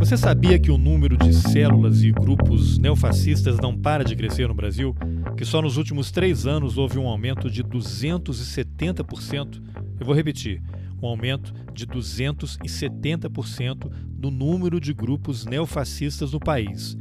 Você sabia que o número de células e grupos neofascistas não para de crescer no Brasil? Que só nos últimos três anos houve um aumento de 270%? Eu vou repetir: um aumento de 270% no número de grupos neofascistas no país.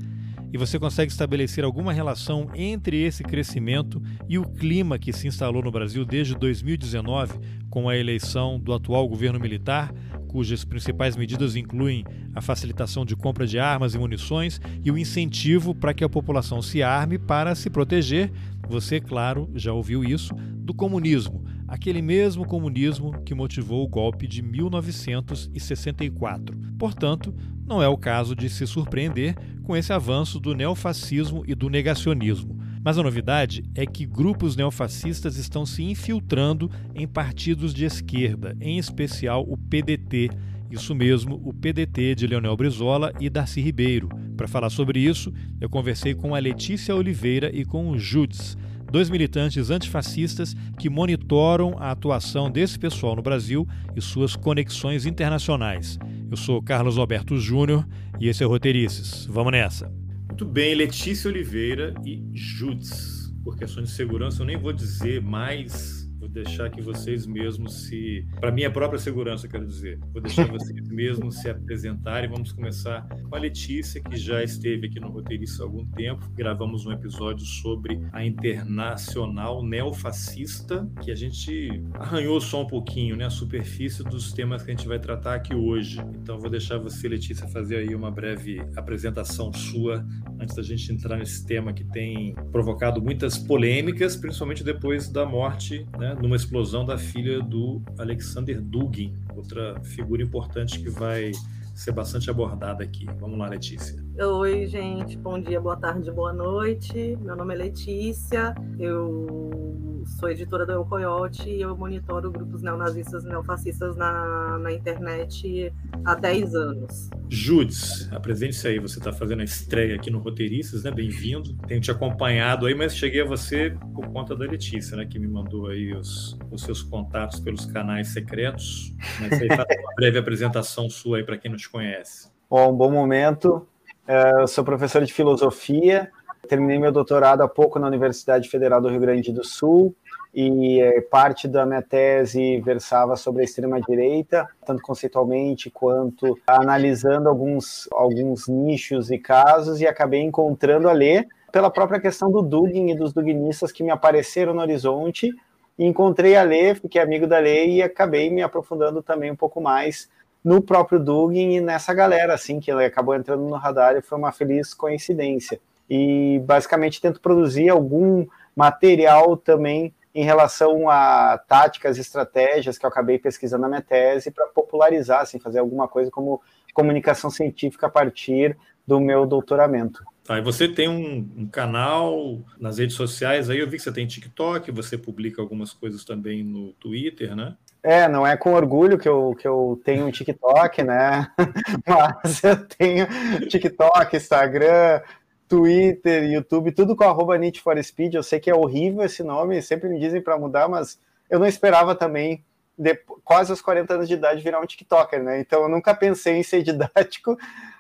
E você consegue estabelecer alguma relação entre esse crescimento e o clima que se instalou no Brasil desde 2019, com a eleição do atual governo militar? Cujas principais medidas incluem a facilitação de compra de armas e munições e o incentivo para que a população se arme para se proteger. Você, claro, já ouviu isso, do comunismo, aquele mesmo comunismo que motivou o golpe de 1964. Portanto, não é o caso de se surpreender com esse avanço do neofascismo e do negacionismo. Mas a novidade é que grupos neofascistas estão se infiltrando em partidos de esquerda, em especial o PDT. Isso mesmo, o PDT de Leonel Brizola e Darcy Ribeiro. Para falar sobre isso, eu conversei com a Letícia Oliveira e com o Judes, dois militantes antifascistas que monitoram a atuação desse pessoal no Brasil e suas conexões internacionais. Eu sou Carlos Alberto Júnior e esse é o Roteirices. Vamos nessa! Muito bem, Letícia Oliveira e Judes. Por questões de segurança, eu nem vou dizer mais deixar que vocês mesmos se. Para minha própria segurança, quero dizer. Vou deixar vocês mesmos se apresentarem. Vamos começar com a Letícia, que já esteve aqui no Roteirista há algum tempo. Gravamos um episódio sobre a internacional neofascista, que a gente arranhou só um pouquinho, né? A superfície dos temas que a gente vai tratar aqui hoje. Então, vou deixar você, Letícia, fazer aí uma breve apresentação sua, antes da gente entrar nesse tema que tem provocado muitas polêmicas, principalmente depois da morte, né? né, numa explosão da filha do Alexander Dugin, outra figura importante que vai ser bastante abordada aqui. Vamos lá, Letícia. Oi, gente. Bom dia, boa tarde, boa noite. Meu nome é Letícia. Eu sou editora do El Coyote e eu monitoro grupos neonazistas e neofascistas na, na internet há 10 anos. Judes, apresente-se aí, você está fazendo a estreia aqui no Roteiristas, né? Bem-vindo. Tenho te acompanhado aí, mas cheguei a você por conta da Letícia, né? Que me mandou aí os, os seus contatos pelos canais secretos. Mas aí faz uma breve apresentação sua aí para quem não te conhece. Bom, um bom momento. É, eu sou professor de filosofia, terminei meu doutorado há pouco na Universidade Federal do Rio Grande do Sul e é, parte da minha tese versava sobre a extrema-direita, tanto conceitualmente quanto analisando alguns, alguns nichos e casos, e acabei encontrando a ler pela própria questão do Dugin e dos Duginistas que me apareceram no horizonte, encontrei a Lê, fiquei amigo da Lê e acabei me aprofundando também um pouco mais no próprio Dugin e nessa galera, assim, que ele acabou entrando no radar e foi uma feliz coincidência e basicamente tento produzir algum material também em relação a táticas, estratégias que eu acabei pesquisando na minha tese para popularizar, assim, fazer alguma coisa como comunicação científica a partir do meu doutoramento. Tá, e você tem um, um, canal nas redes sociais, aí eu vi que você tem TikTok, você publica algumas coisas também no Twitter, né? É, não é com orgulho que eu, que eu tenho um TikTok, né? Mas eu tenho TikTok, Instagram, Twitter, YouTube, tudo com arroba Need for Speed. Eu sei que é horrível esse nome, sempre me dizem para mudar, mas eu não esperava também, de, quase aos 40 anos de idade, virar um TikToker, né? Então eu nunca pensei em ser didático.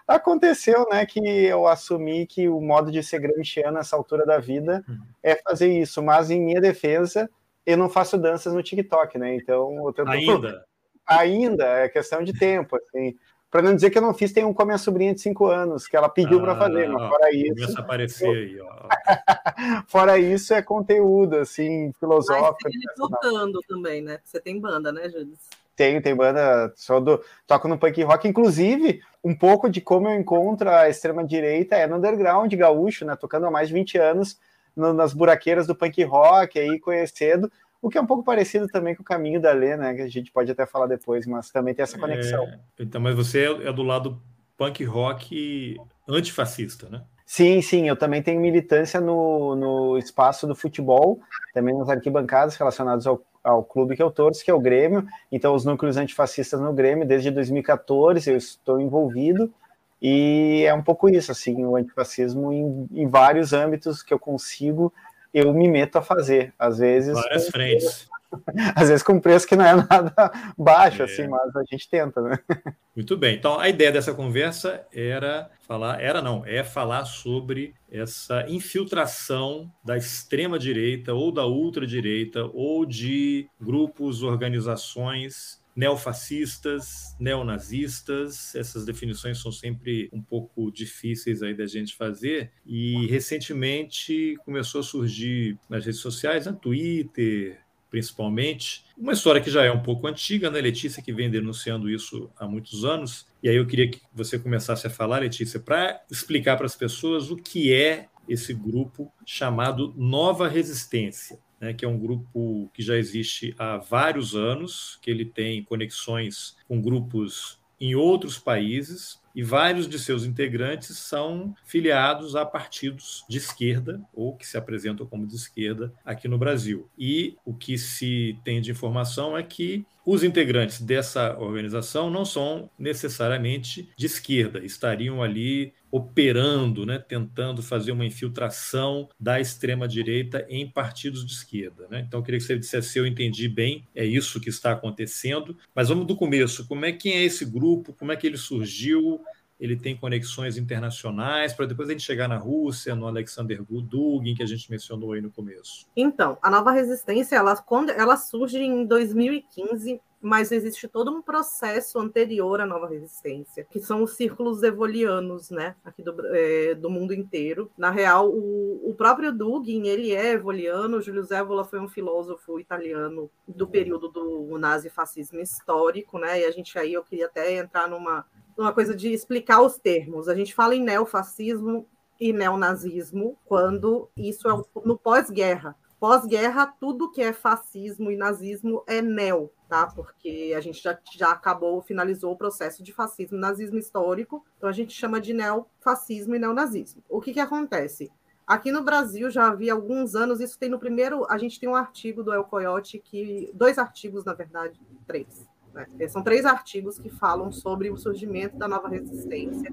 Aconteceu, né, que eu assumi que o modo de ser gramsciano nessa altura da vida uhum. é fazer isso, mas em minha defesa, eu não faço danças no TikTok, né? Então, eu tento... ainda ainda é questão de tempo, assim. Para não dizer que eu não fiz, tem um com a minha sobrinha de 5 anos, que ela pediu ah, para fazer, mas fora isso. Começa a aparecer aí, ó. fora isso, é conteúdo, assim, filosófico. Mas tocando também, né? Você tem banda, né, Júlio? Tenho, tem banda, só do, toco no punk rock, inclusive, um pouco de como eu encontro a extrema-direita é no underground gaúcho, né? Tocando há mais de 20 anos no, nas buraqueiras do punk rock, aí conhecendo o que é um pouco parecido também com o caminho da Lê, né? Que a gente pode até falar depois, mas também tem essa é, conexão. É, então, mas você é, é do lado punk rock antifascista, né? Sim, sim, eu também tenho militância no, no espaço do futebol, também nas arquibancadas relacionadas ao, ao clube que eu torço, que é o Grêmio. Então, os núcleos antifascistas no Grêmio, desde 2014, eu estou envolvido. E é um pouco isso, assim, o antifascismo em, em vários âmbitos que eu consigo eu me meto a fazer. Às vezes. Várias frentes. Às vezes com preço que não é nada baixo, é. assim, mas a gente tenta, né? Muito bem. Então, a ideia dessa conversa era falar, era não, é falar sobre essa infiltração da extrema direita ou da ultradireita ou de grupos, organizações neofascistas, neonazistas. Essas definições são sempre um pouco difíceis aí da gente fazer. E recentemente começou a surgir nas redes sociais, no Twitter, principalmente. Uma história que já é um pouco antiga, né, Letícia, que vem denunciando isso há muitos anos. E aí eu queria que você começasse a falar, Letícia, para explicar para as pessoas o que é esse grupo chamado Nova Resistência né, que é um grupo que já existe há vários anos, que ele tem conexões com grupos em outros países e vários de seus integrantes são filiados a partidos de esquerda ou que se apresentam como de esquerda aqui no Brasil. E o que se tem de informação é que os integrantes dessa organização não são necessariamente de esquerda, estariam ali operando, né, tentando fazer uma infiltração da extrema-direita em partidos de esquerda. Né? Então, eu queria que você dissesse se eu entendi bem, é isso que está acontecendo. Mas vamos do começo. Como é quem é esse grupo? Como é que ele surgiu? Ele tem conexões internacionais para depois a gente chegar na Rússia, no Alexander Dugin, que a gente mencionou aí no começo. Então, a nova resistência, ela, quando ela surge em 2015 mas existe todo um processo anterior à nova resistência, que são os círculos evolianos, né, aqui do, é, do mundo inteiro. Na real, o, o próprio Dugin, ele é evoliano, Júlio Zévola foi um filósofo italiano do período do nazifascismo histórico, né, e a gente aí, eu queria até entrar numa, numa coisa de explicar os termos. A gente fala em neofascismo e neonazismo quando isso é no pós-guerra. Pós-guerra, tudo que é fascismo e nazismo é neo, tá? Porque a gente já, já acabou, finalizou o processo de fascismo nazismo histórico, então a gente chama de neofascismo e neonazismo. O que, que acontece? Aqui no Brasil já havia alguns anos, isso tem no primeiro, a gente tem um artigo do El Coyote que, dois artigos, na verdade, três. Né? São três artigos que falam sobre o surgimento da nova resistência.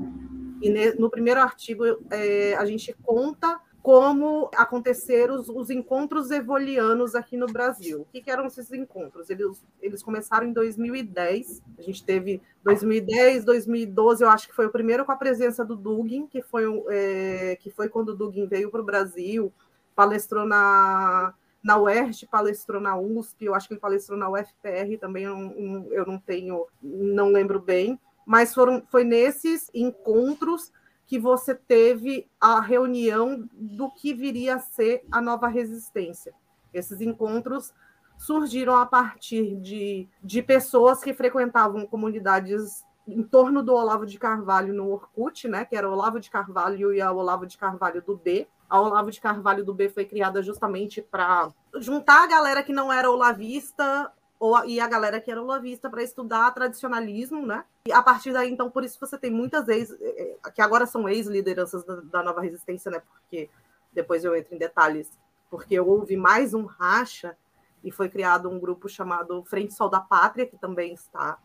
E no primeiro artigo é, a gente conta como aconteceram os, os, encontros evolianos aqui no Brasil. O que, que, eram esses encontros? Eles, eles começaram em 2010, a gente teve 2010, 2012, eu acho que foi o primeiro com a presença do Dugin, que foi, é, que foi quando o Dugin veio para o Brasil, palestrou na, na UERJ, palestrou na USP, eu acho que ele palestrou na UFPR também, eu não, eu não tenho, não lembro bem, mas foram, foi nesses encontros que você teve a reunião do que viria a ser a nova resistência. Esses encontros surgiram a partir de, de pessoas que frequentavam comunidades em torno do Olavo de Carvalho no Orkut, né, que era o Olavo de Carvalho e a Olavo de Carvalho do B. A Olavo de Carvalho do B foi criada justamente para juntar a galera que não era olavista ou, e a galera que era olavista para estudar tradicionalismo, né? E a partir daí, então, por isso você tem muitas ex, eh, eh, que agora são ex-lideranças da, da, nova resistência, né? Porque depois eu entro em detalhes, porque houve mais um racha e foi criado um grupo chamado Frente Sol da Pátria, que também está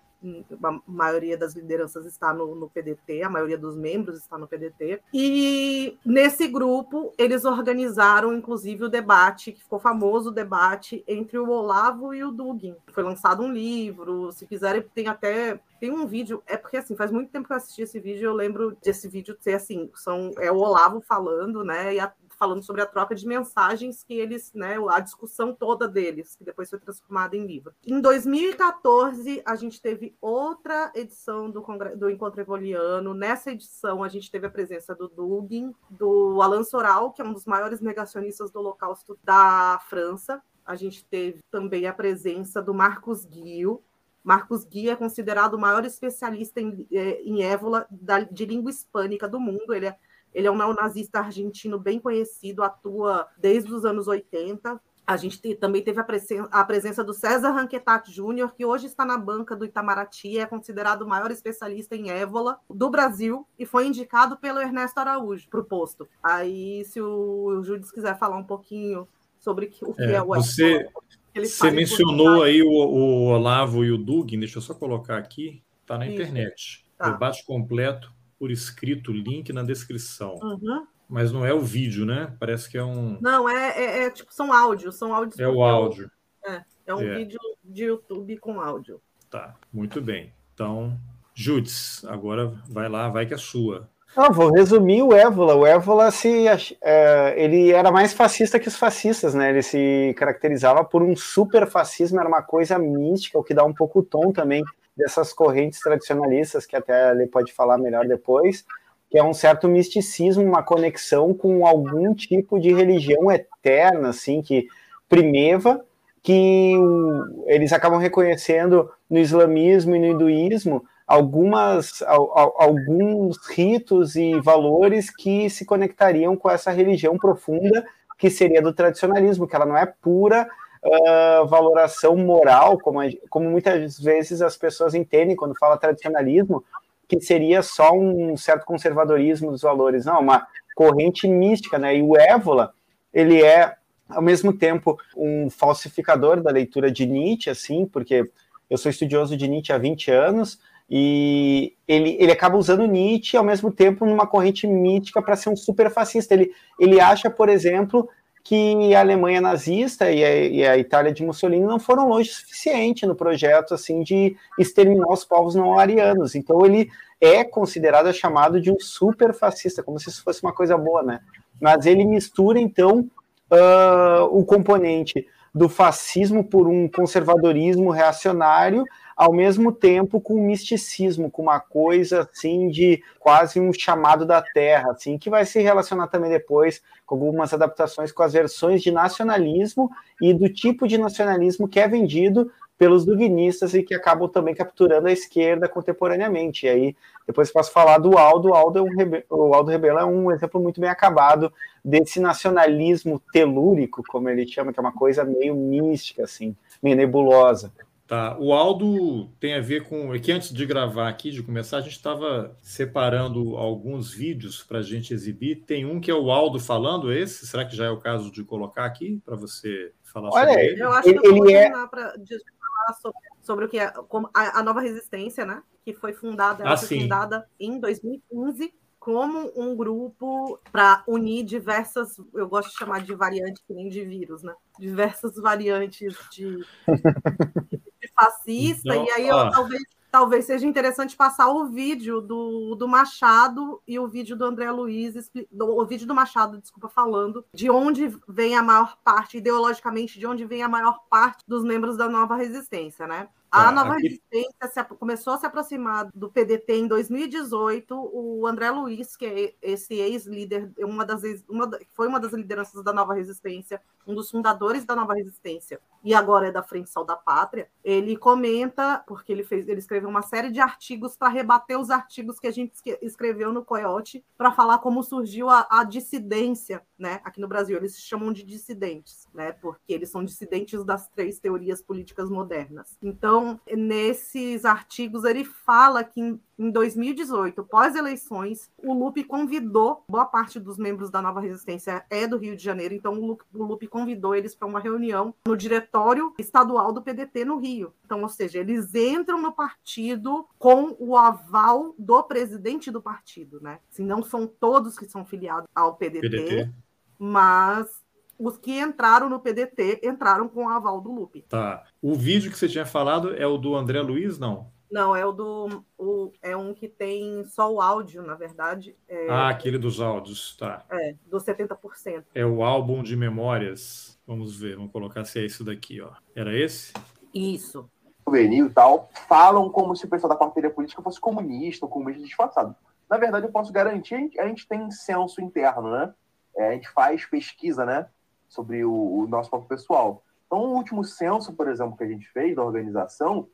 a maioria das lideranças está no, no, PDT, a maioria dos membros está no PDT. E nesse grupo, eles organizaram, inclusive, o debate, que ficou famoso o debate entre o Olavo e o Dugin. Foi lançado um livro, se quiserem, tem até. Tem um vídeo, é porque assim, faz muito tempo que eu assisti esse vídeo, eu lembro desse vídeo ser assim, são, é o Olavo falando, né? E a, falando sobre a troca de mensagens que eles, né, a discussão toda deles, que depois foi transformada em livro. Em 2014, a gente teve outra edição do, do Encontro Evoliano. Nessa edição, a gente teve a presença do Dugin, do Alain Soral, que é um dos maiores negacionistas do Holocausto da França. A gente teve também a presença do Marcos Guio, Marcos Guia é considerado o maior especialista em, eh, em évola da, de língua hispânica do mundo. Ele é ele é um neonazista argentino bem conhecido, atua desde os anos 80. A gente te, também teve a, presen a, presença do César Ranquetat Júnior, que hoje está na banca do Itamaraty, é considerado o maior especialista em évola do Brasil e foi indicado pelo Ernesto Araújo para o posto. Aí, se o, Júlio quiser falar um pouquinho sobre o que é, é o Você, você mencionou aí o, o, Olavo e o Dugin, deixa eu só colocar aqui, está na Isso. internet. Tá. Debate completo por escrito, link na descrição. Uhum. Mas não é o vídeo, né? Parece que é um. Não, é, é, é tipo, são áudios, são áudios. É o áudio. É, É um é. vídeo de YouTube com áudio. Tá, muito bem. Então, Jutes, agora vai lá, vai que é sua. Não, vou resumir o Évola. O Évola se, é, ele era mais fascista que os fascistas, né? Ele se caracterizava por um super fascismo, era uma coisa mística, o que dá um pouco o tom também dessas correntes tradicionalistas, que até ele pode falar melhor depois, que é um certo misticismo, uma conexão com algum tipo de religião eterna, assim, que primeva, que eles acabam reconhecendo no islamismo e no hinduísmo algumas, alguns ritos e valores que se conectariam com essa religião profunda que seria do tradicionalismo, que ela não é pura uh, valoração moral, como, como muitas vezes as pessoas entendem quando fala tradicionalismo, que seria só um certo conservadorismo dos valores, não, uma corrente mística, né? E o Évola, ele é ao mesmo tempo um falsificador da leitura de Nietzsche, assim, porque eu sou estudioso de Nietzsche há 20 anos, e ele, ele acaba usando Nietzsche ao mesmo tempo numa corrente mítica para ser um super fascista. Ele, ele acha, por exemplo, que a Alemanha nazista e a, e a, Itália de Mussolini não foram longe o suficiente no projeto assim de exterminar os povos não arianos. Então ele é considerado é chamado de um super fascista, como se isso fosse uma coisa boa, né? Mas ele mistura então uh, o componente do fascismo por um conservadorismo reacionário ao mesmo tempo com misticismo, com uma coisa assim de quase um chamado da terra, assim, que vai se relacionar também depois com algumas adaptações com as versões de nacionalismo e do tipo de nacionalismo que é vendido pelos duguinistas e que acabam também capturando a esquerda contemporaneamente. E aí, depois posso falar do Aldo. Aldo, é um rebe... o Aldo Rebelo é um exemplo muito bem acabado desse nacionalismo telúrico, como ele chama, que é uma coisa meio mística, assim, meio nebulosa. Tá. O Aldo tem a ver com. É que antes de gravar aqui, de começar, a gente estava separando alguns vídeos para a gente exibir. Tem um que é o Aldo falando, esse? Será que já é o caso de colocar aqui para você falar Olha, sobre ele? Eu acho ele, que eu vou é... para falar sobre, sobre, o que é a, a, nova resistência, né? Que foi fundada, ah, foi fundada em 2015 como um grupo para unir diversas, eu gosto de chamar de variantes que nem de vírus, né? Diversas variantes de, de fascista, então, e aí eu, talvez, talvez seja interessante passar o vídeo do, do Machado e o vídeo do André Luiz, o vídeo do Machado, desculpa, falando de onde vem a maior parte, ideologicamente, de onde vem a maior parte dos membros da nova resistência, né? A tá, nova aqui... resistência começou a se aproximar do PDT em 2018. O André Luiz, que é esse ex-líder, uma das, uma, foi uma das lideranças da nova resistência, um dos fundadores da nova resistência, e agora é da Frente Sal da Pátria, ele comenta, porque ele fez, ele escreveu uma série de artigos para rebater os artigos que a gente escreveu no Coyote, para falar como surgiu a, a, dissidência, né? Aqui no Brasil, eles se chamam de dissidentes, né? Porque eles são dissidentes das três teorias políticas modernas. Então, nesses artigos, ele fala que em, em 2018, pós-eleições, o Lupe convidou, boa parte dos membros da nova resistência é do Rio de Janeiro, então o Lupe, o Lupe convidou eles para uma reunião no diretório estadual do PDT no Rio. Então, ou seja, eles entram no partido com o aval do presidente do partido, né? Assim, não são todos que são filiados ao PDT, PDT. mas os que entraram no PDT entraram com o aval do Lupe. Tá. O vídeo que você tinha falado é o do André Luiz, não? Não, é o do. O, é um que tem só o áudio, na verdade. É, ah, aquele dos áudios, tá. É, dos 70%. É o álbum de memórias. Vamos ver, vamos colocar se é isso daqui, ó. Era esse? Isso. Juvenil e tal, falam como se o pessoal da quarteira política fosse comunista ou comunista disfarçado. Na verdade, eu posso garantir, a gente tem censo interno, né? É, a gente faz pesquisa, né? Sobre o, o nosso próprio pessoal. Então, o último censo, por exemplo, que a gente fez da organização,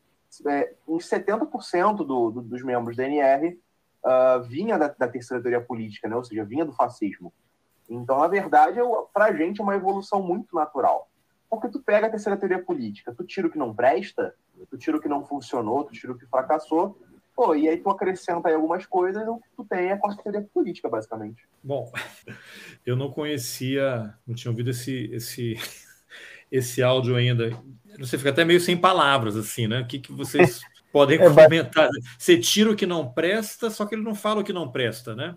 é, uns 70% do, do, dos membros da NR uh, ah, vinha da, da, terceira teoria política, né? ou seja, vinha do fascismo. Então, na verdade, para a gente é uma evolução muito natural. Porque tu pega a terceira teoria política, tu tira o que não presta, tu tira o que não funcionou, tu tira o que fracassou, Pô, e aí tu acrescenta aí algumas coisas, tu tem é a quarta teoria política, basicamente. Bom, eu não conhecia, não tinha ouvido esse, esse, esse áudio ainda. Você fica até meio sem palavras, assim, né? O que, que vocês podem é, comentar? Você tira o que não presta, só que ele não fala o que não presta, né?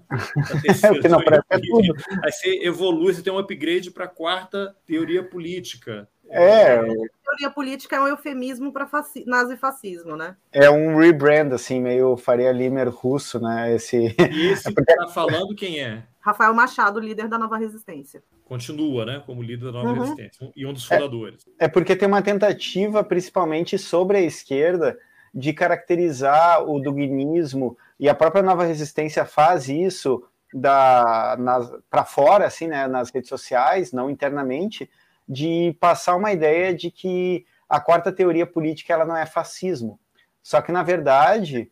É, o que não presta é tudo. Aí você evolui, você tem um upgrade para a quarta teoria política. É. Teoria política é um eufemismo para faci... nazifascismo, né? É um rebrand, assim, meio Faria Limer russo, né? Esse... E esse é porque... tá falando quem é? Rafael Machado, líder da Nova Resistência. Continua, né? Como líder da Nova uhum. Resistência e um dos fundadores. É, é porque tem uma tentativa, principalmente sobre a esquerda, de caracterizar o duguinismo, e a própria Nova Resistência faz isso para fora, assim, né, nas redes sociais, não internamente, de passar uma ideia de que a quarta teoria política ela não é fascismo. Só que, na verdade,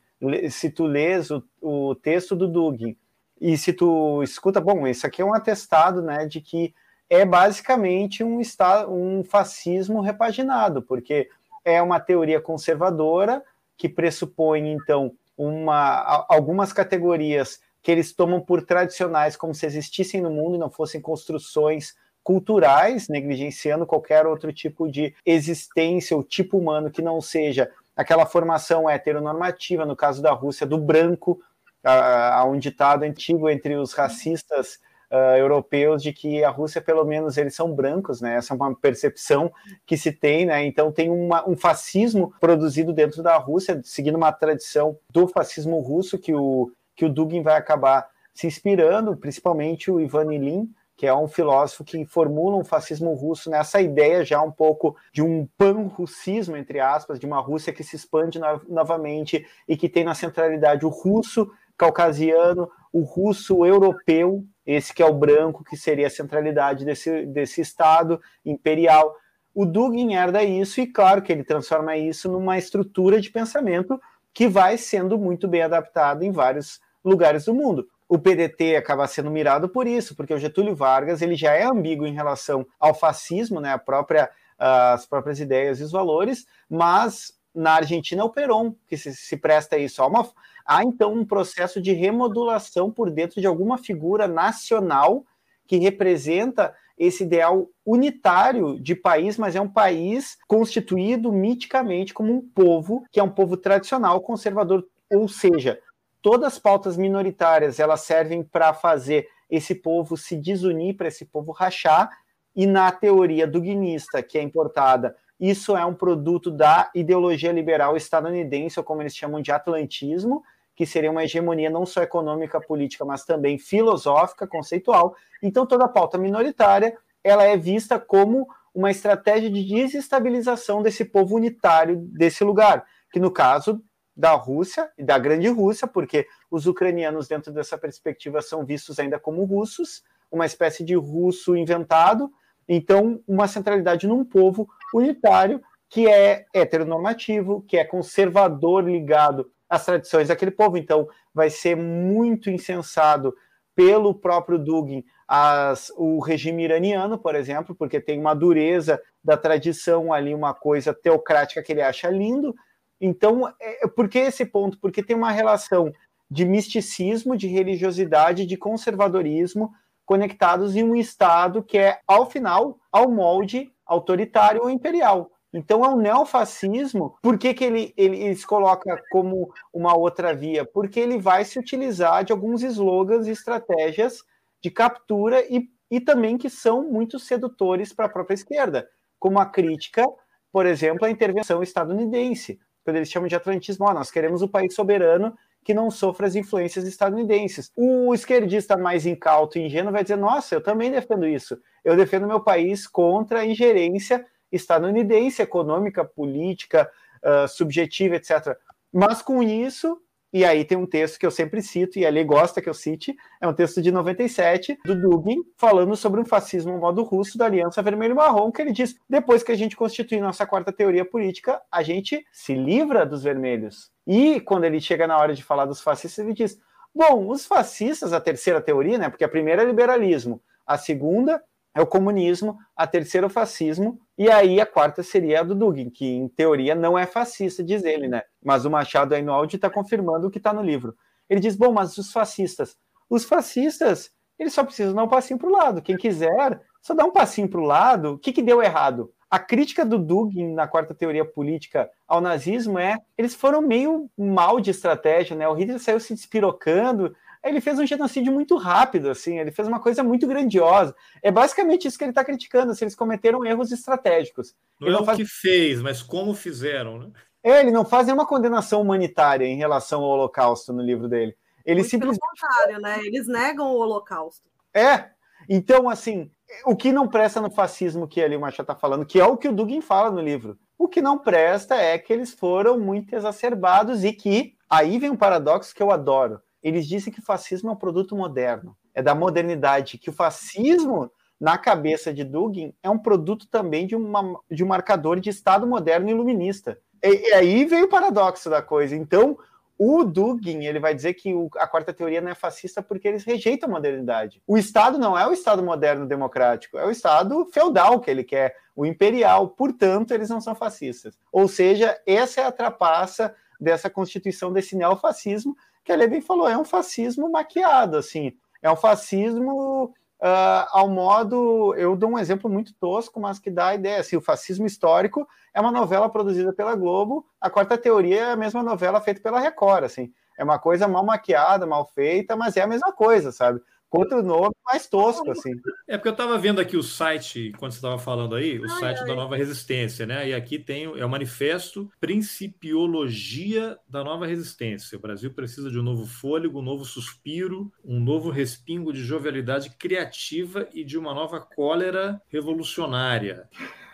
se tu lês o, o texto do Dugin e se tu escuta, bom, isso aqui é um atestado né, de que é basicamente um, estado, um fascismo repaginado, porque é uma teoria conservadora que pressupõe, então, uma, algumas categorias que eles tomam por tradicionais, como se existissem no mundo e não fossem construções culturais, negligenciando qualquer outro tipo de existência ou tipo humano que não seja aquela formação heteronormativa, no caso da Rússia, do branco, há um ditado antigo entre os racistas uh, europeus de que a Rússia, pelo menos, eles são brancos, né? Essa é uma percepção que se tem, né? Então tem uma, um fascismo produzido dentro da Rússia, seguindo uma tradição do fascismo russo que o, que o Dugin vai acabar se inspirando, principalmente o Ivan Ilin, que é um filósofo que formula um fascismo russo nessa ideia já um pouco de um pan-russismo, entre aspas, de uma Rússia que se expande no novamente e que tem na centralidade o russo caucasiano, o russo europeu, esse que é o branco, que seria a centralidade desse, desse Estado imperial. O Dugin herda isso e, claro, que ele transforma isso numa estrutura de pensamento que vai sendo muito bem adaptada em vários lugares do mundo o PDT acaba sendo mirado por isso, porque o Getúlio Vargas ele já é ambíguo em relação ao fascismo, né, a própria, as próprias ideias e os valores, mas na Argentina é o Perón que se, se presta a isso. Há, uma, há então um processo de remodulação por dentro de alguma figura nacional que representa esse ideal unitário de país, mas é um país constituído miticamente como um povo, que é um povo tradicional, conservador, ou seja, todas as pautas minoritárias elas servem para fazer esse povo se desunir, para esse povo rachar, e na teoria duguinista, que é importada, isso é um produto da ideologia liberal estadunidense, ou como eles chamam de atlantismo, que seria uma hegemonia não só econômica, política, mas também filosófica, conceitual. Então toda a pauta minoritária ela é vista como uma estratégia de desestabilização desse povo unitário desse lugar, que no caso da Rússia e da grande Rússia, porque os ucranianos, dentro dessa perspectiva, são vistos ainda como russos, uma espécie de russo inventado. Então, uma centralidade num povo unitário que é heteronormativo, que é conservador ligado às tradições daquele povo. Então, vai ser muito insensado pelo próprio Dugin as, o regime iraniano, por exemplo, porque tem uma dureza da tradição ali, uma coisa teocrática que ele acha lindo, então, é, por que esse ponto? Porque tem uma relação de misticismo, de religiosidade, de conservadorismo conectados em um Estado que é, ao final, ao molde autoritário ou imperial. Então é um neofascismo. Por que, que ele, ele, ele se coloca como uma outra via? Porque ele vai se utilizar de alguns slogans e estratégias de captura e, e também que são muito sedutores para a própria esquerda, como a crítica, por exemplo, à intervenção estadunidense quando eles chamam de atlantismo, ó, nós queremos um país soberano que não sofra as influências estadunidenses. O esquerdista mais incauto e ingênuo vai dizer: nossa, eu também defendo isso. Eu defendo meu país contra a ingerência estadunidense, econômica, política, uh, subjetiva, etc. Mas com isso, e aí tem um texto que eu sempre cito, e a lei gosta que eu cite, é um texto de 97, do Dugin, falando sobre um fascismo modo russo da Aliança Vermelho-Marrom, que ele diz, depois que a gente constitui nossa quarta teoria política, a gente se livra dos vermelhos. E quando ele chega na hora de falar dos fascistas, ele diz, bom, os fascistas, a terceira teoria, né, porque a primeira é liberalismo, a segunda é o comunismo, a terceira é o fascismo, e aí a quarta seria a do Dugin, que em teoria não é fascista, diz ele, né? Mas o Machado aí no áudio está confirmando o que está no livro. Ele diz: bom, mas os fascistas. Os fascistas, eles só precisam dar um passinho para o lado. Quem quiser, só dá um passinho para o lado. O que, que deu errado? A crítica do Dugin na quarta teoria política ao nazismo é eles foram meio mal de estratégia, né? O Hitler saiu se despirocando, ele fez um genocídio muito rápido, assim, ele fez uma coisa muito grandiosa. É basicamente isso que ele está criticando, se assim, eles cometeram erros estratégicos. Não ele é não o faz... que fez, mas como fizeram, né? É, ele não faz nenhuma condenação humanitária em relação ao Holocausto no livro dele. Ele muito simplesmente. Pelo contrário, né? Eles negam o Holocausto. É. Então, assim, o que não presta no fascismo que ali o Machado está falando, que é o que o Dugin fala no livro. O que não presta é que eles foram muito exacerbados e que aí vem um paradoxo que eu adoro eles dizem que o fascismo é um produto moderno, é da modernidade, que o fascismo, na cabeça de Dugin, é um produto também de, uma, de um marcador de Estado moderno iluminista. E, e aí vem o paradoxo da coisa. Então, o Dugin ele vai dizer que o, a quarta teoria não é fascista porque eles rejeitam a modernidade. O Estado não é o Estado moderno democrático, é o Estado feudal que ele quer, o imperial. Portanto, eles não são fascistas. Ou seja, essa é a trapaça dessa constituição desse neofascismo que a Levin falou, é um fascismo maquiado, assim, é um fascismo uh, ao modo, eu dou um exemplo muito tosco, mas que dá a ideia, assim, o fascismo histórico é uma novela produzida pela Globo, a quarta teoria é a mesma novela feita pela Record, assim, é uma coisa mal maquiada, mal feita, mas é a mesma coisa, sabe? Contra o nome mais tosco, assim. É porque eu estava vendo aqui o site, quando você estava falando aí, o ai, site ai. da Nova Resistência, né? E aqui tem é o manifesto Principiologia da Nova Resistência. O Brasil precisa de um novo fôlego, um novo suspiro, um novo respingo de jovialidade criativa e de uma nova cólera revolucionária.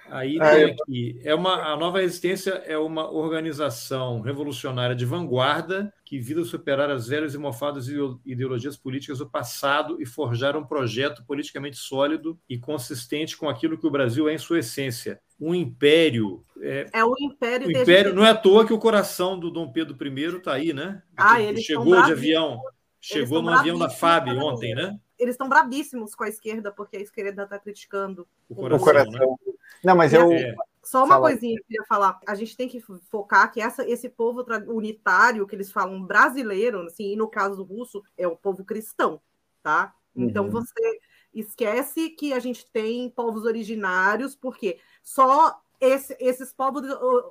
Aí é. tem aqui, é uma, a Nova Resistência é uma organização revolucionária de vanguarda que visa superar as velhas e mofadas ideologias políticas do passado e forjar um projeto politicamente sólido e consistente com aquilo que o Brasil é em sua essência. Um império. É, é o império. O império não é à toa que o coração do Dom Pedro I está aí, né? Ah, ele chegou de avião. Chegou no avião da FAB ontem, né? Eles estão bravíssimos com a esquerda, porque a esquerda está criticando o coração. O coração. Né? Não, mas eu. É. Só uma Fala. coisinha que eu queria falar. A gente tem que focar que essa, esse povo unitário que eles falam brasileiro, assim, e no caso do russo, é o povo cristão, tá? Então uhum. você esquece que a gente tem povos originários, porque só esse, esses, povos,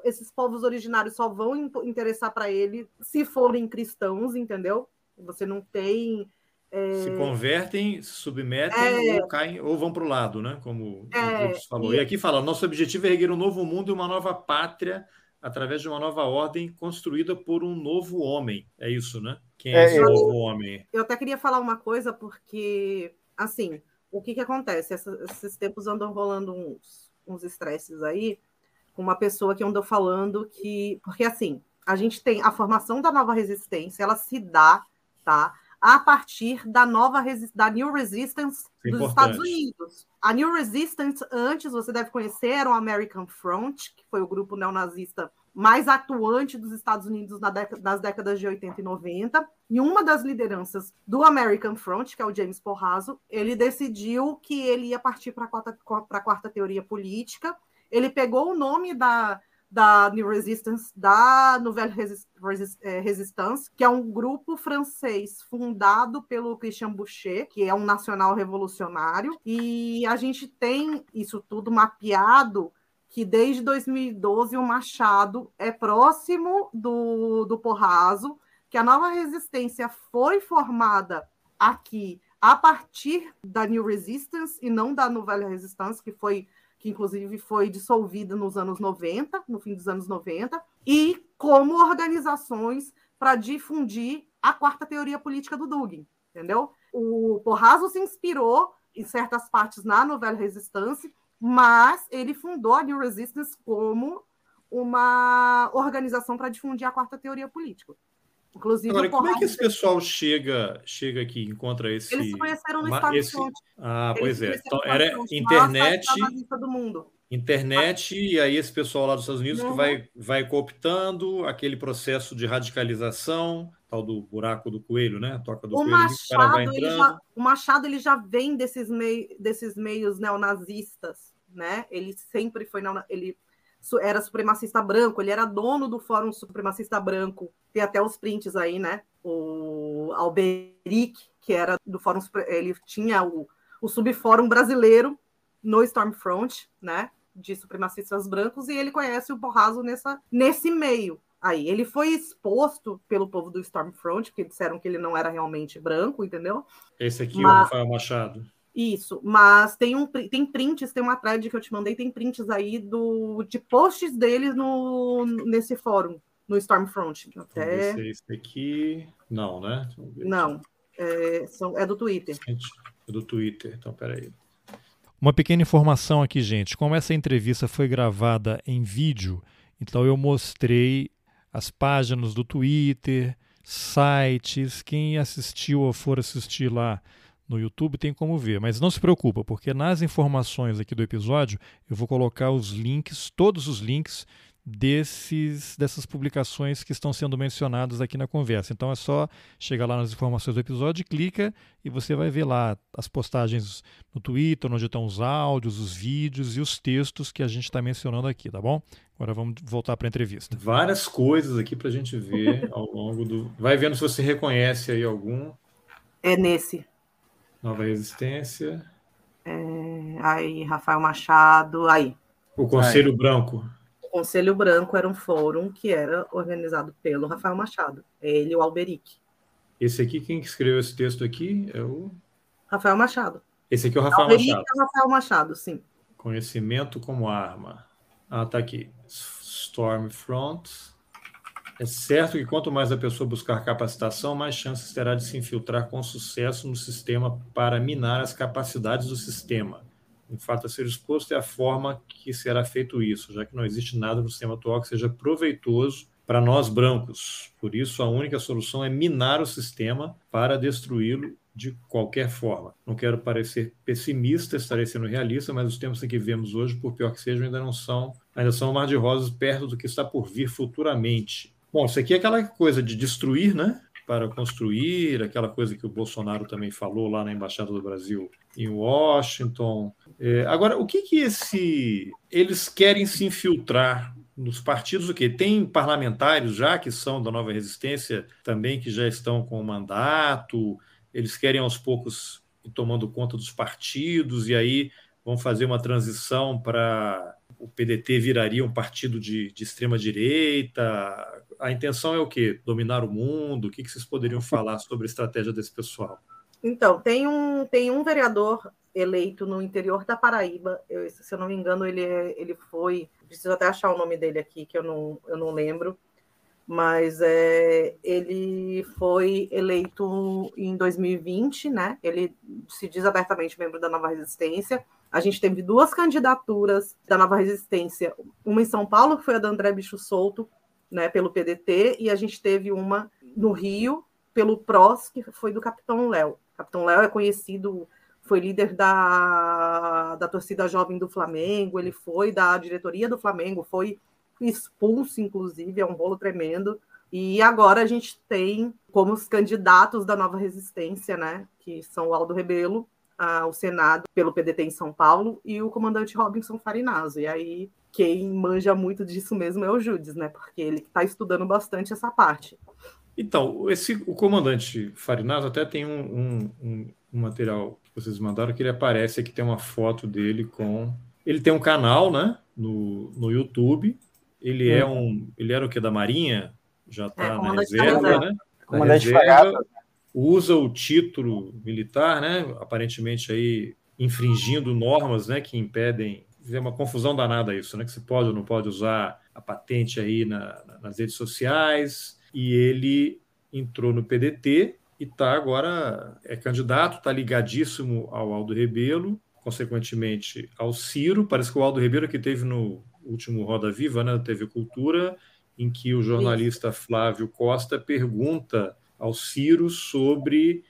esses povos originários só vão interessar para ele se forem cristãos, entendeu? Você não tem se convertem, se submetem é, ou caem ou vão para o lado, né? Como é, o falou. E, e aqui fala: nosso objetivo é erguer um novo mundo e uma nova pátria através de uma nova ordem construída por um novo homem. É isso, né? Quem é, é esse eu, novo homem? Eu até queria falar uma coisa, porque, assim, o que, que acontece? Essa, esses tempos andam rolando uns estresses aí, com uma pessoa que andou falando que. Porque, assim, a gente tem a formação da nova resistência, ela se dá, tá? A partir da nova da New Resistance é dos Estados Unidos. A New Resistance, antes, você deve conhecer, era o American Front, que foi o grupo neonazista mais atuante dos Estados Unidos na nas décadas de 80 e 90. E uma das lideranças do American Front, que é o James Porraso, ele decidiu que ele ia partir para a quarta, quarta teoria política. Ele pegou o nome da, da New Resistance, da Nouvelle é, Resistance, que é um grupo francês fundado pelo Christian Boucher, que é um nacional revolucionário, e a gente tem isso tudo mapeado que desde 2012 o Machado é próximo do, do Porraso, que a nova resistência foi formada aqui a partir da New Resistance e não da Nouvelle Resistance, que foi que inclusive foi dissolvida nos anos 90, no fim dos anos 90, e como organizações para difundir a quarta teoria política do Dugin, entendeu? O Porraso se inspirou em certas partes na novela Resistance, mas ele fundou a New Resistance como uma organização para difundir a quarta teoria política. Inclusive, Agora, como é que esse pessoal chega, chega aqui encontra esse. Eles conheceram no Estado esse... Ah, pois é. Então, era internet. Do mundo. Internet, e aí esse pessoal lá dos Estados Unidos uhum. que vai, vai cooptando aquele processo de radicalização, tal do buraco do coelho, né? Toca do o coelho, Machado, o, ele já, o Machado ele já vem desses, mei, desses meios neonazistas, né? Ele sempre foi. Ele era supremacista branco, ele era dono do Fórum Supremacista Branco. Tem até os prints aí, né? O Alberic, que era do Fórum, ele tinha o, o subfórum brasileiro no Stormfront, né? De supremacistas brancos, e ele conhece o Borraso nessa, nesse meio. Aí, ele foi exposto pelo povo do Stormfront, porque disseram que ele não era realmente branco, entendeu? Esse aqui, mas... o Rafael Machado. Isso, mas tem um tem prints, tem uma thread que eu te mandei, tem prints aí do, de posts deles no, nesse fórum, no Stormfront. Até... Se é esse aqui. Não, né? Não, é, são, é do Twitter. É do Twitter, então peraí. Uma pequena informação aqui, gente. Como essa entrevista foi gravada em vídeo, então eu mostrei as páginas do Twitter, sites, quem assistiu ou for assistir lá no YouTube tem como ver, mas não se preocupa, porque nas informações aqui do episódio eu vou colocar os links, todos os links desses dessas publicações que estão sendo mencionadas aqui na conversa. Então é só chegar lá nas informações do episódio, clica e você vai ver lá as postagens no Twitter, onde estão os áudios, os vídeos e os textos que a gente está mencionando aqui, tá bom? Agora vamos voltar para a entrevista. Várias coisas aqui para a gente ver ao longo do. Vai vendo se você reconhece aí algum. É nesse. Nova Resistência. É, aí, Rafael Machado, aí. O Conselho aí. Branco. O Conselho Branco era um fórum que era organizado pelo Rafael Machado. Ele e o Alberic. Esse aqui, quem escreveu esse texto aqui é o. Rafael Machado. Esse aqui é o Rafael Alberic Machado. É o Rafael Machado, sim. Conhecimento como arma. Ah, tá aqui. Stormfront. É certo que quanto mais a pessoa buscar capacitação, mais chances terá de se infiltrar com sucesso no sistema para minar as capacidades do sistema. O fato a ser exposto é a forma que será feito isso, já que não existe nada no sistema atual que seja proveitoso para nós brancos. Por isso, a única solução é minar o sistema para destruí-lo de qualquer forma. Não quero parecer pessimista, estarei sendo realista, mas os tempos em que vivemos hoje, por pior que sejam, ainda não são, ainda são mar de rosas perto do que está por vir futuramente. Bom, isso aqui é aquela coisa de destruir, né? Para construir, aquela coisa que o Bolsonaro também falou lá na Embaixada do Brasil em Washington. É, agora, o que que esse. Eles querem se infiltrar nos partidos o quê? Tem parlamentares já que são da nova resistência também que já estão com o mandato, eles querem aos poucos ir tomando conta dos partidos e aí vão fazer uma transição para o PDT viraria um partido de, de extrema direita a intenção é o quê? Dominar o mundo? O que, que vocês poderiam falar sobre a estratégia desse pessoal? Então, tem um, tem um vereador eleito no interior da Paraíba, eu, se eu não me engano, ele, é, ele foi, preciso até achar o nome dele aqui, que eu não, eu não lembro, mas é, ele foi eleito em 2020, né? Ele se diz abertamente membro da Nova Resistência. A gente teve duas candidaturas da Nova Resistência, uma em São Paulo, que foi a da André Bicho Solto, né, pelo PDT, e a gente teve uma no Rio, pelo PROS, que foi do Capitão Léo. Capitão Léo é conhecido, foi líder da, da torcida jovem do Flamengo, ele foi da diretoria do Flamengo, foi expulso, inclusive, é um bolo tremendo. E agora a gente tem como os candidatos da nova resistência, né, que são o Aldo Rebelo, ao Senado pelo PDT em São Paulo, e o comandante Robinson Farinazo. E aí quem manja muito disso mesmo é o Judes, né? Porque ele está estudando bastante essa parte. Então, esse, o comandante Farinato até tem um, um, um, um, material que vocês mandaram que ele aparece aqui, tem uma foto dele com. Ele tem um canal, né? No, no YouTube. Ele é uhum. um. Ele era o que? Da Marinha? Já está é, na reserva, né? Comandante reserva, usa o título militar, né? Aparentemente aí infringindo normas, né? Que impedem é uma confusão danada isso, né? Que você pode ou não pode usar a patente aí na, nas redes sociais. E ele entrou no PDT e está agora é candidato, está ligadíssimo ao Aldo Rebelo, consequentemente ao Ciro. Parece que o Aldo Rebelo que teve no último Roda Viva, né, TV Cultura, em que o jornalista Flávio Costa pergunta ao Ciro sobre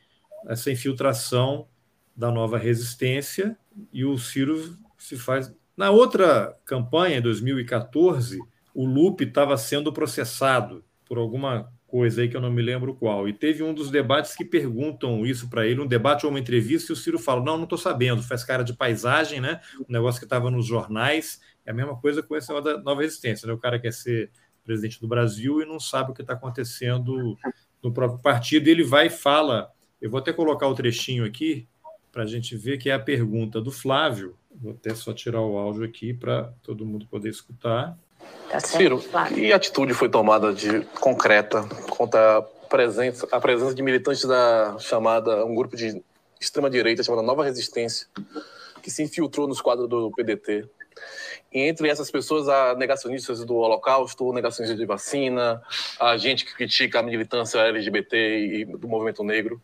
essa infiltração da nova resistência e o Ciro se faz na outra campanha, em 2014, o Lupe estava sendo processado por alguma coisa aí que eu não me lembro qual. E teve um dos debates que perguntam isso para ele, um debate ou uma entrevista, e o Ciro fala: Não, não estou sabendo. Faz cara de paisagem, né? Um negócio que estava nos jornais. É a mesma coisa com essa nova resistência, né? O cara quer ser presidente do Brasil e não sabe o que está acontecendo no próprio partido. Ele vai e fala. Eu vou até colocar o trechinho aqui para a gente ver que é a pergunta do Flávio Vou até só tirar o áudio aqui para todo mundo poder escutar. Tá Ciro, claro. que atitude foi tomada de concreta contra a presença, a presença de militantes da chamada, um grupo de extrema-direita chamada Nova Resistência, que se infiltrou nos quadros do PDT e entre essas pessoas, há negacionistas do Holocausto, negacionistas de vacina, a gente que critica a militância LGBT e do movimento negro.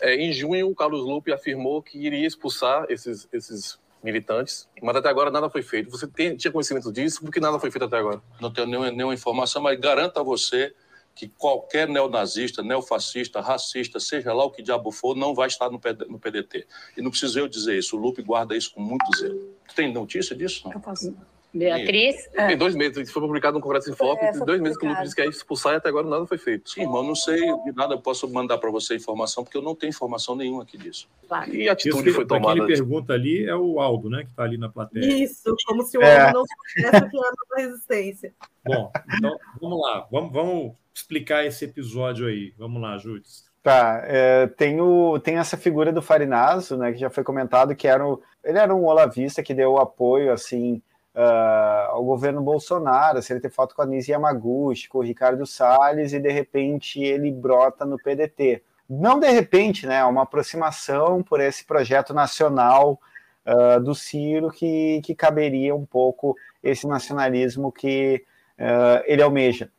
É, em junho, o Carlos Lupe afirmou que iria expulsar esses, esses militantes, mas até agora nada foi feito. Você tem, tinha conhecimento disso? Por que nada foi feito até agora? Não tenho nenhuma, nenhuma informação, mas garanto a você que qualquer neonazista, neofascista, racista, seja lá o que diabo for, não vai estar no, PDT. E não preciso eu dizer isso, o Lupe guarda isso com muito zelo. Tu tem notícia disso? Eu posso. Beatriz? Tem é. dois meses, isso foi publicado no Congresso em Foco, é, tem dois meses que o Lupe disse que ia expulsar e até agora nada foi feito. Sim, irmão, não sei de nada, eu posso mandar para você informação, porque eu não tenho informação nenhuma aqui disso. Claro. E a atitude isso, foi tomada? Quem pergunta ali é o Aldo, né, que está ali na plateia. Isso, como se o é. Aldo não soubesse que era resistência. Bom, então vamos lá, vamos, vamos explicar esse episódio aí. Vamos lá, Júlio. Tá, é, tem, o, tem essa figura do Farinazo, né, que já foi comentado, que era o, ele era um olavista que deu apoio, assim, uh, ao governo Bolsonaro, se ele ter foto com a Nise Yamaguchi, com o Ricardo Salles, e de repente ele brota no PDT. Não de repente, né? É uma aproximação por esse projeto nacional uh, do Ciro que, que caberia um pouco esse nacionalismo que uh, ele almeja.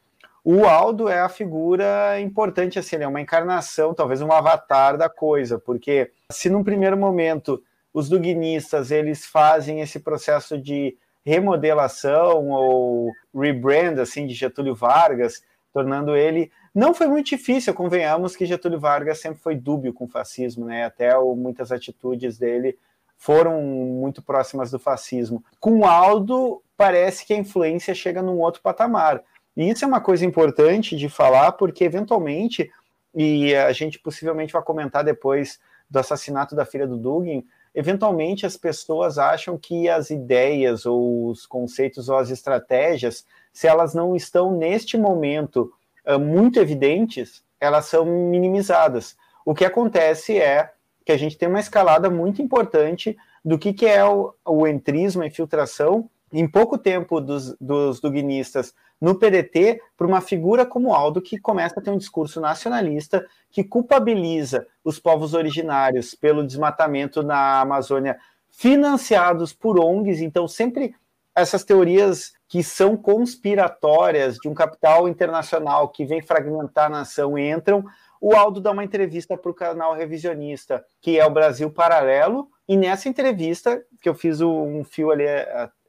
O Aldo é a figura importante, assim, ele é uma encarnação, talvez um avatar da coisa, porque se num primeiro momento os duguinistas eles fazem esse processo de remodelação ou rebrand assim de Getúlio Vargas, tornando ele não foi muito difícil, convenhamos que Getúlio Vargas sempre foi dúbio com o fascismo, né? Até o, muitas atitudes dele foram muito próximas do fascismo. Com Aldo, parece que a influência chega num outro patamar. E isso é uma coisa importante de falar, porque eventualmente, e a gente possivelmente vai comentar depois do assassinato da filha do Dugin, eventualmente as pessoas acham que as ideias ou os conceitos ou as estratégias, se elas não estão neste momento uh, muito evidentes, elas são minimizadas. O que acontece é que a gente tem uma escalada muito importante do que, que é o, o entrismo, a infiltração, em pouco tempo dos, dos dugnistas no PDT para uma figura como Aldo que começa a ter um discurso nacionalista que culpabiliza os povos originários pelo desmatamento na Amazônia, financiados por ONGs. Então, sempre essas teorias que são conspiratórias de um capital internacional que vem fragmentar a nação entram. O Aldo dá uma entrevista para o canal revisionista, que é o Brasil Paralelo, e nessa entrevista, que eu fiz um fio ali,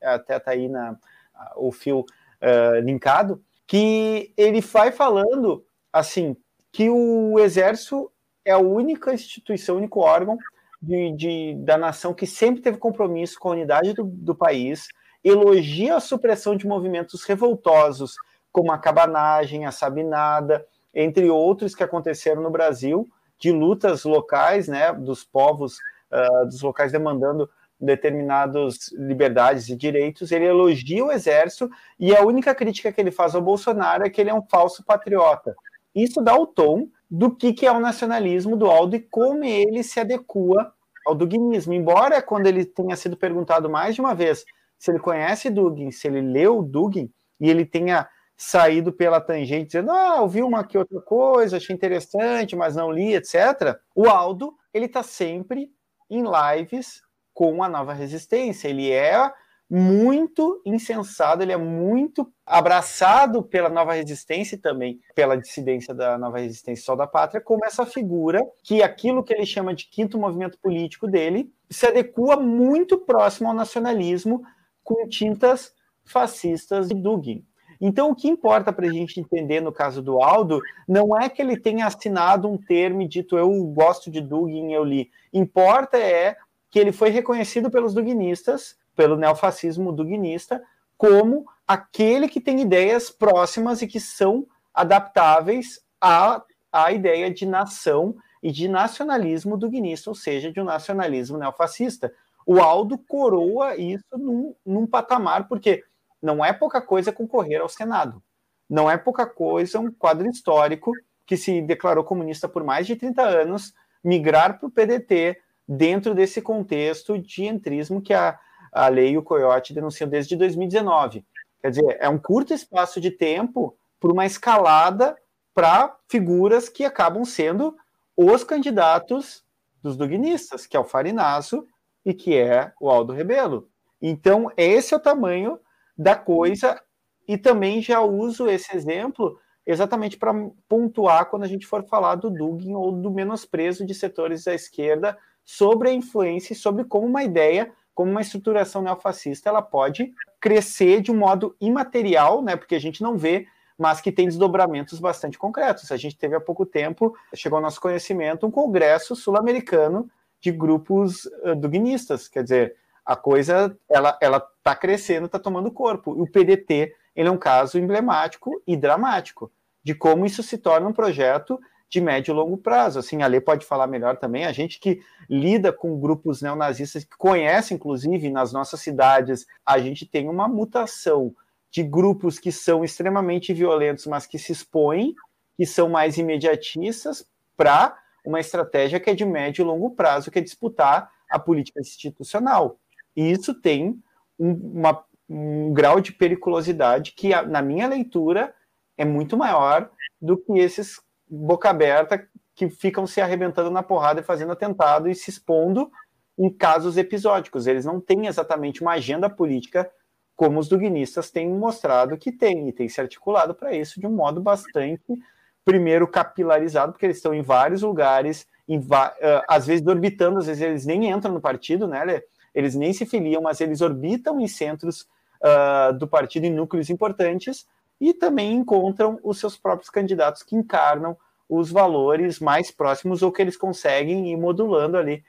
até tá aí na, o fio uh, linkado, que ele vai falando assim que o exército é a única instituição, único órgão de, de, da nação que sempre teve compromisso com a unidade do, do país, elogia a supressão de movimentos revoltosos, como a cabanagem, a sabinada, entre outros que aconteceram no Brasil, de lutas locais, né, dos povos, uh, dos locais demandando determinadas liberdades e direitos, ele elogia o exército e a única crítica que ele faz ao Bolsonaro é que ele é um falso patriota. Isso dá o tom do que, que é o nacionalismo do Aldo e como ele se adequa ao duguinismo. Embora quando ele tenha sido perguntado mais de uma vez se ele conhece Dugin, se ele leu Dugin, e ele tenha saído pela tangente dizendo, ah, ouvi uma aqui outra coisa, achei interessante, mas não li, etc. O Aldo, ele está sempre em lives com a nova resistência. Ele é muito insensado, ele é muito abraçado pela nova resistência e também pela dissidência da nova resistência Sol da Pátria, como essa figura que aquilo que ele chama de quinto movimento político dele se adequa muito próximo ao nacionalismo com tintas fascistas de Dugin. Então, o que importa para a gente entender no caso do Aldo não é que ele tenha assinado um termo e dito eu gosto de Dugin, eu li. Importa é que ele foi reconhecido pelos duguinistas, pelo neofascismo duguinista, como aquele que tem ideias próximas e que são adaptáveis à, à ideia de nação e de nacionalismo duguinista, ou seja, de um nacionalismo neofascista. O Aldo coroa isso num, num patamar, porque não é pouca coisa concorrer ao Senado. Não é pouca coisa um quadro histórico que se declarou comunista por mais de 30 anos, migrar para o PDT, dentro desse contexto de entrismo que a, a lei e o Coyote denunciam desde 2019. Quer dizer, é um curto espaço de tempo para uma escalada para figuras que acabam sendo os candidatos dos dugnistas, que é o Farinaso e que é o Aldo Rebelo. Então, esse é o tamanho da coisa, e também já uso esse exemplo exatamente para pontuar quando a gente for falar do Dugin ou do menosprezo de setores da esquerda sobre a influência e sobre como uma ideia, como uma estruturação neofascista, ela pode crescer de um modo imaterial, né, porque a gente não vê, mas que tem desdobramentos bastante concretos. A gente teve há pouco tempo, chegou ao nosso conhecimento, um congresso sul-americano de grupos uh, dugnistas, quer dizer, a coisa ela ela está crescendo, está tomando corpo. E o PDT ele é um caso emblemático e dramático de como isso se torna um projeto de médio e longo prazo. Assim, a Lê pode falar melhor também. A gente que lida com grupos neonazistas, que conhece, inclusive, nas nossas cidades, a gente tem uma mutação de grupos que são extremamente violentos, mas que se expõem, que são mais imediatistas, para uma estratégia que é de médio e longo prazo, que é disputar a política institucional. E isso tem um, uma, um grau de periculosidade que, na minha leitura, é muito maior do que esses boca aberta que ficam se arrebentando na porrada e fazendo atentado e se expondo em casos episódicos. Eles não têm exatamente uma agenda política como os dugnistas têm mostrado que tem, e tem se articulado para isso de um modo bastante, primeiro, capilarizado, porque eles estão em vários lugares, em, às vezes orbitando, às vezes eles nem entram no partido, né, Lê? Eles nem se filiam, mas eles orbitam em centros uh, do partido, em núcleos importantes, e também encontram os seus próprios candidatos que encarnam os valores mais próximos ou que eles conseguem ir modulando ali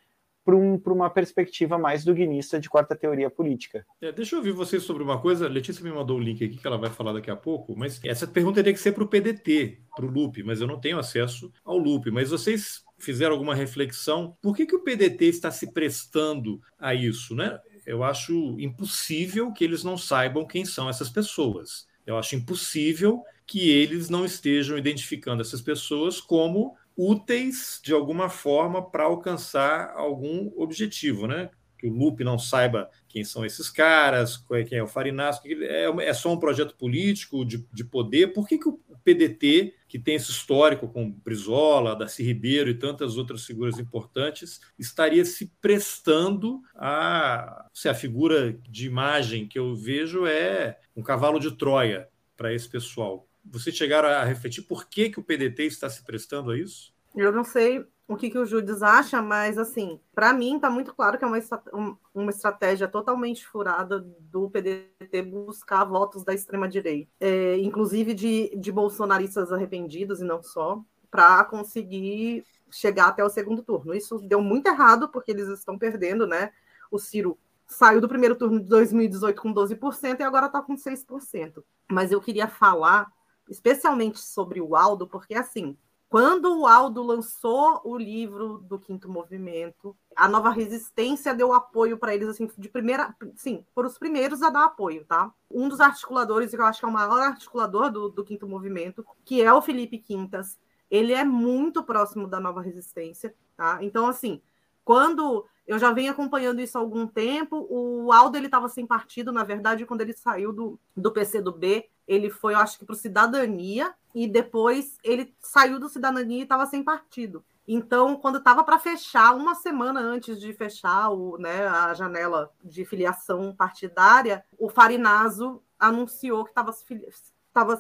para um, uma perspectiva mais dugnista de quarta teoria política. É, deixa eu ouvir vocês sobre uma coisa. Letícia me mandou o um link aqui que ela vai falar daqui a pouco, mas essa pergunta teria que ser para o PDT, para o Lupe, mas eu não tenho acesso ao Lupe. Mas vocês fizeram alguma reflexão? Por que, que o PDT está se prestando a isso? Né? Eu acho impossível que eles não saibam quem são essas pessoas. Eu acho impossível que eles não estejam identificando essas pessoas como úteis de alguma forma para alcançar algum objetivo, né? Que o Lupe não saiba quem são esses caras, é, quem é o Farinas, é, é só um projeto político de, de poder. Por que, que o PDT, que tem esse histórico com Brizola, Darcy Ribeiro e tantas outras figuras importantes, estaria se prestando a. Se a figura de imagem que eu vejo é um cavalo de Troia para esse pessoal. Vocês chegaram a refletir por que, que o PDT está se prestando a isso? Eu não sei o que, que o Judes acha, mas assim, para mim está muito claro que é uma, uma estratégia totalmente furada do PDT buscar votos da extrema-direita, é, inclusive de, de bolsonaristas arrependidos e não só, para conseguir chegar até o segundo turno. Isso deu muito errado, porque eles estão perdendo, né? O Ciro saiu do primeiro turno de 2018 com 12% e agora está com 6%. Mas eu queria falar especialmente sobre o Aldo, porque assim, quando o Aldo lançou o livro do Quinto Movimento, a Nova Resistência deu apoio para eles, assim, de primeira, sim, foram os primeiros a dar apoio, tá? Um dos articuladores, que eu acho que é o maior articulador do, do Quinto Movimento, que é o Felipe Quintas, ele é muito próximo da Nova Resistência, tá? Então, assim, quando eu já venho acompanhando isso há algum tempo. O Aldo ele estava sem partido, na verdade, quando ele saiu do, do PC do B, ele foi, eu acho que, para o Cidadania, e depois ele saiu do Cidadania e estava sem partido. Então, quando estava para fechar, uma semana antes de fechar o, né, a janela de filiação partidária, o Farinaso anunciou que estava se,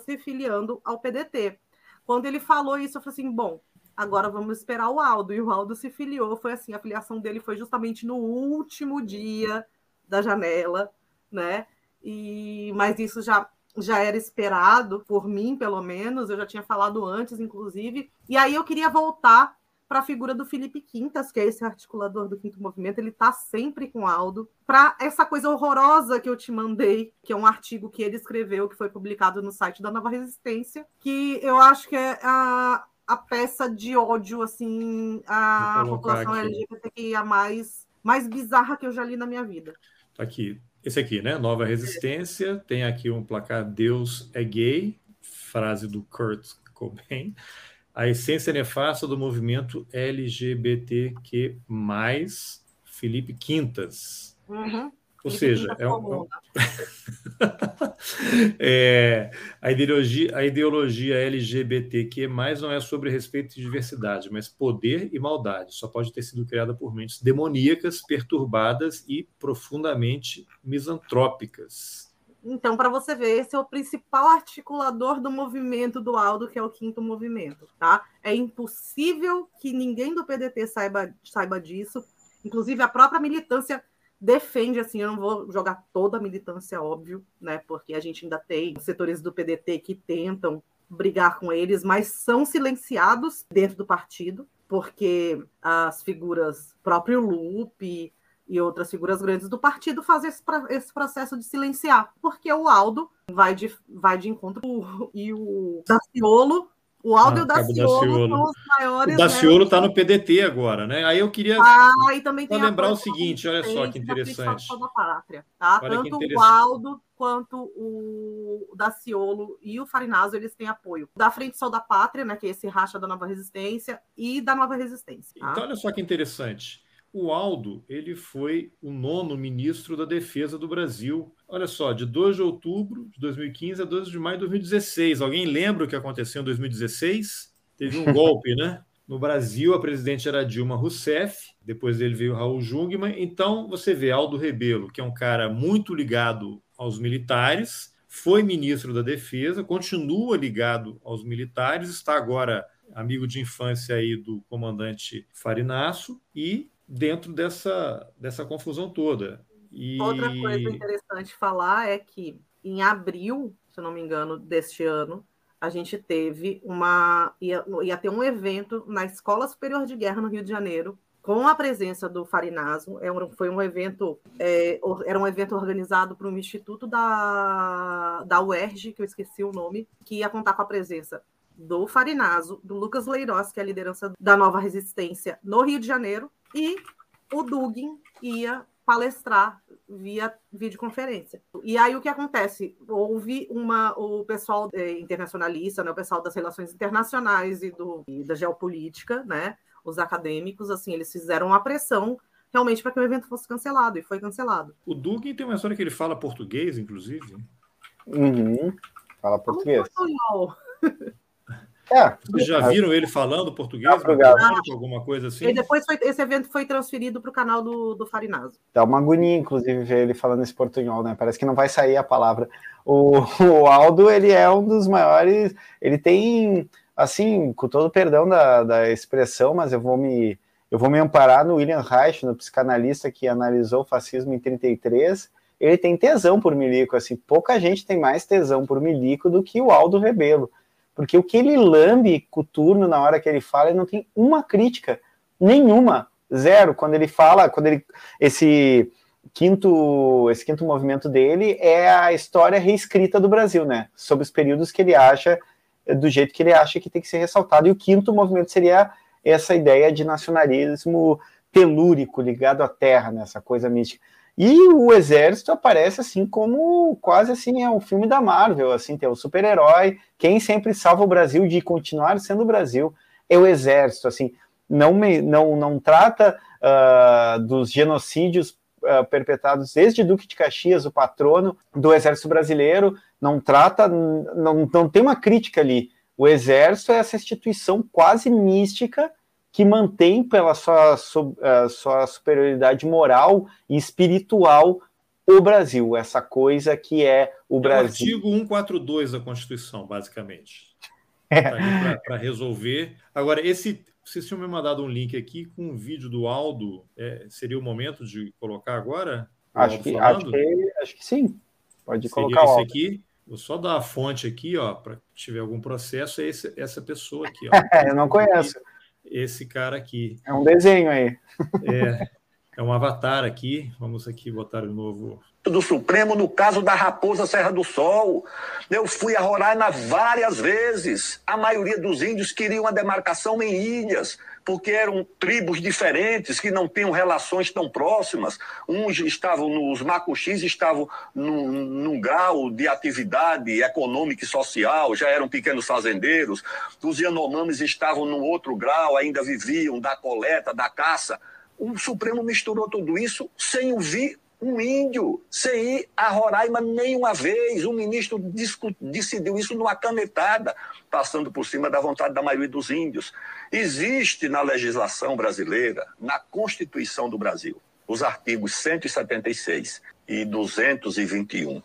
se filiando ao PDT. Quando ele falou isso, eu falei assim: bom, agora vamos esperar o Aldo. E o Aldo se filiou, foi assim, a filiação dele foi justamente no último dia da janela, né? E, mas isso já, já era esperado por mim, pelo menos, eu já tinha falado antes, inclusive. E aí eu queria voltar para a figura do Felipe Quintas, que é esse articulador do Quinto Movimento, ele está sempre com Aldo, para essa coisa horrorosa que eu te mandei, que é um artigo que ele escreveu, que foi publicado no site da Nova Resistência, que eu acho que é a, a peça de ódio, assim, a população aqui. LGBTQIA mais, mais bizarra que eu já li na minha vida. Tá aqui. Esse aqui, né? Nova Resistência. Tem aqui um placar Deus é gay, frase do Kurt Cobain. A essência nefasta do movimento LGBTQ+, Felipe Quintas. Uhum. Ou seja, é um, é, a, ideologia, a ideologia LGBTQ não é sobre respeito e diversidade, mas poder e maldade. Só pode ter sido criada por mentes demoníacas, perturbadas e profundamente misantrópicas. Então, para você ver, esse é o principal articulador do movimento do Aldo, que é o quinto movimento, tá? É impossível que ninguém do PDT saiba, saiba disso. Inclusive, a própria militância defende, assim, eu não vou jogar toda a militância, óbvio, né? Porque a gente ainda tem setores do PDT que tentam brigar com eles, mas são silenciados dentro do partido, porque as figuras, próprio Lupe, e outras figuras grandes do partido fazem esse, esse processo de silenciar, porque o Aldo vai de, vai de encontro e o Daciolo o Aldo ah, e o Daciolo, são os maiores. O Daciolo está né? no PDT agora, né? Aí eu queria ah, lembrar o seguinte: olha só que interessante. Da pátria, tá? Tanto o Aldo quanto o Daciolo e o Farinazo, eles têm apoio da Frente Sol da Pátria, né? Que é esse racha da Nova Resistência, e da Nova Resistência. Tá? Então, olha só que interessante. O Aldo ele foi o nono ministro da Defesa do Brasil. Olha só, de 2 de outubro de 2015 a 2 de maio de 2016. Alguém lembra o que aconteceu em 2016? Teve um golpe, né? No Brasil, a presidente era Dilma Rousseff, depois dele veio Raul Jungmann. Então, você vê Aldo Rebelo, que é um cara muito ligado aos militares, foi ministro da Defesa, continua ligado aos militares, está agora amigo de infância aí do comandante Farinaço e dentro dessa, dessa confusão toda. E... Outra coisa interessante falar é que em abril, se não me engano, deste ano, a gente teve uma. Ia, ia ter um evento na Escola Superior de Guerra no Rio de Janeiro, com a presença do Farinaso. É foi um evento, é, era um evento organizado por um instituto da, da UERJ, que eu esqueci o nome, que ia contar com a presença do Farinaso, do Lucas Leiroz, que é a liderança da nova resistência no Rio de Janeiro, e o Dugin ia palestrar via videoconferência. E aí o que acontece? Houve uma o pessoal é, internacionalista, né, o pessoal das relações internacionais e, do, e da geopolítica, né, os acadêmicos, assim, eles fizeram uma pressão realmente para que o evento fosse cancelado e foi cancelado. O Dugin tem uma história que ele fala português, inclusive. Uhum. Fala português. É, Vocês já viram ele falando português? Ah, alguma coisa assim? E depois foi, esse evento foi transferido para o canal do, do Farinazo. Dá uma agonia, inclusive, ver ele falando esse portunhol, né? Parece que não vai sair a palavra. O, o Aldo, ele é um dos maiores. Ele tem, assim, com todo o perdão da, da expressão, mas eu vou me. Eu vou me amparar no William Reich, no psicanalista que analisou o fascismo em 33. Ele tem tesão por Milico, assim, pouca gente tem mais tesão por Milico do que o Aldo Rebelo porque o que ele lambe Coturno na hora que ele fala, ele não tem uma crítica, nenhuma, zero. Quando ele fala, quando ele. Esse quinto, esse quinto movimento dele é a história reescrita do Brasil, né? Sobre os períodos que ele acha, do jeito que ele acha que tem que ser ressaltado. E o quinto movimento seria essa ideia de nacionalismo telúrico, ligado à terra, nessa né? coisa mística. E o exército aparece assim como quase assim é um filme da Marvel, assim, tem o super-herói, quem sempre salva o Brasil de continuar sendo o Brasil é o exército, assim, não me, não não trata uh, dos genocídios uh, perpetrados desde Duque de Caxias, o patrono do exército brasileiro, não trata, não, não tem uma crítica ali. O exército é essa instituição quase mística que mantém pela sua, uh, sua superioridade moral e espiritual o Brasil, essa coisa que é o é Brasil. O artigo 142 da Constituição, basicamente. É. Para resolver. Agora, esse. Vocês tinham me mandado um link aqui com um vídeo do Aldo. É, seria o momento de colocar agora? Acho que, acho que, acho, que, sim. Pode seria colocar esse aqui. Vou só dar a fonte aqui, ó, para tiver algum processo, é esse, essa pessoa aqui. Ó. Eu não conheço esse cara aqui. É um desenho aí. É, é um avatar aqui. Vamos aqui botar o novo. Do Supremo no caso da Raposa Serra do Sol. Eu fui a Roraima várias vezes. A maioria dos índios queriam a demarcação em ilhas porque eram tribos diferentes que não tinham relações tão próximas. Uns estavam nos macuxis, estavam num, num, grau de atividade econômica e social, já eram pequenos fazendeiros. Os Yanomamis estavam num outro grau, ainda viviam da coleta, da caça. O Supremo misturou tudo isso sem ouvir um índio sem ir a Roraima nenhuma vez. O ministro decidiu isso numa canetada, passando por cima da vontade da maioria dos índios. Existe na legislação brasileira, na Constituição do Brasil, os artigos 176 e 221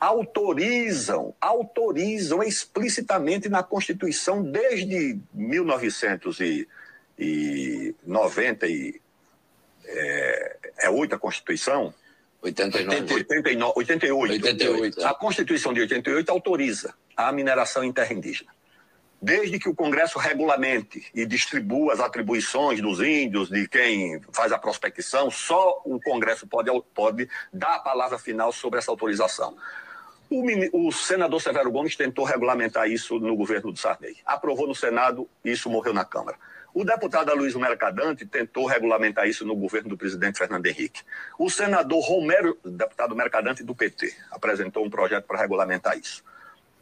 autorizam, autorizam explicitamente na Constituição desde 1990 e é, é 8 a Constituição, 89. 89, 88, 88. A Constituição de 88 autoriza a mineração em terra indígena. Desde que o Congresso regulamente e distribua as atribuições dos índios, de quem faz a prospecção, só o Congresso pode, pode dar a palavra final sobre essa autorização. O, o, senador Severo Gomes tentou regulamentar isso no governo do Sarney. Aprovou no Senado e isso morreu na Câmara. O deputado Luiz Mercadante tentou regulamentar isso no governo do presidente Fernando Henrique. O senador Romero, deputado Mercadante do PT, apresentou um projeto para regulamentar isso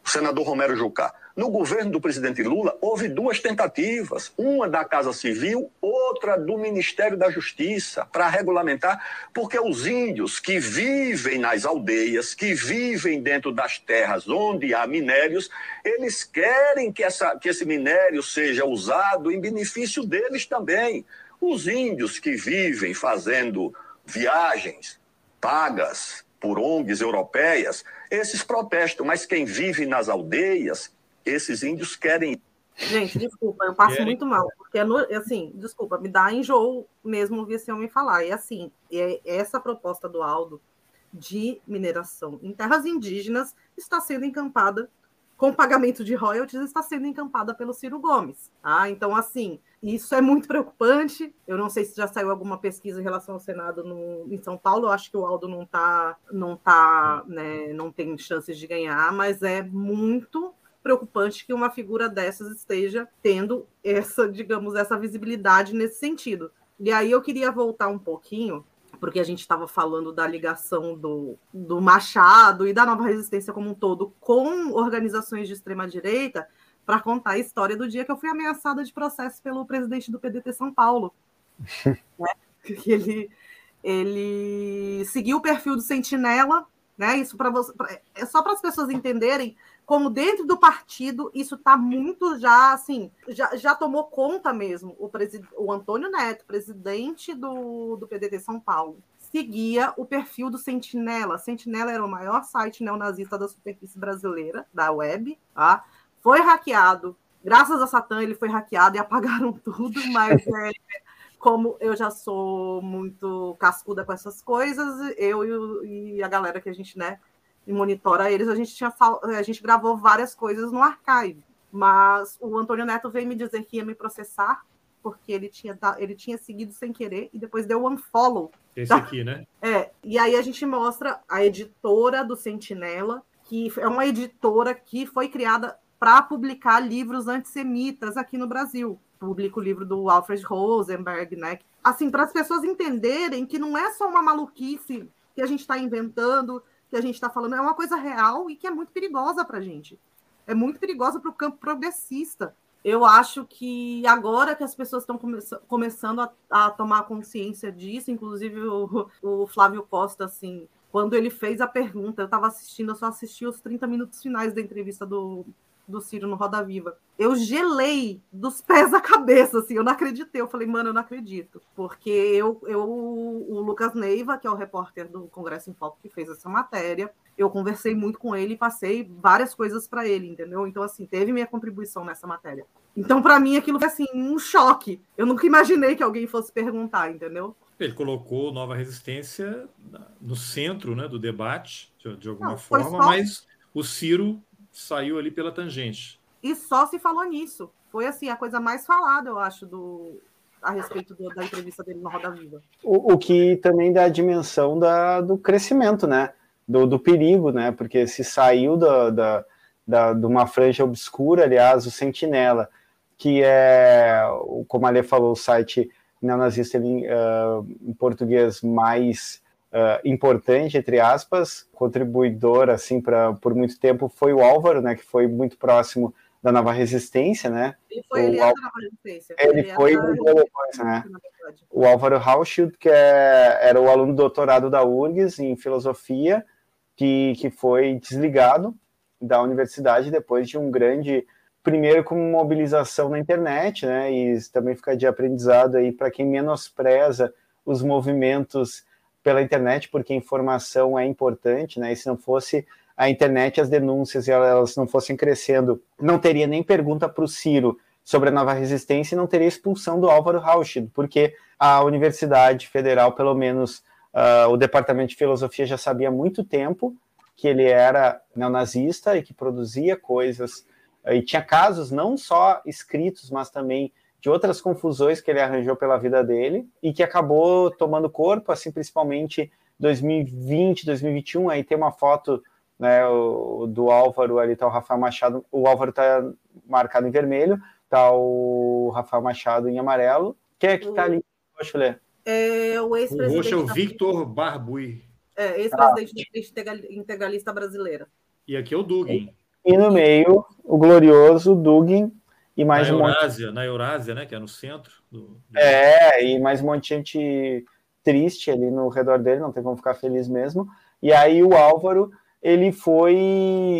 o senador Romero Jucá. No governo do presidente Lula, houve duas tentativas, uma da Casa Civil, outra do Ministério da Justiça, para regulamentar, porque os índios que vivem nas aldeias, que vivem dentro das terras onde há minérios, eles querem que, essa, que esse minério seja usado em benefício deles também. Os índios que vivem fazendo viagens pagas por ONGs europeias, esses protestam, mas quem vive nas aldeias, esses índios querem. Gente, desculpa, eu passo muito mal, porque assim, desculpa, me dá enjoo mesmo ouvir esse homem falar. E assim, é, essa proposta do Aldo de mineração em terras indígenas está sendo encampada com pagamento de royalties, está sendo encampada pelo Ciro Gomes. Tá? Então, assim, isso é muito preocupante. Eu não sei se já saiu alguma pesquisa em relação ao Senado no, em São Paulo. Eu acho que o Aldo não tá, não tá, né, não tem chances de ganhar, mas é muito preocupante que uma figura dessas esteja tendo essa, digamos, essa visibilidade nesse sentido. E aí eu queria voltar um pouquinho, porque a gente estava falando da ligação do, do Machado e da nova resistência como um todo com organizações de extrema direita para contar a história do dia que eu fui ameaçada de processo pelo presidente do PDT São Paulo. né? ele, ele seguiu o perfil do Sentinela, né? Isso para você, pra, é só para as pessoas entenderem como dentro do partido isso está muito já assim, já, já tomou conta mesmo. O, presid, o Antônio Neto, presidente do, do PDT São Paulo, seguia o perfil do Sentinela. Sentinela era o maior site neonazista da superfície brasileira, da web, tá? foi hackeado. Graças a Satã, ele foi hackeado e apagaram tudo, mas é, como eu já sou muito cascuda com essas coisas, eu e, a galera que a gente né, monitora eles, a gente, tinha, a gente gravou várias coisas no archive. Mas o Antônio Neto veio me dizer que ia me processar porque ele tinha, ele tinha seguido sem querer e depois deu unfollow. Esse aqui, né? É, e aí a gente mostra a editora do Sentinela, que é uma editora que foi criada para publicar livros antissemitas aqui no Brasil. Publica o livro do Alfred Rosenberg, né? Assim, para as pessoas entenderem que não é só uma maluquice que a gente está inventando, que a gente está falando, é uma coisa real e que é muito perigosa para a gente. É muito perigosa para o campo progressista. Eu acho que agora que as pessoas estão come começando a, a, tomar consciência disso, inclusive o, o Flávio Costa, assim, quando ele fez a pergunta, eu estava assistindo, eu só assisti os 30 minutos finais da entrevista do, do Ciro no Roda Viva. Eu gelei dos pés à cabeça, assim, eu não acreditei. Eu falei, mano, eu não acredito. Porque eu, eu o Lucas Neiva, que é o repórter do Congresso em Foco, que fez essa matéria, eu conversei muito com ele e passei várias coisas para ele, entendeu? Então, assim, teve minha contribuição nessa matéria. Então, para mim, aquilo foi, assim, um choque. Eu nunca imaginei que alguém fosse perguntar, entendeu? Ele colocou Nova Resistência no centro né, do debate, de, de alguma não, forma, só... mas o Ciro saiu ali pela tangente. E só se falou nisso. Foi assim a coisa mais falada, eu acho, do, a respeito do, da entrevista dele na Roda Viva. O, o que também dá a dimensão da, do crescimento, né? Do, do perigo, né? Porque se saiu da, da, da, de uma franja obscura, aliás, o Sentinela, que é, como a Lê falou, o site neonazista ele, uh, em português mais uh, importante, entre aspas, contribuidor, assim, para por muito tempo, foi o Álvaro, né, que foi muito próximo da Nova Resistência, né? Ele foi ele da Nova Resistência. Ele, ele foi depois, né? O Álvaro Hauschild, que é, era o aluno do doutorado da URGS em filosofia, que, que foi desligado da universidade depois de um grande primeiro com mobilização na internet, né? E também fica de aprendizado aí para quem menospreza os movimentos pela internet, porque informação é importante, né? E se não fosse a internet, as denúncias elas não fossem crescendo, não teria nem pergunta para o Ciro sobre a nova resistência e não teria expulsão do Álvaro Rauschid, porque a Universidade Federal, pelo menos uh, o Departamento de Filosofia já sabia há muito tempo que ele era neonazista e que produzia coisas e tinha casos não só escritos, mas também de outras confusões que ele arranjou pela vida dele e que acabou tomando corpo, assim, principalmente 2020, 2021, aí tem uma foto né, o, do Álvaro, ali tá o Rafael Machado, o Álvaro tá marcado em vermelho, tá o Rafael Machado em amarelo, quem é que tá ali? Deixa eu ler. É o ex-presidente. O roxo é o Victor Barbui. É, ex-presidente ah. da integralista brasileira. E aqui é o Dugin. E no meio, o glorioso Dugin e mais na um Eurásia, monte... Na Eurásia, né? Que é no centro. Do... É, e mais um monte de gente triste ali no redor dele, não tem como ficar feliz mesmo. E aí o Álvaro, ele foi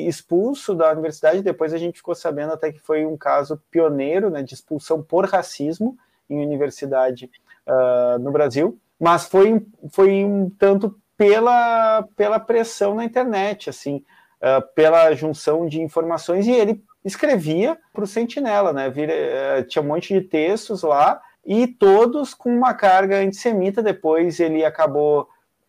expulso da universidade, depois a gente ficou sabendo até que foi um caso pioneiro né, de expulsão por racismo em universidade uh, no Brasil, mas foi, foi um tanto pela, pela pressão na internet, assim, uh, pela junção de informações, e ele escrevia para o Sentinela, né? Vira, uh, tinha um monte de textos lá, e todos com uma carga antissemita. Depois ele acabou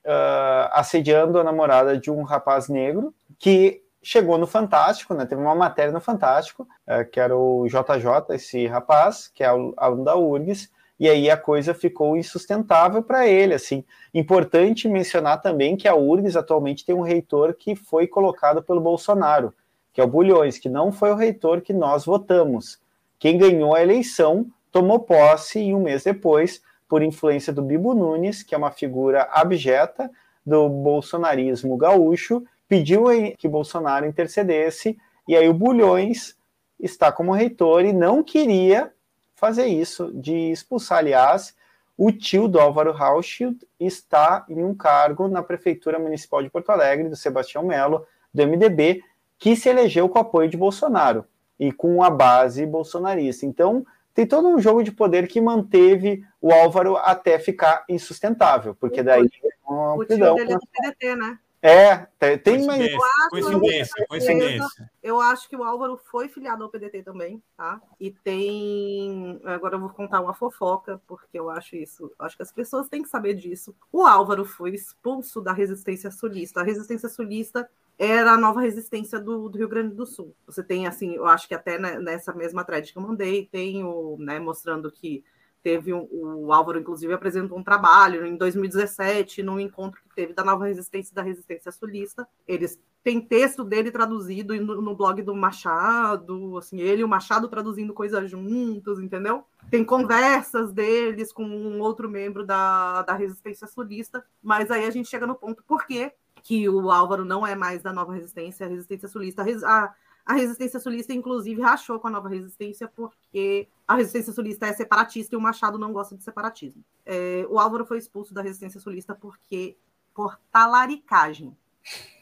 uh, assediando a namorada de um rapaz negro que chegou no Fantástico, né? Teve uma matéria no Fantástico, uh, que era o JJ, esse rapaz, que é aluno da URGS, e aí a coisa ficou insustentável para ele, assim. Importante mencionar também que a URGS atualmente tem um reitor que foi colocado pelo Bolsonaro, que é o Bulhões, que não foi o reitor que nós votamos. Quem ganhou a eleição tomou posse e um mês depois, por influência do Bibo Nunes, que é uma figura abjeta do bolsonarismo gaúcho, pediu que Bolsonaro intercedesse, e aí o Bulhões está como reitor e não queria fazer isso, de expulsar, aliás, o tio do Álvaro Hauschild está em um cargo na Prefeitura Municipal de Porto Alegre, do Sebastião Melo, do MDB, que se elegeu com o apoio de Bolsonaro e com a base bolsonarista. Então, tem todo um jogo de poder que manteve o Álvaro até ficar insustentável, porque daí... O tio dele é do PDT, né? É, tem mais. Coincidência, coincidência. Eu acho que o Álvaro foi filiado ao PDT também, tá? E tem. Agora eu vou contar uma fofoca, porque eu acho isso. Acho que as pessoas têm que saber disso. O Álvaro foi expulso da resistência sulista. A resistência sulista era a nova resistência do, do, Rio Grande do Sul. Você tem, assim, eu acho que até nessa mesma thread que eu mandei, tem o, né, mostrando que teve um, o Álvaro, inclusive, apresentou um trabalho em 2017, num encontro que teve da Nova Resistência e da Resistência Sulista. Eles têm texto dele traduzido no, no, blog do Machado, assim, ele e o Machado traduzindo coisas juntos, entendeu? Tem conversas deles com um outro membro da, da Resistência Sulista, mas aí a gente chega no ponto por que que o Álvaro não é mais da Nova Resistência, a Resistência Sulista. A, a resistência sulista, inclusive, rachou com a nova resistência, porque a resistência sulista é separatista e o Machado não gosta de separatismo. É, o Álvaro foi expulso da resistência sulista porque por talaricagem.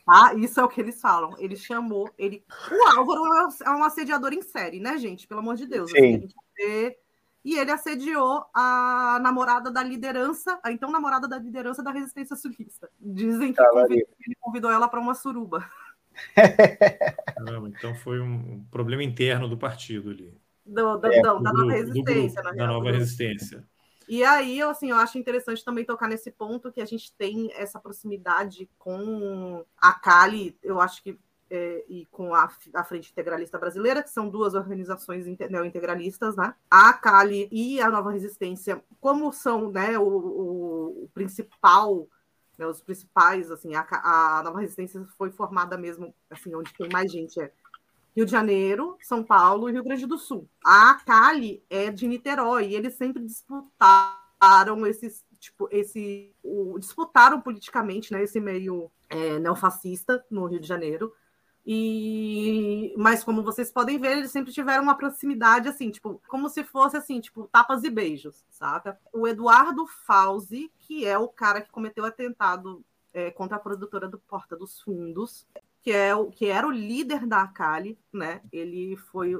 Tá? Isso é o que eles falam. Ele chamou. Ele... O Álvaro é um assediador em série, né, gente? Pelo amor de Deus. Assim, vê... E ele assediou a namorada da liderança, a então namorada da liderança da resistência sulista. Dizem que convidou, ele convidou ela para uma suruba. Caramba, então foi um problema interno do partido ali. Do, do, é, não, da nova resistência. da nova resistência. E aí, eu, assim, eu acho interessante também tocar nesse ponto que a gente tem essa proximidade com a Cali, eu acho que, é, e com a, a, Frente Integralista Brasileira, que são duas organizações neo-integralistas, né? A Cali e a Nova Resistência, como são né, o, o, o principal né, os principais, assim, a, a nova resistência foi formada mesmo, assim, onde tem mais gente é Rio de Janeiro, São Paulo e Rio Grande do Sul. A Cali é de Niterói, e eles sempre disputaram esses, tipo, esse, o, disputaram politicamente, né, esse meio é, neofascista no Rio de Janeiro, E mas como vocês podem ver, eles sempre tiveram uma proximidade assim, tipo, como se fosse assim, tipo, tapas e beijos, saca? O Eduardo Fauzi, que é o cara que cometeu o atentado é, contra a produtora do Porta dos Fundos, que é o que era o líder da Akali, né? Ele foi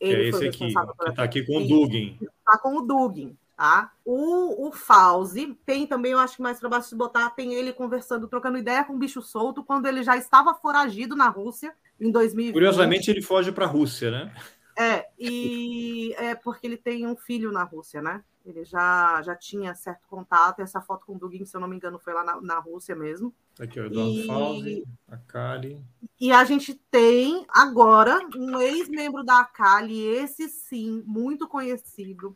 ele é esse aqui, que está aqui com o Dugin. Está com o Dugin, tá? O, o Fauzi tem também, eu acho que mais para baixo de botar, tem ele conversando, trocando ideia com o bicho solto, quando ele já estava foragido na Rússia em 2020. Curiosamente, ele foge para a Rússia, né? É, e é porque ele tem um filho na Rússia, né? Ele já, já tinha certo contato. Essa foto com o Dugin, se eu não me engano, foi lá na, na Rússia mesmo. Aqui, o Eduardo e... Fauzi, a Kali. E a gente tem agora um ex-membro da Akali, esse sim, muito conhecido.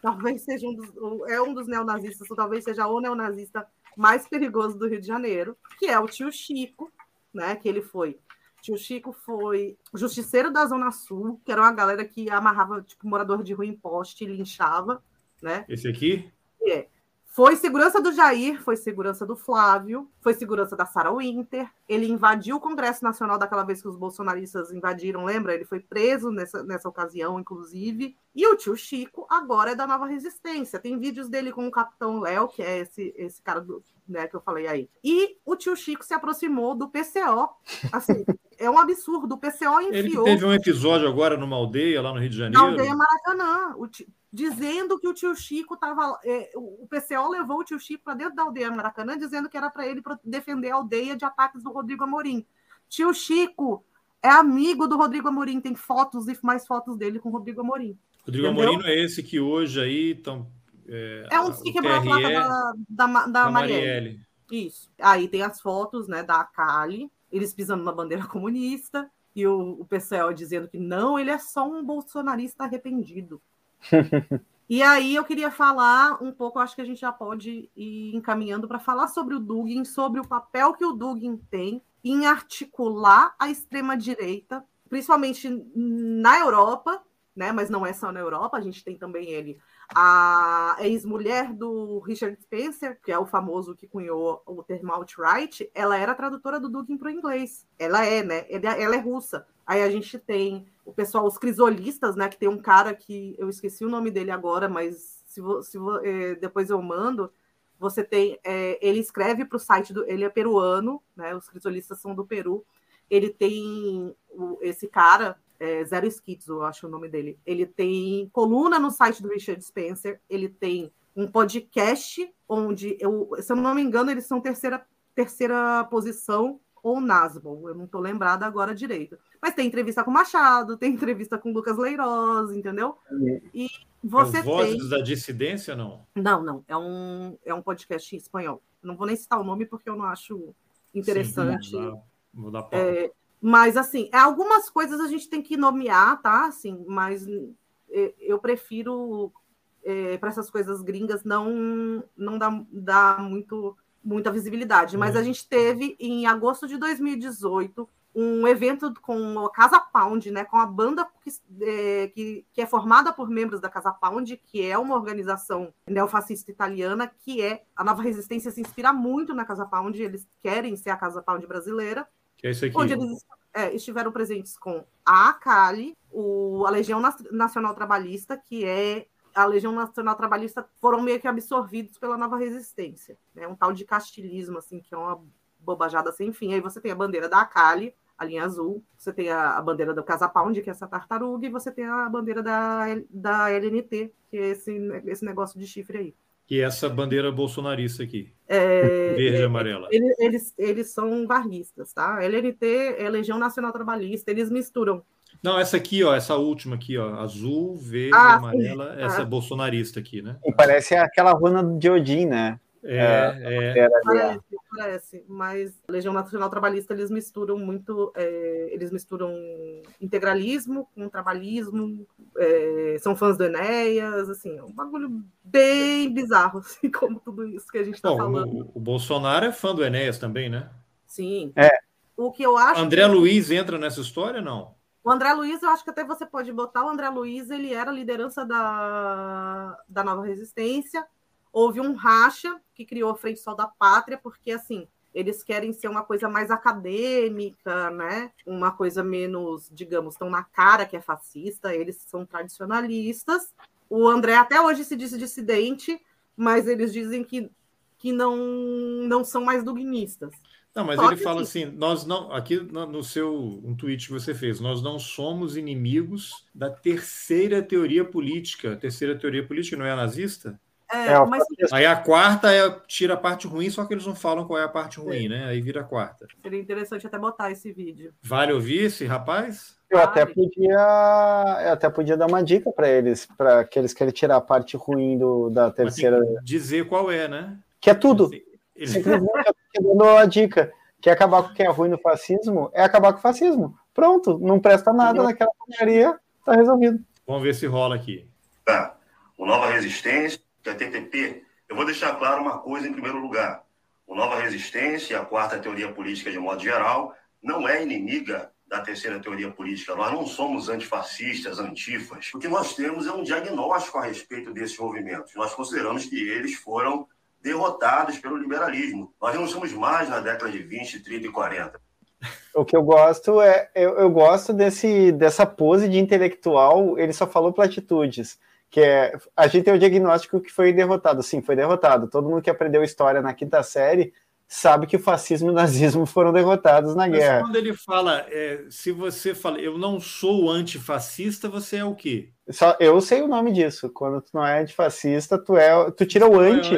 Talvez seja um dos, é um dos neonazistas, ou talvez seja o neonazista mais perigoso do Rio de Janeiro, que é o tio Chico, né? Que ele foi. Tio Chico foi justiceiro da Zona Sul, que era uma galera que amarrava, tipo, morador de rua em poste e linchava, né? Esse aqui? É. Foi segurança do Jair, foi segurança do Flávio, foi segurança da Sarah Winter. Ele invadiu o Congresso Nacional daquela vez que os bolsonaristas invadiram, lembra? Ele foi preso nessa, nessa ocasião, inclusive. E o tio Chico agora é da Nova Resistência. Tem vídeos dele com o Capitão Léo, que é esse, esse cara do, né, que eu falei aí. E o tio Chico se aproximou do PCO. Assim, é um absurdo. O PCO enfiou. Ele teve um episódio agora numa aldeia lá no Rio de Janeiro. Na aldeia Maracanã. O tio dizendo que o tio Chico estava. É, o PCO levou o tio Chico para dentro da aldeia Maracanã, dizendo que era para ele defender a aldeia de ataques do Rodrigo Amorim. Tio Chico é amigo do Rodrigo Amorim, tem fotos e mais fotos dele com o Rodrigo Amorim. Rodrigo Entendeu? Amorim não é esse que hoje aí estão. É, é um dos que quebrou a placa da, da, da, da Marielle. Marielle. Isso. Aí tem as fotos né, da Kali, eles pisando na bandeira comunista, e o, o PCO dizendo que não, ele é só um bolsonarista arrependido. E aí eu queria falar um pouco, acho que a gente já pode ir encaminhando para falar sobre o Dugin, sobre o papel que o Dugin tem em articular a extrema-direita, principalmente na Europa, né? Mas não é só na Europa, a gente tem também ele, a ex-mulher do Richard Spencer, que é o famoso que cunhou o termo alt-right, ela era tradutora do Dugin para o inglês. Ela é, né? Ela é russa. Aí a gente tem o pessoal, os crisolistas, né? Que tem um cara que eu esqueci o nome dele agora, mas se, se é, depois eu mando. Você tem, é, ele escreve para o site do, ele é peruano, né? Os crisolistas são do Peru. Ele tem o, esse cara, é, Zero Skits, eu acho o nome dele. Ele tem coluna no site do Richard Spencer. Ele tem um podcast onde, eu, se eu não me engano, eles são terceira terceira posição ou Nasbol, eu não estou lembrada agora direito. Mas tem entrevista com Machado, tem entrevista com Lucas Leiroz, entendeu? E você é Vozes tem... da Dissidência, não? Não, não. É um, é um podcast em espanhol. Não vou nem citar o nome porque eu não acho interessante. Sim, vou dar, vou dar é, mas, assim, é, algumas coisas a gente tem que nomear, tá? Assim, mas é, eu prefiro é, para essas coisas gringas não não dá, dá muito muita visibilidade. Mas a uhum. gente teve, em agosto de 2018, um evento com a Casa Pound, né, com a banda que, é, que, que, é formada por membros da Casa Pound, que é uma organização neofascista italiana, que é a Nova Resistência se inspira muito na Casa Pound, eles querem ser a Casa Pound brasileira. Que é isso aqui. Onde eles é, estiveram presentes com a ACALI, o, a Legião Nacional Trabalhista, que é a Legião Nacional Trabalhista foram meio que absorvidos pela nova resistência. Né? Um tal de castilismo, assim, que é uma bobajada sem fim. Aí você tem a bandeira da Akali, a linha azul, você tem a, a bandeira do Casa Pound, que é essa tartaruga, e você tem a bandeira da, da LNT, que é esse, esse negócio de chifre aí. Que é essa bandeira bolsonarista aqui. É, Verde e é, amarela. Eles, eles, eles são varguistas, tá? LNT é Legião Nacional Trabalhista, eles misturam não, essa aqui, ó, essa última aqui, ó, azul, verde, ah, amarela, sim. essa ah. bolsonarista aqui, né? E parece aquela runa de Odin, né? É, é. é. Parece, parece, mas Legião Nacional Trabalhista eles misturam muito, é, eles misturam integralismo com trabalhismo, é, são fãs do Enéas, assim, é um bagulho bem bizarro, assim, como tudo isso que a gente está falando. O, o, Bolsonaro é fã do Enéas também, né? Sim. É. O que eu acho. André que... Luiz entra nessa história, não? O André Luiz, eu acho que até você pode botar o André Luiz, ele era a liderança da, da Nova Resistência. Houve um racha que criou a Frente Sol da Pátria, porque assim, eles querem ser uma coisa mais acadêmica, né? Uma coisa menos, digamos, tão na cara que é fascista, eles são tradicionalistas. O André até hoje se disse dissidente, mas eles dizem que, que não, não são mais dogmistas. Não, mas Só ele fala sim. assim, nós não, aqui no seu um tweet que você fez, nós não somos inimigos da terceira teoria política. A terceira teoria política não é a nazista? É, é, mas... Aí a quarta é tira a parte ruim, só que eles não falam qual é a parte ruim, é. né? Aí vira a quarta. Seria interessante até botar esse vídeo. Vale ouvir esse rapaz? Eu até podia, eu até podia dar uma dica para eles, para que eles querem tirar a parte ruim do, da terceira. dizer qual é, né? Que é tudo. Ele... Simplesmente eu dando a dica. Quer acabar com o que é ruim no fascismo? É acabar com o fascismo. Pronto, não presta nada naquela porcaria, tá resolvido. Vamos ver se rola aqui. Tá. O Nova Resistência que a TTP, eu vou deixar claro uma coisa em primeiro lugar. O Nova Resistência, a quarta teoria política de modo geral, não é inimiga da terceira teoria política. Nós não somos antifascistas, antifas. O que nós temos é um diagnóstico a respeito desses movimentos. Nós consideramos que eles foram derrotados pelo liberalismo. Nós não somos mais na década de 20, 30 e 40. O que eu gosto é, eu, eu gosto desse, dessa pose de intelectual, ele só falou platitudes que é a gente tem o diagnóstico que foi derrotado. Sim, foi derrotado. Todo mundo que aprendeu história na quinta série sabe que o fascismo e o nazismo foram derrotados na Mas guerra. Quando ele fala, é, se você fala, eu não sou antifascista, você é o quê? Só, eu sei o nome disso. Quando tu não é antifascista, tu é, tu tira o anti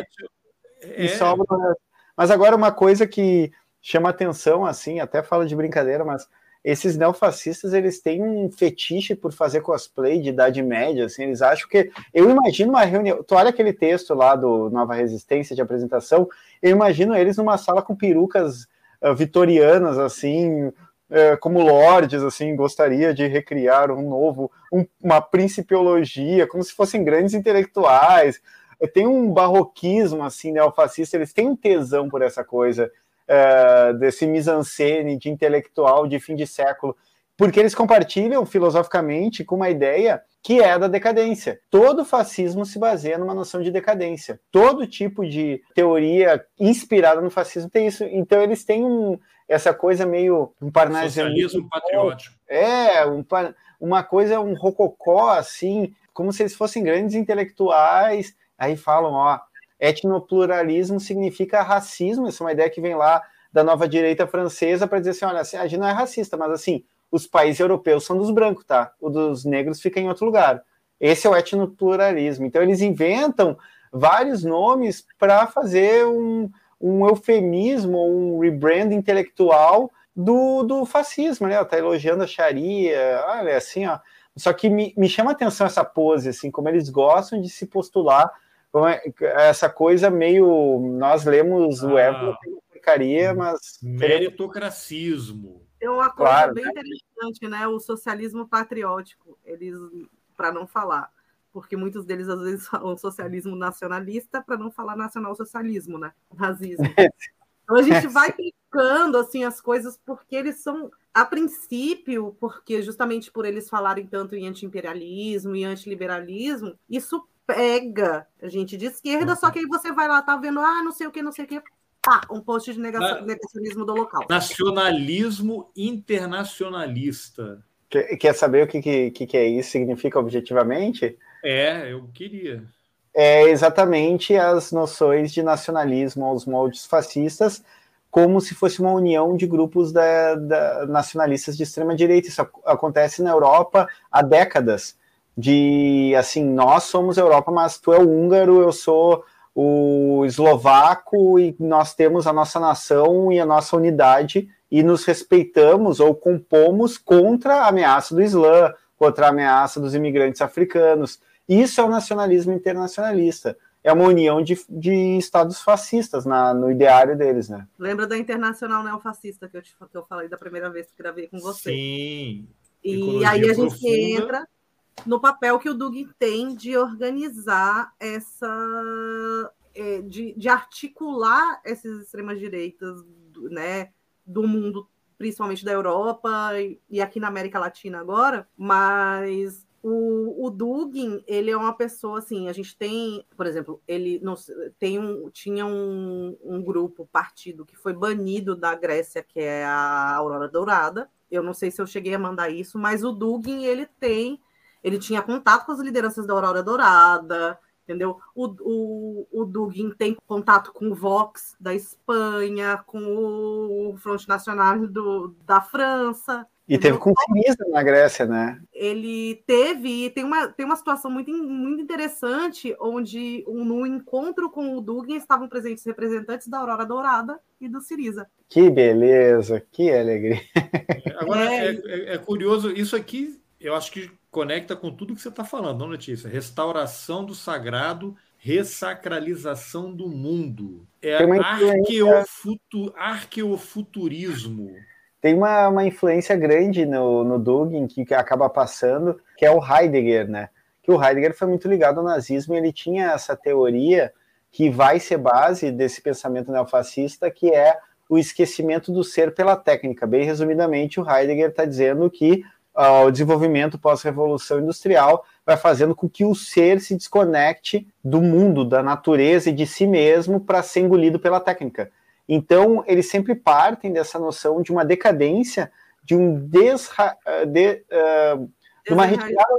é. e sobra. Mas agora uma coisa que chama atenção, assim, até fala de brincadeira, mas esses neofascistas eles têm um fetiche por fazer cosplay de Idade Média, assim, eles acham que. Eu imagino uma reunião. Tu olha aquele texto lá do Nova Resistência de apresentação, eu imagino eles numa sala com perucas uh, vitorianas, assim, uh, como lords, assim, gostaria de recriar um novo, um, uma principiologia, como se fossem grandes intelectuais. Tem um barroquismo, assim, neofascista, eles têm tesão por essa coisa uh, desse mise-en-scène de intelectual de fim de século, porque eles compartilham filosoficamente com uma ideia que é da decadência. Todo fascismo se baseia numa noção de decadência. Todo tipo de teoria inspirada no fascismo tem isso. Então eles têm um, essa coisa meio um parnasianismo patriótico. É, um, uma coisa, um rococó, assim, como se eles fossem grandes intelectuais. Aí falam, ó, etnopluralismo significa racismo, essa é uma ideia que vem lá da nova direita francesa para dizer assim, olha, a gente não é racista, mas assim, os países europeus são dos brancos, tá? O dos negros fica em outro lugar. Esse é o etnopluralismo. Então eles inventam vários nomes para fazer um, um eufemismo, um rebrand intelectual do, do fascismo, né? Tá elogiando a Sharia, olha, assim, ó. Só que me, me chama atenção essa pose, assim, como eles gostam de se postular essa coisa meio. Nós lemos ah, o Evo porcaria, mas. Meritocracismo. É uma coisa claro, bem né? interessante, né? O socialismo patriótico, eles, para não falar, porque muitos deles às vezes falam socialismo nacionalista, para não falar nacional-socialismo, né? Nazismo. Então a gente vai picando assim as coisas porque eles são, a princípio, porque justamente por eles falarem tanto em anti-imperialismo e antiliberalismo, isso pega a gente de esquerda, uhum. só que aí você vai lá, tá vendo, ah, não sei o que, não sei o que, pá, um post de negacionismo do local. Nacionalismo internacionalista. Quer, quer saber o que, que, que é isso significa objetivamente? É, eu queria. É exatamente as noções de nacionalismo aos moldes fascistas, como se fosse uma união de grupos da, da nacionalistas de extrema direita. Isso acontece na Europa há décadas de assim, nós somos Europa, mas tu é o húngaro, eu sou o eslovaco e nós temos a nossa nação e a nossa unidade e nos respeitamos ou compomos contra a ameaça do Islã, contra a ameaça dos imigrantes africanos. Isso é o nacionalismo internacionalista. É uma união de, de estados fascistas na, no ideário deles, né? Lembra da Internacional Neofascista que eu, te, que eu falei da primeira vez que gravei com você? Sim. E aí a gente profunda. entra no papel que o Dug tem de organizar essa. É, de, de articular essas extremas-direitas né, do mundo, principalmente da Europa e, e aqui na América Latina agora, mas O, o Dugin, ele é uma pessoa assim, a gente tem, por exemplo, ele não, tem um, tinha um, um grupo, partido, que foi banido da Grécia, que é a Aurora Dourada. Eu não sei se eu cheguei a mandar isso, mas o Dugin, ele tem, ele tinha contato com as lideranças da Aurora Dourada, entendeu? O, o, o Dugin tem contato com o Vox da Espanha, com o Front Nacional do, da França. E teve com Siriza na Grécia, né? Ele teve, e tem uma, tem uma situação muito, muito interessante, onde um, no encontro com o Dugin estavam presentes representantes da Aurora Dourada e do Siriza. Que beleza, que alegria. Agora, é, é, é curioso, isso aqui eu acho que conecta com tudo que você está falando, não, Letícia? Restauração do sagrado, ressacralização do mundo. É arqueofutu, arqueofuturismo. Tem uma, uma influência grande no, no Dugin que, que acaba passando, que é o Heidegger, né? Que o Heidegger foi muito ligado ao nazismo e ele tinha essa teoria que vai ser base desse pensamento neofascista, que é o esquecimento do ser pela técnica. Bem resumidamente, o Heidegger está dizendo que o desenvolvimento pós-revolução industrial vai fazendo com que o ser se desconecte do mundo, da natureza e de si mesmo para ser engolido pela técnica. Então, eles sempre partem dessa noção de uma decadência, de um desra... de, uh, de uma retirada.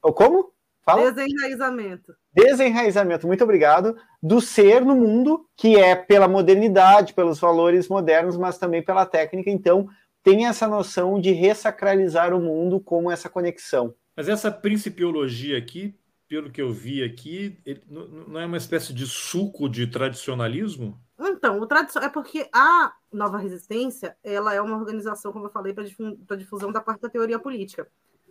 Como? Fala. Desenraizamento. Desenraizamento, muito obrigado, do ser no mundo, que é pela modernidade, pelos valores modernos, mas também pela técnica. Então, tem essa noção de ressacralizar o mundo como essa conexão. Mas essa principiologia aqui, pelo que eu vi aqui, não é uma espécie de suco de tradicionalismo? Então, o tradição é porque a Nova Resistência ela é uma organização, como eu falei, para difusão da quarta teoria política.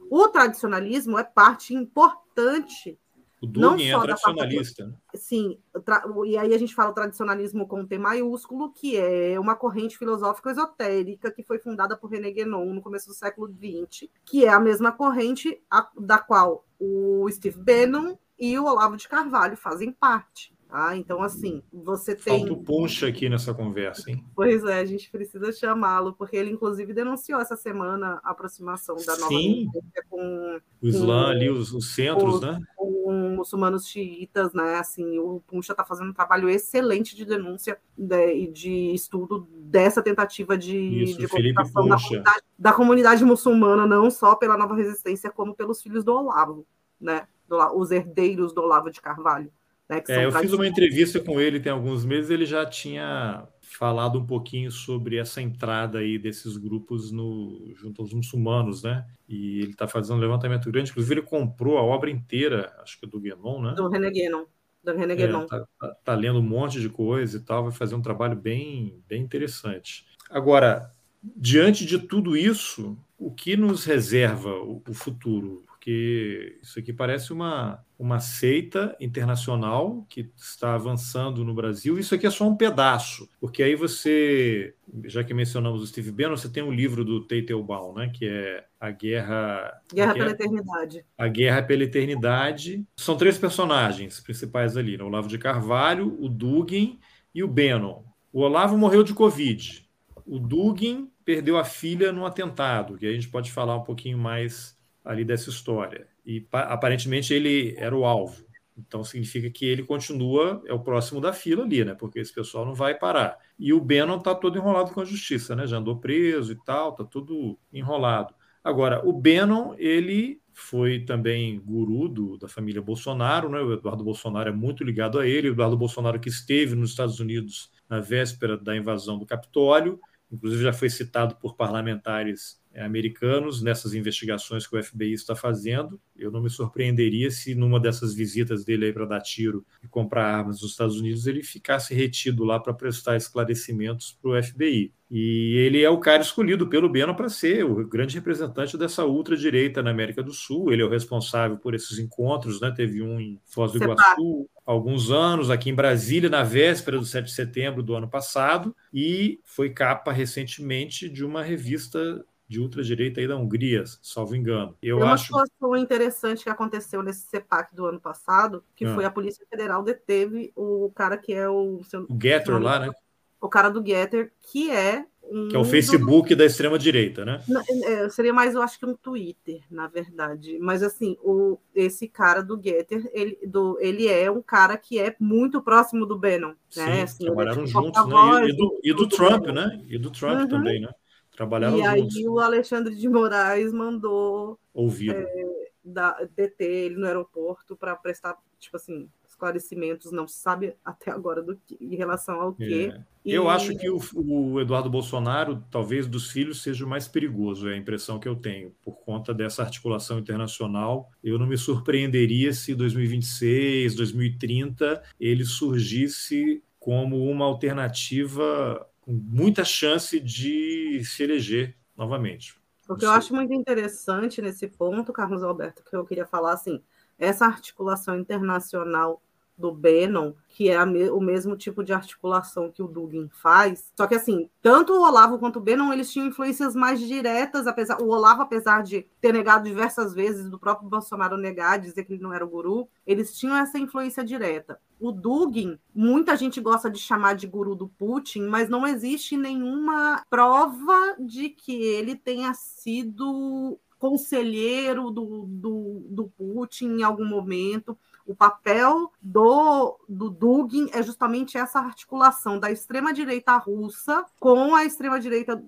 O tradicionalismo é parte importante o Dugin é tradicionalista. Parte... Né? Sim, tra... e aí a gente fala o tradicionalismo com T maiúsculo, que é uma corrente filosófica esotérica que foi fundada por René Guénon no começo do século XX, que é a mesma corrente a... da qual o Steve Bannon e o Olavo de Carvalho fazem parte. Ah, então, assim, você tem. Falta o Puncha aqui nessa conversa, hein? Pois é, a gente precisa chamá-lo, porque ele, inclusive, denunciou essa semana a aproximação da nova Sim. com. O Islã com, ali, os, os centros, os, né? Com muçulmanos xiitas, né? Assim, o Puncha está fazendo um trabalho excelente de denúncia né, e de, de, estudo dessa tentativa de, Isso, de comunicação da comunidade, da comunidade muçulmana, não só pela nova resistência, como pelos filhos do Olavo, né? Do, os herdeiros do Olavo de Carvalho. Né, é, eu fiz uma entrevista com ele tem alguns meses, ele já tinha falado um pouquinho sobre essa entrada aí desses grupos no, junto aos muçulmanos, né? E ele está fazendo um levantamento grande, inclusive ele comprou a obra inteira, acho que é do Guénon, né? Do René Guénon. Do René Guénon. É, tá, tá, tá, lendo um monte de coisa e tal, vai fazer um trabalho bem, bem interessante. Agora, diante de tudo isso, o que nos reserva o, o futuro? porque isso aqui parece uma, uma seita internacional que está avançando no Brasil. Isso aqui é só um pedaço, porque aí você, já que mencionamos o Steve Bannon, você tem um livro do Teitelbaum, né, que é a Guerra... Guerra pela Eternidade. A Guerra pela Eternidade. São três personagens principais ali, né? o Olavo de Carvalho, o Dugin e o Bannon. O Olavo morreu de Covid. O Dugin perdeu a filha no atentado, que a gente pode falar um pouquinho mais ali dessa história. E aparentemente ele era o alvo. Então significa que ele continua, é o próximo da fila ali, né? Porque esse pessoal não vai parar. E o Bannon está todo enrolado com a justiça, né? Já andou preso e tal, tá tudo enrolado. Agora, o Bannon, ele foi também guru do, da família Bolsonaro, né? O Eduardo Bolsonaro é muito ligado a ele. O Eduardo Bolsonaro que esteve nos Estados Unidos na véspera da invasão do Capitólio, inclusive já foi citado por parlamentares americanos nessas investigações que o FBI está fazendo. Eu não me surpreenderia se numa dessas visitas dele aí para dar tiro e comprar armas nos Estados Unidos ele ficasse retido lá para prestar esclarecimentos para o FBI. E ele é o cara escolhido pelo Bannon para ser o grande representante dessa ultradireita na América do Sul. Ele é o responsável por esses encontros, né? Teve um em Foz do Iguaçu há alguns anos, aqui em Brasília, na véspera do 7 de setembro do ano passado, e foi capa recentemente de uma revista de ultradireita aí da Hungria, salvo engano. Eu Tem uma acho... situação interessante que aconteceu nesse CEPAC do ano passado, que ah. foi a Polícia Federal deteve o cara que é o... O Getter lá, né? O cara do Getter, que é um que é o Facebook da extrema direita, né? É, seria mais, eu acho que um Twitter, na verdade. Mas assim, o, esse cara do Getter, ele, do, ele é um cara que é muito próximo do Bannon. Sim, né? Assim, trabalharam é tipo juntos, né? E, e, do, e do Trump, né? E do Trump uhum. também, né? Trabalharam e juntos. aí o Alexandre de Moraes mandou ouvir é, deter ele no aeroporto para prestar, tipo assim, esclarecimentos, não se sabe até agora do que, em relação ao que. É. Eu acho que o, o, Eduardo Bolsonaro, talvez dos filhos, seja o mais perigoso, é a impressão que eu tenho, por conta dessa articulação internacional. Eu não me surpreenderia se 2026, 2030 ele surgisse como uma alternativa muita chance de se eleger novamente. O que eu acho muito interessante nesse ponto, Carlos Alberto, que eu queria falar assim, essa articulação internacional do Bannon, que é me o mesmo tipo de articulação que o Dugin faz. Só que assim, tanto o Olavo quanto o Bannon, eles tinham influências mais diretas, apesar o Olavo, apesar de ter negado diversas vezes, do próprio Bolsonaro negar, dizer que ele não era o guru, eles tinham essa influência direta. O Dugin, muita gente gosta de chamar de guru do Putin, mas não existe nenhuma prova de que ele tenha sido conselheiro do, do, do Putin em algum momento. O papel do, do Dugin é justamente essa articulação da extrema-direita russa com a extrema-direita,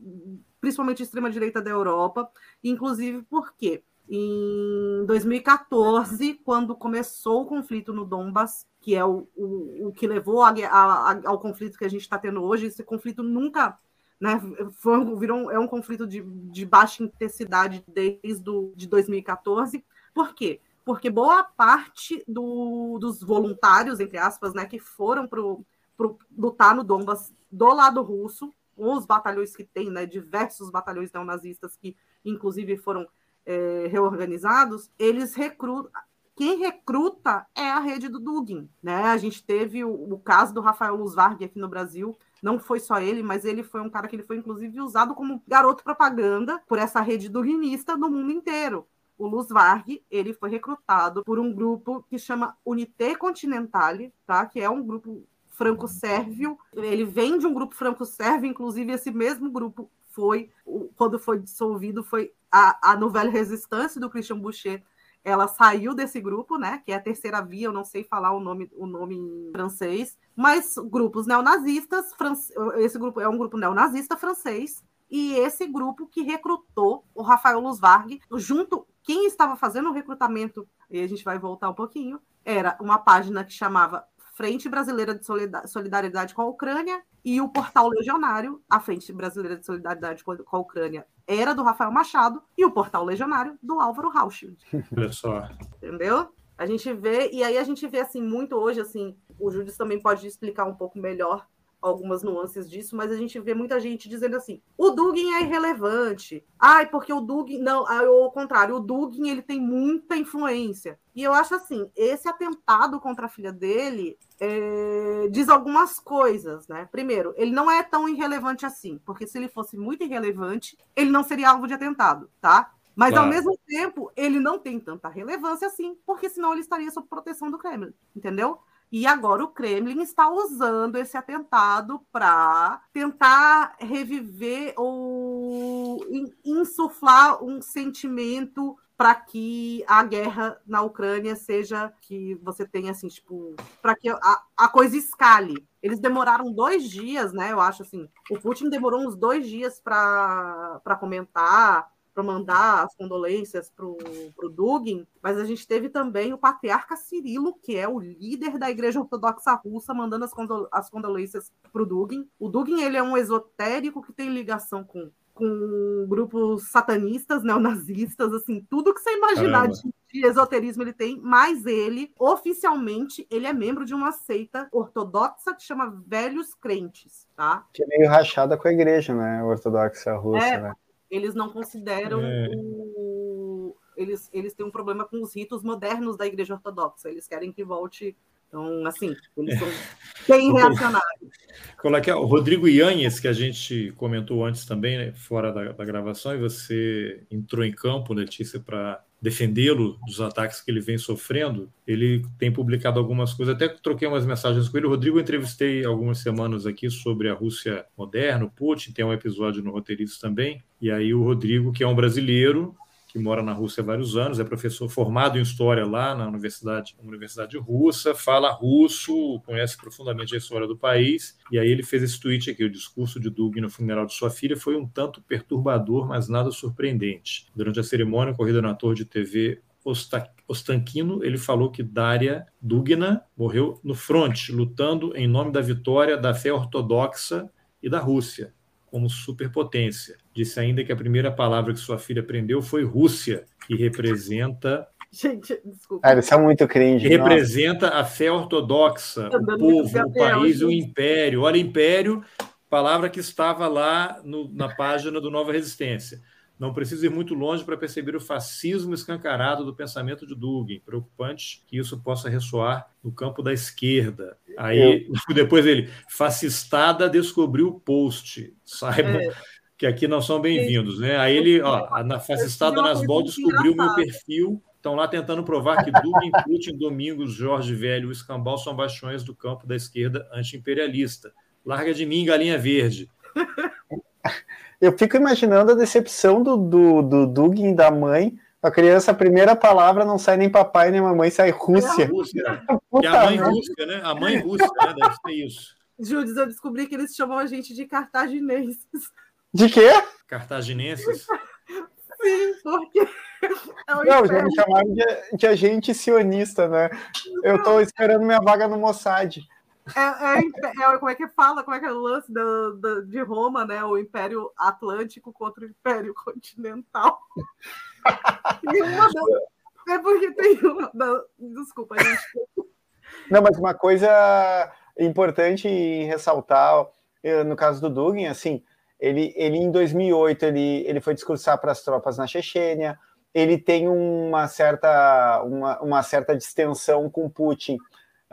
principalmente a extrema-direita da Europa, inclusive porque em 2014, quando começou o conflito no Donbass, que é o, o, o que levou a, a, ao conflito que a gente está tendo hoje, esse conflito nunca né? Foi, virou, é um conflito de, de baixa intensidade desde do, de 2014. Por quê? Porque boa parte do, dos voluntários, entre aspas, né, que foram para lutar no Donbas do lado russo, os batalhões que tem, né, diversos batalhões neonazistas que, inclusive, foram é, reorganizados, eles recrutam. Quem recruta é a rede do Dugin. Né? A gente teve o, o caso do Rafael Luzvarg aqui no Brasil, não foi só ele, mas ele foi um cara que ele foi inclusive usado como garoto propaganda por essa rede durinista no mundo inteiro. O Luz Varg, ele foi recrutado por um grupo que chama Unité Continentale, tá? Que é um grupo franco-sérvio. Ele vem de um grupo franco-sérvio, inclusive esse mesmo grupo foi, quando foi dissolvido, foi a, a Nouvelle Resistance do Christian Boucher, ela saiu desse grupo, né? Que é a terceira via, eu não sei falar o nome, o nome em francês, mas grupos neonazistas, esse grupo é um grupo neonazista francês, e esse grupo que recrutou o Rafael Luzvarg, junto, quem estava fazendo o recrutamento, e a gente vai voltar um pouquinho, era uma página que chamava Frente Brasileira de Solidariedade com a Ucrânia e o Portal Legionário, a Frente Brasileira de Solidariedade com a Ucrânia era do Rafael Machado e o Portal Legionário do Álvaro Rauschildt. Olha só. Entendeu? A gente vê, e aí a gente vê assim muito hoje, assim, o Júlio também pode explicar um pouco melhor algumas nuances disso, mas a gente vê muita gente dizendo assim: o Dugin é irrelevante. Ai, porque o Dugin. Não, ao contrário, o Dugin ele tem muita influência. E eu acho assim: esse atentado contra a filha dele é, diz algumas coisas, né? Primeiro, ele não é tão irrelevante assim, porque se ele fosse muito irrelevante, ele não seria alvo de atentado, tá? Mas, claro. ao mesmo tempo, ele não tem tanta relevância assim, porque senão ele estaria sob proteção do Kremlin, entendeu? E agora o Kremlin está usando esse atentado para tentar reviver ou insuflar um sentimento para que a guerra na Ucrânia seja que você tenha assim, tipo, para que a, a coisa escale. Eles demoraram dois dias, né? Eu acho assim. O Putin demorou uns dois dias para comentar, para mandar as condolências para o Dugin, mas a gente teve também o patriarca Cirilo, que é o líder da Igreja Ortodoxa Russa, mandando as, condol as condolências para o Dugin. O Dugin ele é um esotérico que tem ligação com, com grupos satanistas, neonazistas, assim, tudo que você imaginar de, de, esoterismo ele tem, mas ele, oficialmente, ele é membro de uma seita ortodoxa que chama Velhos Crentes, tá? Que é meio rachada com a igreja, né, ortodoxa russa, é, né? Eles não consideram é. o... Eles, eles têm um problema com os ritos modernos da Igreja Ortodoxa. Eles querem que volte. Então, assim, eles são bem reacionários. Coloque o Rodrigo Ianhes, que a gente comentou antes também, né, fora da, da gravação, e você entrou em campo, Letícia, para defendê-lo dos ataques que ele vem sofrendo, ele tem publicado algumas coisas. Até troquei umas mensagens com ele. O Rodrigo, entrevistei algumas semanas aqui sobre a Rússia moderna, o Putin, tem um episódio no Roteirista também. E aí o Rodrigo, que é um brasileiro, que mora na Rússia há vários anos, é professor formado em história lá na universidade, universidade russa, fala russo, conhece profundamente a história do país, e aí ele fez esse tweet aqui: o discurso de Dugin no funeral de sua filha foi um tanto perturbador, mas nada surpreendente. Durante a cerimônia ocorrida na torre de TV Ostankino, ele falou que Daria Dugina morreu no fronte, lutando em nome da vitória da fé ortodoxa e da Rússia como superpotência. Disse ainda que a primeira palavra que sua filha aprendeu foi Rússia, que representa. Gente, desculpa. Ah, eles são muito cringe. Que representa a fé ortodoxa, o povo, o país e o império. Olha, império, palavra que estava lá no, na página do Nova Resistência. Não precisa ir muito longe para perceber o fascismo escancarado do pensamento de Dugin. Preocupante que isso possa ressoar no campo da esquerda. Aí, Eu... depois ele, fascistada descobriu o post. Saibam é. que aqui não são bem-vindos. Né? Aí ele, ó, na fascistada nas bolas, descobriu meu perfil. Estão lá tentando provar que Dugin, Putin, Domingos, Jorge Velho e o Escambau são bastiões do campo da esquerda anti-imperialista. Larga de mim, galinha verde. Eu fico imaginando a decepção do, do, do Dugin da mãe. A criança, a primeira palavra não sai nem papai nem mamãe, sai Rússia. É a Rússia. é a mãe Rússia, né? A mãe Rússia, né? Deve ser isso. Júlio, eu descobri que eles chamam a gente de cartaginenses. De quê? Cartaginenses? Sim, porque. É não, já me chamaram de, de agente sionista, né? Eu estou esperando minha vaga no Mossad. É, é, é, como é que fala? Como é que é o lance do, de Roma, né? O Império Atlântico contra o Império Continental. E uma das, é porque tem uma. Da, desculpa, gente. Não, mas uma coisa importante ressaltar, eh, no caso do Dugin, assim, ele, ele em 2008 ele, ele foi discursar para as tropas na Chechênia, ele tem uma certa, uma, uma certa distensão com Putin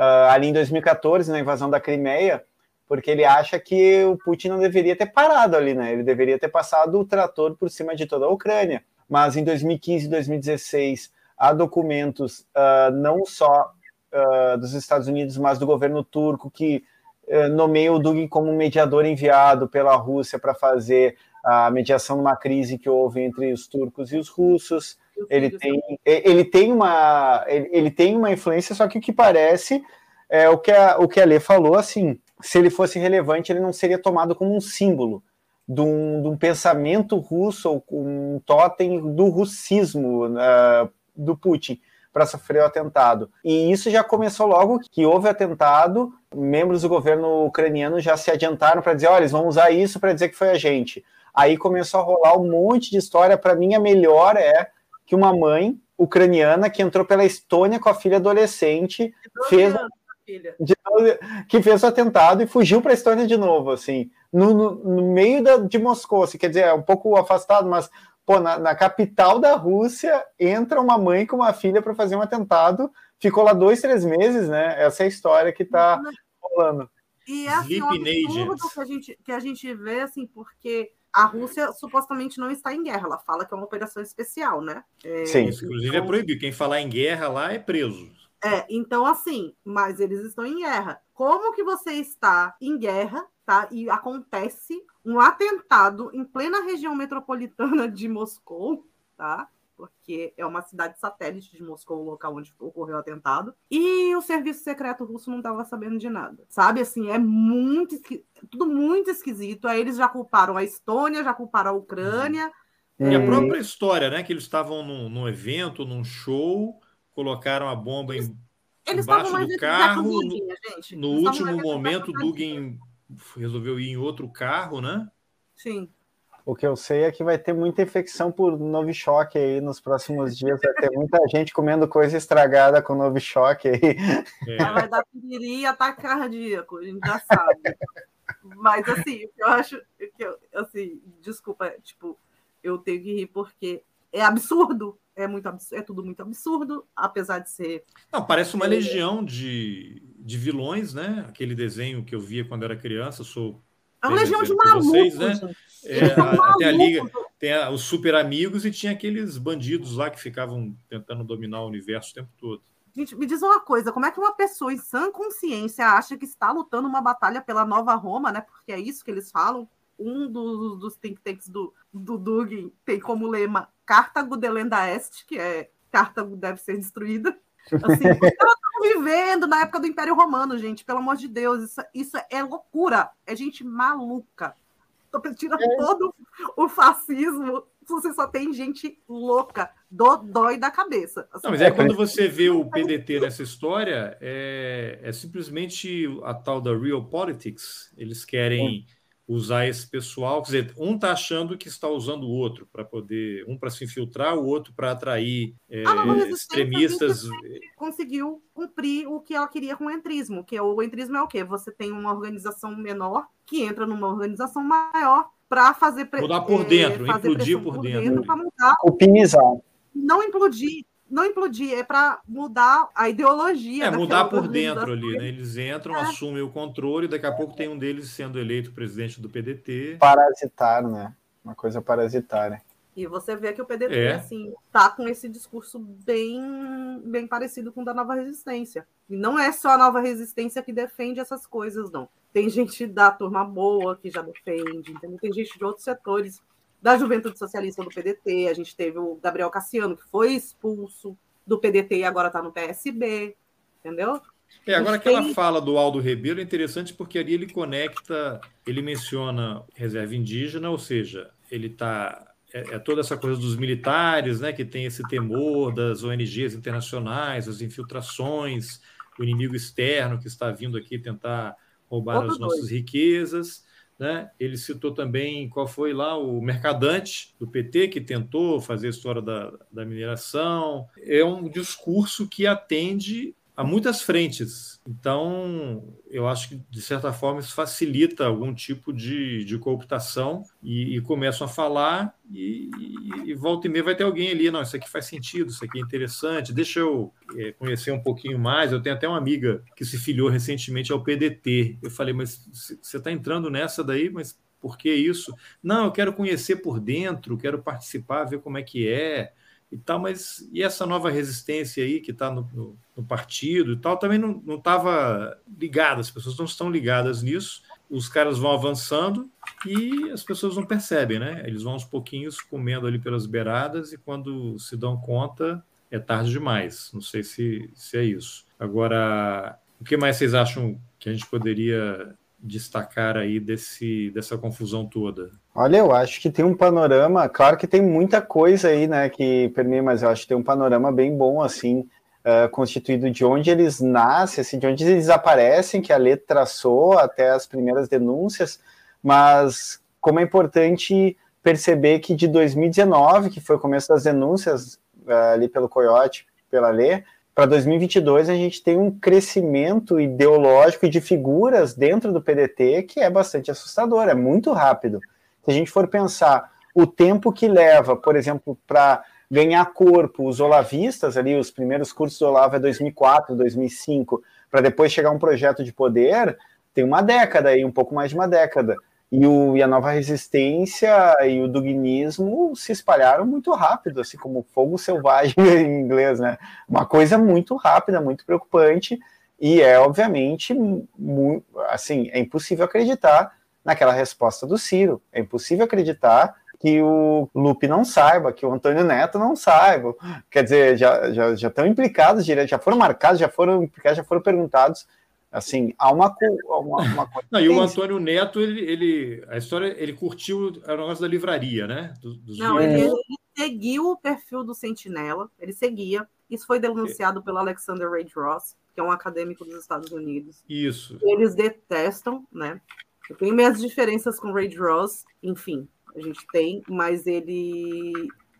uh, ali em 2014, na invasão da Crimeia, porque ele acha que o Putin não deveria ter parado ali, né? Ele deveria ter passado o trator por cima de toda a Ucrânia. Mas em 2015 e 2016 há documentos uh, não só uh, dos Estados Unidos, mas do governo turco que uh, nomeia o Dugin como mediador enviado pela Rússia para fazer a mediação numa crise que houve entre os turcos e os russos ele tem, ele tem uma ele, ele, tem uma influência, só que o que parece é o que a, o que a Lê falou, assim, se ele fosse relevante, ele não seria tomado como um símbolo de um, de um pensamento russo ou um totem do russismo uh, do Putin para sofrer o atentado. E isso já começou logo que houve atentado, membros do governo ucraniano já se adiantaram para dizer, olha, eles vão usar isso para dizer que foi a gente. Aí começou a rolar um monte de história, para mim a melhor é que uma mãe ucraniana que entrou pela Estônia com a filha adolescente fez de, que fez o atentado e fugiu para a Estônia de novo, assim, no, no, no meio da, de Moscou, assim, quer dizer, é um pouco afastado, mas pô, na, na capital da Rússia entra uma mãe com uma filha para fazer um atentado, ficou lá dois, três meses, né? Essa é a história que está rolando. E é assim, um absurdo que a, gente, que a gente vê, assim, porque a Rússia supostamente não está em guerra. Ela fala que é uma operação especial, né? É, Sim. Inclusive é então, é proibido. Quem falar em guerra lá é preso. É, então assim, mas eles estão em guerra. Como que você está em guerra, tá? E acontece um atentado em plena região metropolitana de Moscou, tá? porque é uma cidade satélite de Moscou, o local onde ocorreu o atentado. E o serviço secreto russo não estava sabendo de nada. Sabe, assim, é muito tudo muito esquisito. Aí eles já culparam a Estônia, já culparam a Ucrânia. E a própria história, né? Que eles estavam num, num evento, num show, colocaram a bomba em, eles embaixo do carro. No, no último momento, Dugin resolveu ir em outro carro, né? Sim. O que eu sei é que vai ter muita infecção por Novichok aí nos próximos dias. Vai ter muita gente comendo coisa estragada com Novichok aí. É. Vai dar piriri e ataque cardíaco, a gente já sabe. Mas assim, eu acho que eu, assim, desculpa, tipo, eu tenho que rir porque é absurdo. É, muito absurdo, é tudo muito absurdo, apesar de ser. Não, parece uma legião de, de vilões, né? Aquele desenho que eu via quando era criança, sou é uma legião de malucos. Vocês, né? É, até a Liga, tem a, os super amigos e tinha aqueles bandidos lá que ficavam tentando dominar o universo o tempo todo. Gente, me diz uma coisa, como é que uma pessoa em sã consciência acha que está lutando uma batalha pela nova Roma, né? Porque é isso que eles falam. Um dos, dos think tanks do, do Dugin tem como lema Cartago de Lenda Est, que é Cartago deve ser destruída. Assim, elas estão vivendo na época do Império Romano, gente, pelo amor de Deus, isso, isso é loucura, é gente maluca. Tira é. todo o fascismo, você só tem gente louca, do dói da cabeça. Assim, Não, mas é quando você vê o PDT nessa história, é, é simplesmente a tal da real politics. Eles querem usar esse pessoal, quer dizer, um está achando que está usando o outro para poder, um para se infiltrar, o outro para atrair é, extremistas. Conseguiu cumprir o que ela queria com o entrismo, que é o entrismo é o quê? Você tem uma organização menor que entra numa organização maior para fazer mudar por dentro, é, implodir por, por dentro, dentro mudar, optimizar, não implodir, não implodir, é para mudar a ideologia. É, mudar por dentro ali, né? Eles entram, é. assumem o controle, daqui a pouco tem um deles sendo eleito presidente do PDT. Parasitar, né? Uma coisa parasitária. E você vê que o PDT, é. assim, tá com esse discurso bem, bem parecido com o da Nova Resistência. E não é só a Nova Resistência que defende essas coisas, não. Tem gente da turma boa que já defende, entendeu? tem gente de outros setores da Juventude Socialista do PDT, a gente teve o Gabriel Cassiano, que foi expulso do PDT e agora está no PSB, entendeu? É, agora aquela tem... fala do Aldo Rebelo é interessante porque ali ele conecta, ele menciona reserva indígena, ou seja, ele está é, é, toda essa coisa dos militares, né, que tem esse temor das ONGs internacionais, as infiltrações, o inimigo externo que está vindo aqui tentar roubar Outro as nossas dois. riquezas. Né? Ele citou também qual foi lá o mercadante do PT que tentou fazer a história da, da mineração. É um discurso que atende a muitas frentes. Então, eu acho que, de certa forma, isso facilita algum tipo de, de cooptação e, e começam a falar e, e, e, volta e meia vai ter alguém ali, não, isso aqui faz sentido, isso aqui é interessante, deixa eu é, conhecer um pouquinho mais. Eu tenho até uma amiga que se filiou recentemente ao PDT. Eu falei, mas você está entrando nessa daí, mas por que isso? Não, eu quero conhecer por dentro, quero participar, ver como é que é e tal, mas e essa nova resistência aí que está no, no, no, partido e tal, também não estava ligada, as pessoas não estão ligadas nisso, os caras vão avançando e as pessoas não percebem, né? Eles vão aos pouquinhos comendo ali pelas beiradas e quando se dão conta é tarde demais. Não sei se, se é isso. Agora, o que mais vocês acham que a gente poderia destacar aí desse, dessa confusão toda? Olha, eu acho que tem um panorama, claro que tem muita coisa aí, né, que permeia, mas eu acho que tem um panorama bem bom, assim, uh, constituído de onde eles nascem, assim, de onde eles aparecem, que a letra traçou até as primeiras denúncias, mas como é importante perceber que de 2019, que foi o começo das denúncias uh, ali pelo Coyote, pela Lê, para 2022 a gente tem um crescimento ideológico e de figuras dentro do PDT que é bastante assustador, é muito rápido. Se a gente for pensar o tempo que leva, por exemplo, para ganhar corpo os olavistas, ali os primeiros cursos do Olavo é 2004, 2005, para depois chegar um projeto de poder, tem uma década aí, um pouco mais de uma década. E, o, e a nova resistência e o dugnismo se espalharam muito rápido, assim como fogo selvagem em inglês, né? Uma coisa muito rápida, muito preocupante, e é obviamente assim, é impossível acreditar naquela resposta do Ciro. É impossível acreditar que o Lupe não saiba, que o Antônio Neto não saiba. Quer dizer, já, já, já estão implicados, já foram marcados, já foram implicados, já foram perguntados Assim, há uma, uma, uma coisa. Não, e o Antônio Neto, ele, ele, a história, ele curtiu o negócio da livraria, né? Do, Não, ele, ele, seguiu o perfil do Sentinela, ele seguia. Isso foi denunciado é. pelo Alexander Ray Ross, que é um acadêmico dos Estados Unidos. Isso. Eles detestam, né? Eu tenho minhas diferenças com Ray Ross, enfim, a gente tem, mas ele.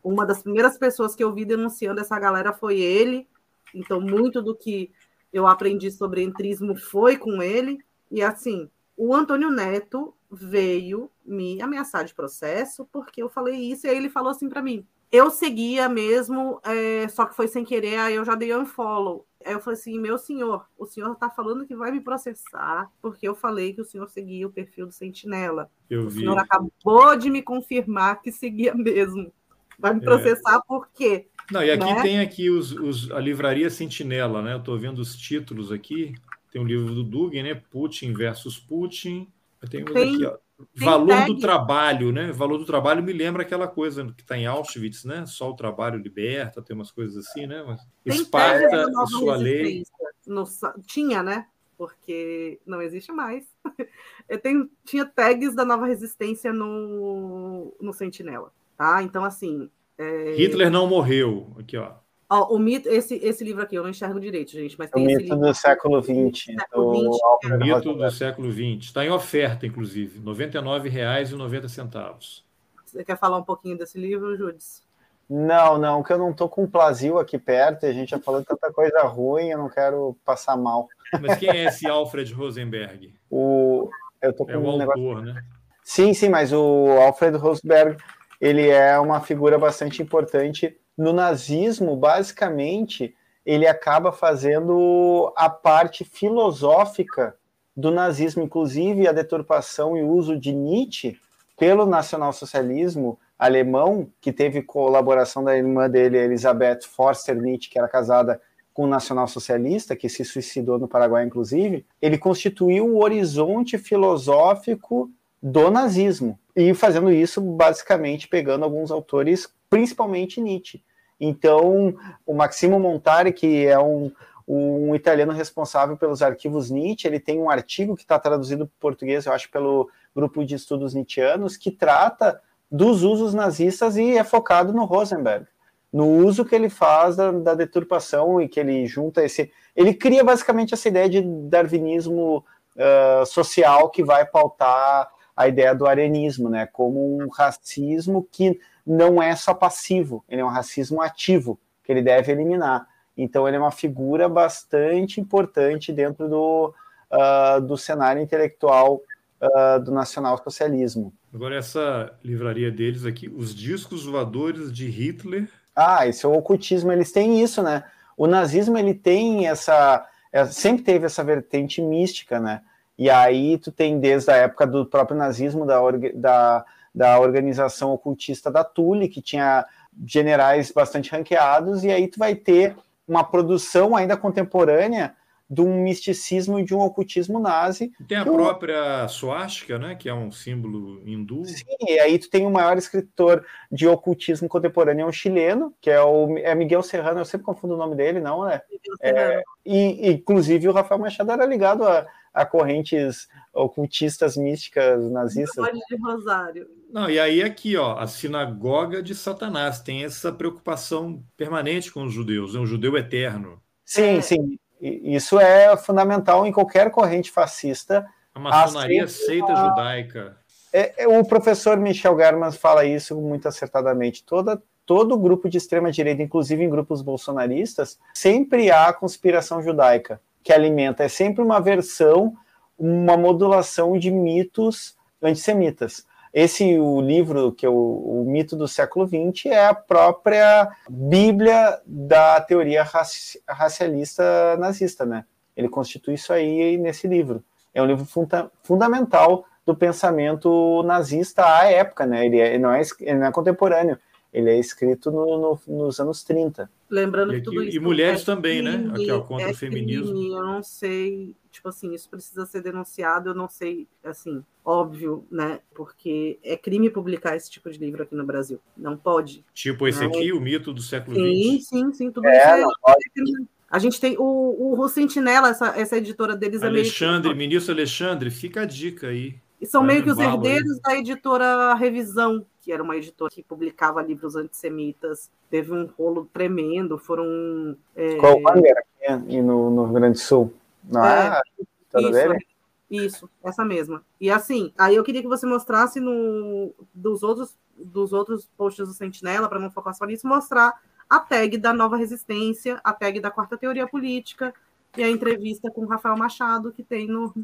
Uma das primeiras pessoas que eu vi denunciando essa galera foi ele. Então, muito do que eu aprendi sobre entrismo foi com ele. E assim, o Antônio Neto veio me ameaçar de processo porque eu falei isso. E aí ele falou assim para mim: eu seguia mesmo, é, só que foi sem querer, aí eu já dei unfollow. Aí eu falei assim: meu senhor, o senhor tá falando que vai me processar porque eu falei que o senhor seguia o perfil do Sentinela. Eu o vi. senhor acabou de me confirmar que seguia mesmo. Vai me É. processar por quê? Não, e aqui né? tem aqui os, os- a livraria Sentinela, né? Eu estou vendo os títulos aqui. Tem um livro do Dugin, né? Putin versus Putin. Tem aqui, ó. Valor do trabalho, né? Valor do trabalho me lembra aquela coisa que está em Auschwitz, né? Só o trabalho liberta, tem umas coisas assim, né? Mas Tem Esparta nova sua lei. No tinha, né? Porque não existe mais. Eu tenho- tinha tags da nova resistência no, no Sentinela. Tá? Então, assim. é- Hitler não morreu. Aqui, ó. Ó, o mito, esse, esse livro aqui, eu não enxergo direito, gente, mas O tem esse mito livro. do século XX, século do XX, Alfred Mito Rosenberg. do século XX. Está em oferta, inclusive. R$ 99,90. Você quer falar um pouquinho desse livro, Judes? Não, não, que eu não tô com o Plasil aqui perto, e a gente já falou tanta coisa ruim, eu não quero passar mal. Mas quem é esse Alfred Rosenberg? O, eu tô com É o um negócio. autor, né? Sim, sim, mas o Alfred Rosenberg, ele é uma figura bastante importante. No nazismo, basicamente, ele acaba fazendo a parte filosófica do nazismo, inclusive a deturpação e uso de Nietzsche pelo nacionalsocialismo alemão, que teve colaboração da irmã dele, Elisabeth Forster Nietzsche, que era casada com um nacionalsocialista, que se suicidou no Paraguai, inclusive, ele constituiu o horizonte filosófico do nazismo, e fazendo isso basicamente pegando alguns autores, principalmente Nietzsche. Então, o Maximo Montari, que é um, um italiano responsável pelos arquivos Nietzsche, ele tem um artigo que está traduzido para português, eu acho, pelo grupo de estudos nietzschianos, que trata dos usos nazistas e é focado no Rosenberg, no uso que ele faz da, da deturpação e que ele junta esse. Ele cria basicamente essa ideia de darwinismo uh, social que vai pautar a ideia do arenismo, né, como um racismo que não é só passivo, ele é um racismo ativo, que ele deve eliminar. Então, ele é uma figura bastante importante dentro do, uh, do cenário intelectual uh, do nacionalsocialismo. Agora, essa livraria deles aqui, Os Discos Voadores de Hitler. Ah, esse é o ocultismo, eles têm isso, né? O nazismo, ele tem essa... é, sempre teve essa vertente mística, né? E aí tu tem desde a época do próprio nazismo, da, da, da organização ocultista da Tule, que tinha generais bastante ranqueados, e aí tu vai ter uma produção ainda contemporânea de um misticismo e de um ocultismo nazi. Tem a própria suástica, né, que é um símbolo hindu. Sim, e aí tu tem o maior escritor de ocultismo contemporâneo, é um chileno, que é o é Miguel Serrano, eu sempre confundo o nome dele, não, né? É, e, inclusive o Rafael Machado era ligado a, a correntes ocultistas místicas nazistas. de Rosário. Não, e aí aqui, ó, a sinagoga de Satanás tem essa preocupação permanente com os judeus, é um judeu eterno. Sim, é. sim. Isso é fundamental em qualquer corrente fascista. A maçonaria seita a... judaica. É, é, o professor Michel Germans fala isso muito acertadamente. Toda, todo grupo de extrema-direita, inclusive em grupos bolsonaristas, sempre há conspiração judaica que alimenta. É sempre uma versão, uma modulação de mitos antissemitas. Esse o livro que é o, o mito do século XX é a própria Bíblia da teoria raci racialista nazista, né? Ele constitui isso aí nesse livro. É um livro funda fundamental do pensamento nazista à época, né? Ele, é, ele, não, é, ele não é contemporâneo, ele é escrito no, no, nos anos 30. Lembrando e, que tudo aqui, isso. e mulheres é também, crime, né? Aqui, ó, contra é o feminismo. Crime, eu não sei, tipo assim, isso precisa ser denunciado, eu não sei, assim, óbvio, né? Porque é crime publicar esse tipo de livro aqui no Brasil. Não pode. Tipo esse né? aqui, o mito do século sim, XX. Sim, sim, tudo é, isso é, não pode. A gente tem o, o, o Sentinela, essa, essa editora deles Alexandre, é meio... ministro Alexandre, fica a dica aí. E são Vai meio que os levá-lo herdeiros da editora Revisão, que era uma editora que publicava livros antissemitas. Teve um rolo tremendo, foram. É... Qual bandeira aqui e no, no Rio Grande do Sul? Não é, editora isso, dele? Isso, essa mesma. E assim, aí eu queria que você mostrasse no dos outros dos outros posts do Sentinela, para não focar só nisso, mostrar a tag da Nova Resistência, a tag da Quarta Teoria Política e a entrevista com o Rafael Machado que tem no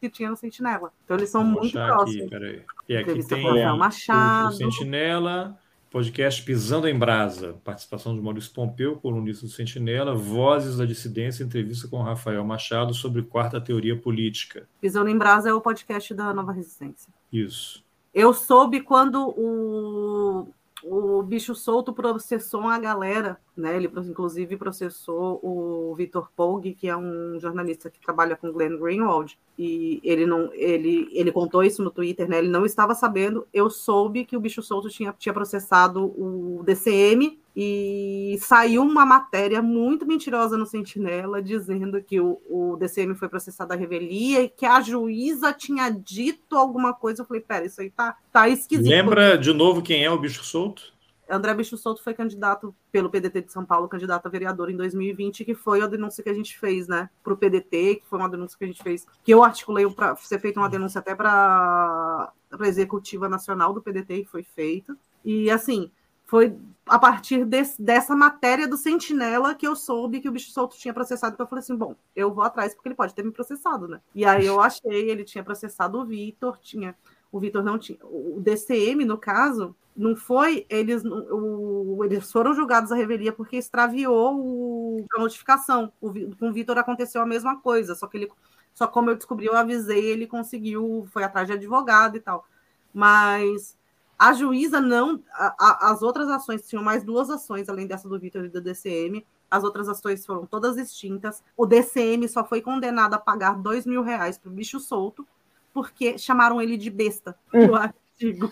que tinha no Sentinela. Então eles são Vou muito próximos. Aqui, peraí. E aqui Entrevista tem o Rafael o Machado. Sentinela, Podcast Pisando em Brasa, participação de Maurício Pompeu, colunista do Sentinela, Vozes da Dissidência, entrevista com Rafael Machado sobre quarta teoria política. Pisando em Brasa é o podcast da Nova Resistência. Isso. Eu soube quando o, o bicho solto processou a galera, né? Ele inclusive processou o Vitor Pogue, que é um jornalista que trabalha com Glenn Greenwald, e ele não, ele, ele contou isso no Twitter, né? Ele não estava sabendo. Eu soube que o bicho solto tinha, tinha processado o DCM e saiu uma matéria muito mentirosa no Sentinela dizendo que o, o DCM foi processado à revelia e que a juíza tinha dito alguma coisa. Eu falei, pera, isso aí tá, tá esquisito. Lembra de novo quem é o bicho solto? André Bicho Solto foi candidato pelo PDT de São Paulo, candidato a vereador em 2020, que foi a denúncia que a gente fez, né, para o PDT, que foi uma denúncia que a gente fez, que eu articulei para ser feita uma denúncia até para a executiva nacional do PDT, que foi feita. E assim, foi a partir desse, dessa matéria do Sentinela que eu soube que o bicho solto tinha processado. Então eu falei assim: bom, eu vou atrás porque ele pode ter me processado, né? E aí eu achei, ele tinha processado o Vitor, tinha. O Vitor não tinha. O DCM, no caso, não foi eles o, eles foram julgados à revelia porque extraviou o, a notificação o, com o Vitor aconteceu a mesma coisa só que ele só como eu descobri eu avisei ele conseguiu foi atrás de advogado e tal mas a juíza não a, a, as outras ações tinham mais duas ações além dessa do Vitor e do DCM as outras ações foram todas extintas o DCM só foi condenado a pagar dois mil reais para o bicho solto porque chamaram ele de besta hum. eu acho artigo.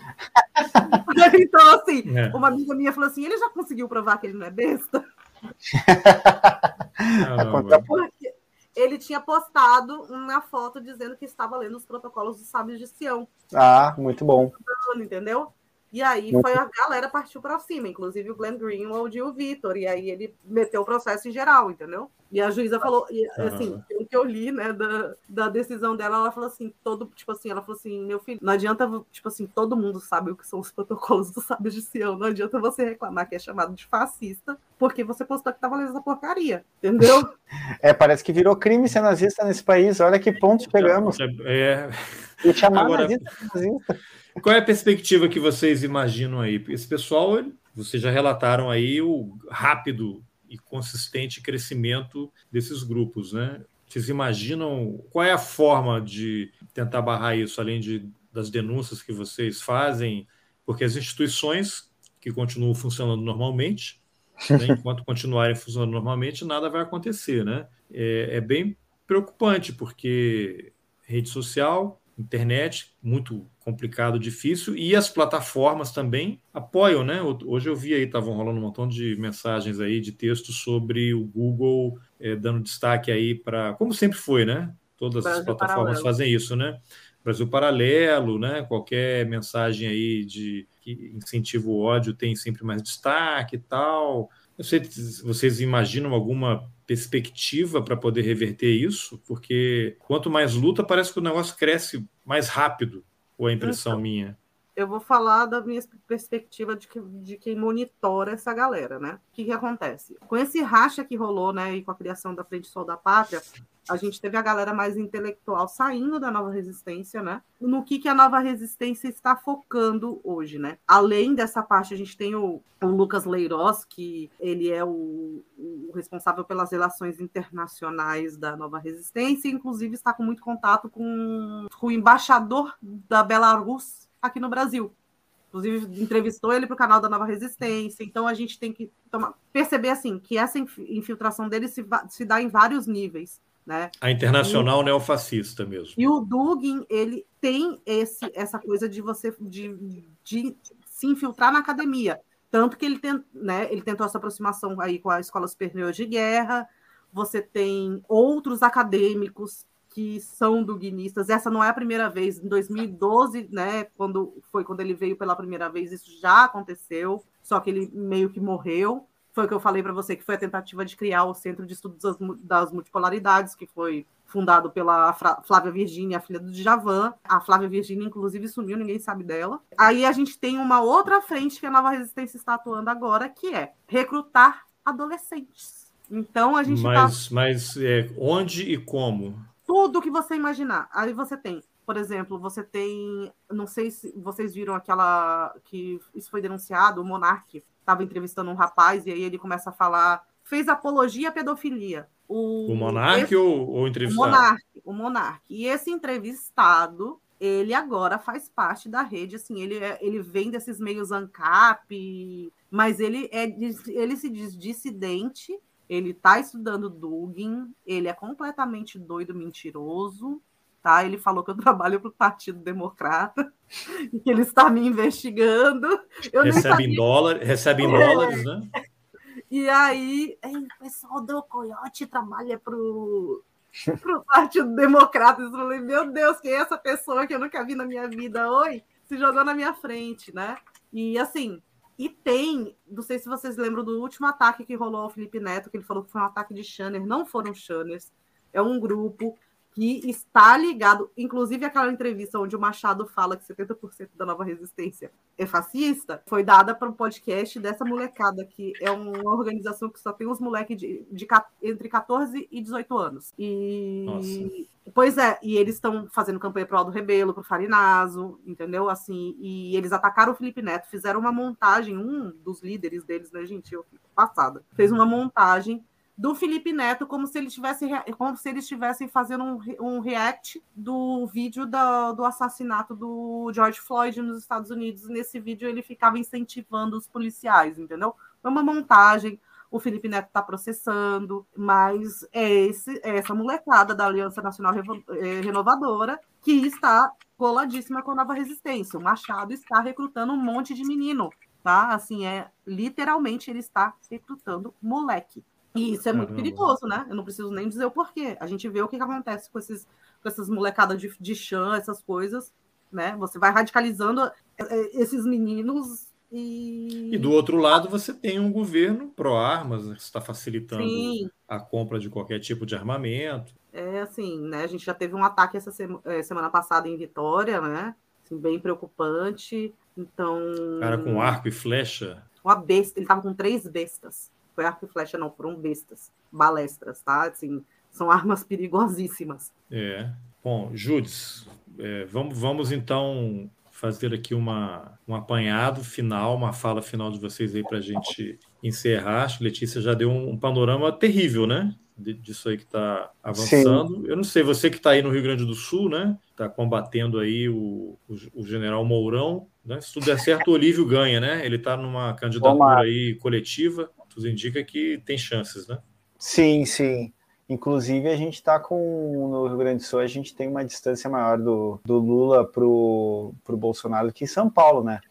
então, assim, é. uma amiga minha falou assim: ele já conseguiu provar que ele não é besta? Porque ele tinha postado uma foto dizendo que estava lendo os protocolos dos sábios de Sião. Ah, muito bom. Entendeu? E aí Muito... foi a galera partiu para cima, inclusive o Glenn Greenwald e o Vitor, e aí ele meteu o processo em geral, entendeu? E a juíza falou, e, assim, que eu li, né, da, da decisão dela, ela falou assim, todo, tipo assim, ela falou assim, meu filho, não adianta, tipo assim, todo mundo sabe o que são os protocolos do sábios de Sião, não adianta você reclamar que é chamado de fascista, porque você postou que tava lendo essa porcaria, entendeu? É, parece que virou crime ser nazista nesse país, olha que ponto chegamos. É... E chamar Agora... nazista, nazista. Qual é a perspectiva que vocês imaginam aí? Esse pessoal, vocês já relataram aí o rápido e consistente crescimento desses grupos, né? Vocês imaginam qual é a forma de tentar barrar isso, além de, das denúncias que vocês fazem? Porque as instituições que continuam funcionando normalmente, né, enquanto continuarem funcionando normalmente, nada vai acontecer, né? É, é bem preocupante, porque rede social, internet, muito complicado, difícil, e as plataformas também apoiam, né? Hoje eu vi aí, estavam rolando um montão de mensagens aí, de textos sobre o Google é, dando destaque aí para, como sempre foi, né? Todas Brasil as plataformas Paralelo. fazem isso, né? Brasil Paralelo, né? Qualquer mensagem aí de que incentiva o ódio tem sempre mais destaque e tal. Eu sei vocês imaginam alguma perspectiva para poder reverter isso, porque quanto mais luta, parece que o negócio cresce mais rápido, ou é impressão então, minha? Eu vou falar da minha perspectiva de, que, de quem monitora essa galera, né? O que, que acontece? Com esse racha que rolou, né, e com a criação da Frente Sol da Pátria, a gente teve a galera mais intelectual saindo da nova resistência, né? No que, que a nova resistência está focando hoje, né? Além dessa parte, a gente tem o, o Lucas Leiroz, que ele é o, o, responsável pelas relações internacionais da nova resistência, e inclusive está com muito contato com, com o embaixador da Belarus aqui no Brasil. Inclusive, entrevistou ele para o canal da Nova Resistência. Então, a gente tem que tomar, perceber assim que essa infiltração dele se, se dá em vários níveis. Né? A internacional e, neofascista mesmo. E o Dugin, ele tem esse, essa coisa de você de, de se infiltrar na academia. Tanto que ele, tent, né, ele tentou essa aproximação aí com a Escola Superior de Guerra. Você tem outros acadêmicos que são duguinistas. Essa não é a primeira vez. Em 2012, né, quando foi quando ele veio pela primeira vez, isso já aconteceu, só que ele meio que morreu foi o que eu falei para você, que foi a tentativa de criar o Centro de Estudos das, das Multipolaridades, que foi fundado pela Flávia Virgínia, a filha do Djavan. A Flávia Virgínia, inclusive, sumiu, ninguém sabe dela. Aí a gente tem uma outra frente que a Nova Resistência está atuando agora, que é recrutar adolescentes. Então a gente mas, tá... mas é, onde e como? Tudo que você imaginar. Aí você tem por exemplo, você tem, não sei se vocês viram aquela que isso foi denunciado, o Monark estava entrevistando um rapaz e aí ele começa a falar, fez apologia à pedofilia. O, o Monark ou, ou entrevistado? O Monark, o Monark. E esse entrevistado, ele agora faz parte da rede, assim, ele, é, ele vem desses meios ANCAP, mas ele, é, ele se diz dissidente, ele está estudando Dugin, ele é completamente doido, mentiroso, tá? Ele falou que eu trabalho para o Partido Democrata e que ele está me investigando. Eu recebe em dólar, recebe em dólares, né? E aí, o pessoal do Coyote trabalha para o Partido Democrata. Eu falei, meu Deus, quem é essa pessoa que eu nunca vi na minha vida? Oi, se jogou na minha frente, né? E assim, e tem, não sei se vocês lembram do último ataque que rolou ao Felipe Neto, que ele falou que foi um ataque de Shanner, não foram Shanners, é um grupo que está ligado, inclusive aquela entrevista onde o Machado fala que 70% da nova resistência é fascista, foi dada para um podcast dessa molecada, que é uma organização que só tem uns moleques de, de, entre 14 e 18 anos. E. Nossa. Pois é, e eles estão fazendo campanha pro Aldo Rebelo, pro Farinazo, entendeu? Assim, e eles atacaram o Felipe Neto, fizeram uma montagem, um dos líderes deles, né, gente? Eu fico passada. Fez uma montagem do Felipe Neto como se ele tivesse como se eles estivessem fazendo um, um react do vídeo do, do assassinato do George Floyd nos Estados Unidos. Nesse vídeo ele ficava incentivando os policiais, entendeu? Foi uma montagem. O Felipe Neto está processando, mas é, esse, é essa molecada da Aliança Nacional é, Renovadora que está coladíssima com a nova resistência. O Machado está recrutando um monte de menino, tá? Assim, é literalmente ele está recrutando moleque. E isso é muito Caramba. perigoso, né? Eu não preciso nem dizer o porquê. A gente vê o que, que acontece com, esses, com essas molecadas de, de chã, essas coisas, né? Você vai radicalizando é, é, esses meninos e... E do outro lado você tem um governo pró-armas, né, que está facilitando Sim. a compra de qualquer tipo de armamento. É assim, né? A gente já teve um ataque essa sema, é, semana passada em Vitória, né? Assim, bem preocupante. Então. Cara com arco e flecha. Uma besta, ele tava com três bestas foi arco e flecha, não, foram bestas, balestras, tá? Assim, são armas perigosíssimas. É. Bom, Judes, é, vamos, vamos então fazer aqui uma, um apanhado final, uma fala final de vocês aí para a gente encerrar. Acho que Letícia já deu um, um panorama terrível, né? disso aí que está avançando. Sim. Eu não sei, você que está aí no Rio Grande do Sul, né? Está combatendo aí o, o, o, general Mourão. Né? Se tudo der certo, o Olívio ganha, né? Ele está numa candidatura aí coletiva tudo indica que tem chances, né? Sim, sim. Inclusive, a gente está com, no Rio Grande do Sul, a gente tem uma distância maior do, do Lula para o Bolsonaro que em São Paulo, né?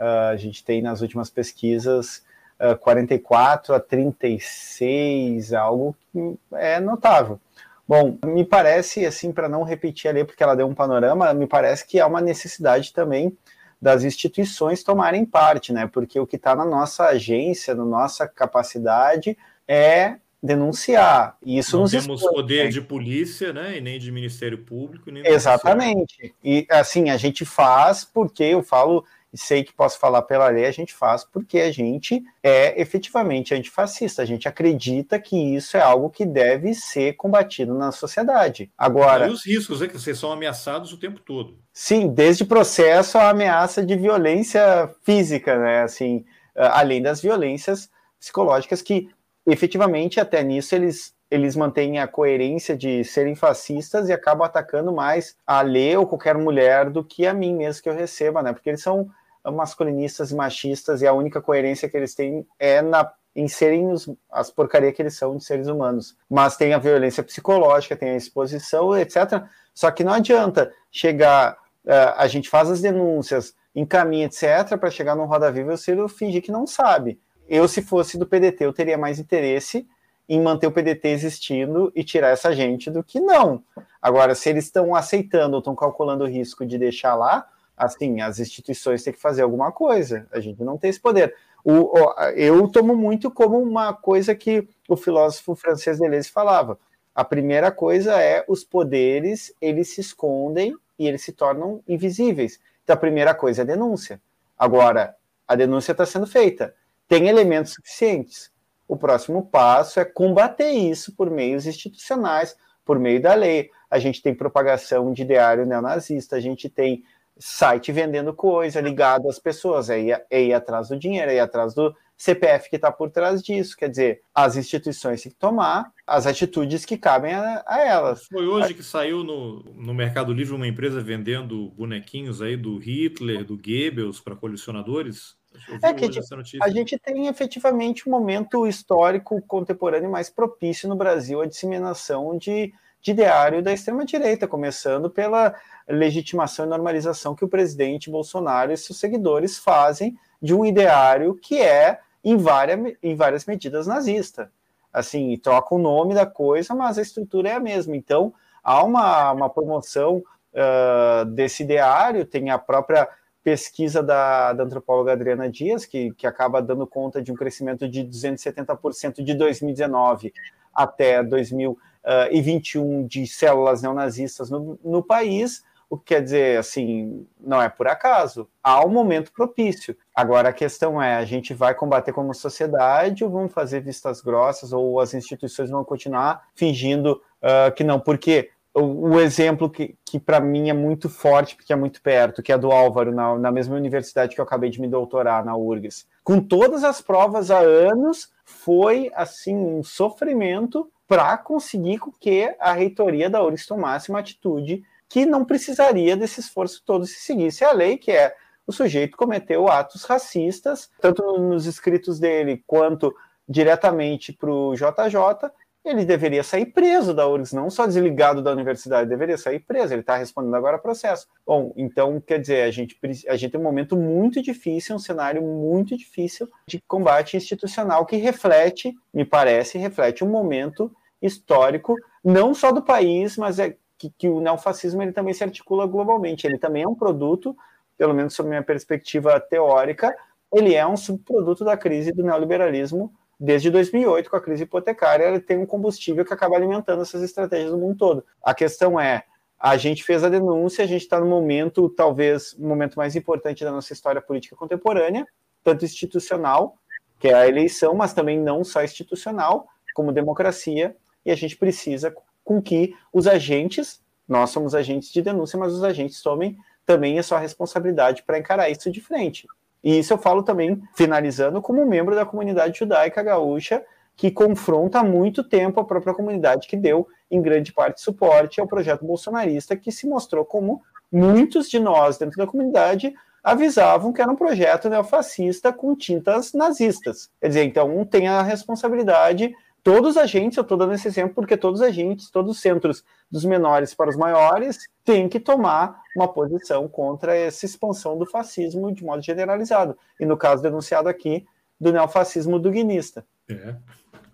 Uh, a gente tem nas últimas pesquisas uh, ah, 44 a 36, algo que é notável. Bom, me parece, assim, para não repetir ali, porque ela deu um panorama, me parece que há uma necessidade também das instituições tomarem parte, né? Porque o que está na nossa agência, na nossa capacidade, é denunciar. E isso não temos expõe, poder né? de polícia, né? E nem de Ministério Público. Nem Exatamente. E assim, a gente faz porque eu falo e sei que posso falar pela lei, a gente faz porque a gente é efetivamente antifascista, a gente acredita que isso é algo que deve ser combatido na sociedade. Agora. E os riscos, é que vocês são ameaçados o tempo todo. Sim, desde processo a ameaça de violência física, né? Assim, além das violências psicológicas que efetivamente até nisso eles eles mantêm a coerência de serem fascistas e acabam atacando mais a Lê ou qualquer mulher do que a mim mesmo que eu receba, né? Porque eles são masculinistas e machistas e a única coerência que eles têm é na em serem os, as porcarias que eles são de seres humanos. Mas tem a violência psicológica, tem a exposição, etc. Só que não adianta chegar, uh, a gente faz as denúncias, encaminha, etc., para chegar no Roda Viva e eu fingir que não sabe. Eu, se fosse do PDT, eu teria mais interesse em manter o PDT existindo e tirar essa gente do que não. Agora, se eles estão aceitando ou estão calculando o risco de deixar lá, assim, as instituições têm que fazer alguma coisa. A gente não tem esse poder. O, eu tomo muito como uma coisa que o filósofo francês Deleuze falava. A primeira coisa é os poderes, eles se escondem e eles se tornam invisíveis. Então a primeira coisa é a denúncia. Agora, a denúncia está sendo feita. Tem elementos suficientes. O próximo passo é combater isso por meios institucionais, por meio da lei. a gente tem propagação de ideário neonazista, a gente tem site vendendo coisa ligado às pessoas, é ir, é ir atrás do dinheiro, é ir atrás do CPF que está por trás disso. Quer dizer, as instituições têm que tomar as atitudes que cabem a, a elas. Foi hoje que saiu no, no Mercado Livre uma empresa vendendo bonequinhos aí do Hitler, do Goebbels para colecionadores? É que a gente, a gente tem efetivamente um momento histórico contemporâneo mais propício no Brasil à disseminação de, de ideário da extrema-direita, começando pela legitimação e normalização que o presidente Bolsonaro e seus seguidores fazem de um ideário que é, em várias, em várias medidas, nazista. Assim, troca o nome da coisa, mas a estrutura é a mesma. Então, há uma, uma promoção uh, desse ideário, tem a própria pesquisa da, da, antropóloga Adriana Dias, que, que acaba dando conta de um crescimento de 270% de 2019 até 2021 de células neonazistas no, no país, o que quer dizer, assim, não é por acaso. Há um momento propício. Agora a questão é: a gente vai combater como sociedade ou vamos fazer vistas grossas ou as instituições vão continuar fingindo uh, que não? Porque o, o exemplo que, que para mim é muito forte, porque é muito perto, que é do Álvaro, na, na mesma universidade que eu acabei de me doutorar, na URGS. Com todas as provas há anos, foi assim um sofrimento para conseguir que a reitoria da URGS tomasse uma atitude que não precisaria desse esforço todo se seguisse a lei, que é o sujeito cometeu atos racistas, tanto nos escritos dele quanto diretamente para o JJ, ele deveria sair preso da URGS, não só desligado da universidade, deveria sair preso, ele está respondendo agora processo. Bom, então, quer dizer, a gente, a gente tem um momento muito difícil, um cenário muito difícil de combate institucional que reflete, me parece, reflete um momento histórico, não só do país, mas é que, que o neofascismo ele também se articula globalmente. Ele também é um produto, pelo menos sob minha perspectiva teórica, ele é um subproduto da crise do neoliberalismo desde 2008, com a crise hipotecária, ele tem um combustível que acaba alimentando essas estratégias no mundo todo. A questão é, a gente fez a denúncia, a gente está no momento, talvez, o momento mais importante da nossa história política contemporânea, tanto institucional, que é a eleição, mas também não só institucional, como democracia, e a gente precisa com que os agentes, nós somos agentes de denúncia, mas os agentes tomem também a sua responsabilidade para encarar isso de frente. E isso eu falo também, finalizando, como membro da comunidade judaica gaúcha, que confronta há muito tempo a própria comunidade que deu, em grande parte, suporte ao projeto bolsonarista, que se mostrou como muitos de nós dentro da comunidade avisavam que era um projeto neofascista com tintas nazistas. Quer dizer, então um tem a responsabilidade todos os agentes, eu estou dando esse exemplo porque todos os agentes, todos os centros, dos menores para os maiores, têm que tomar uma posição contra essa expansão do fascismo de modo generalizado. E no caso denunciado aqui, do neofascismo duguinista. É,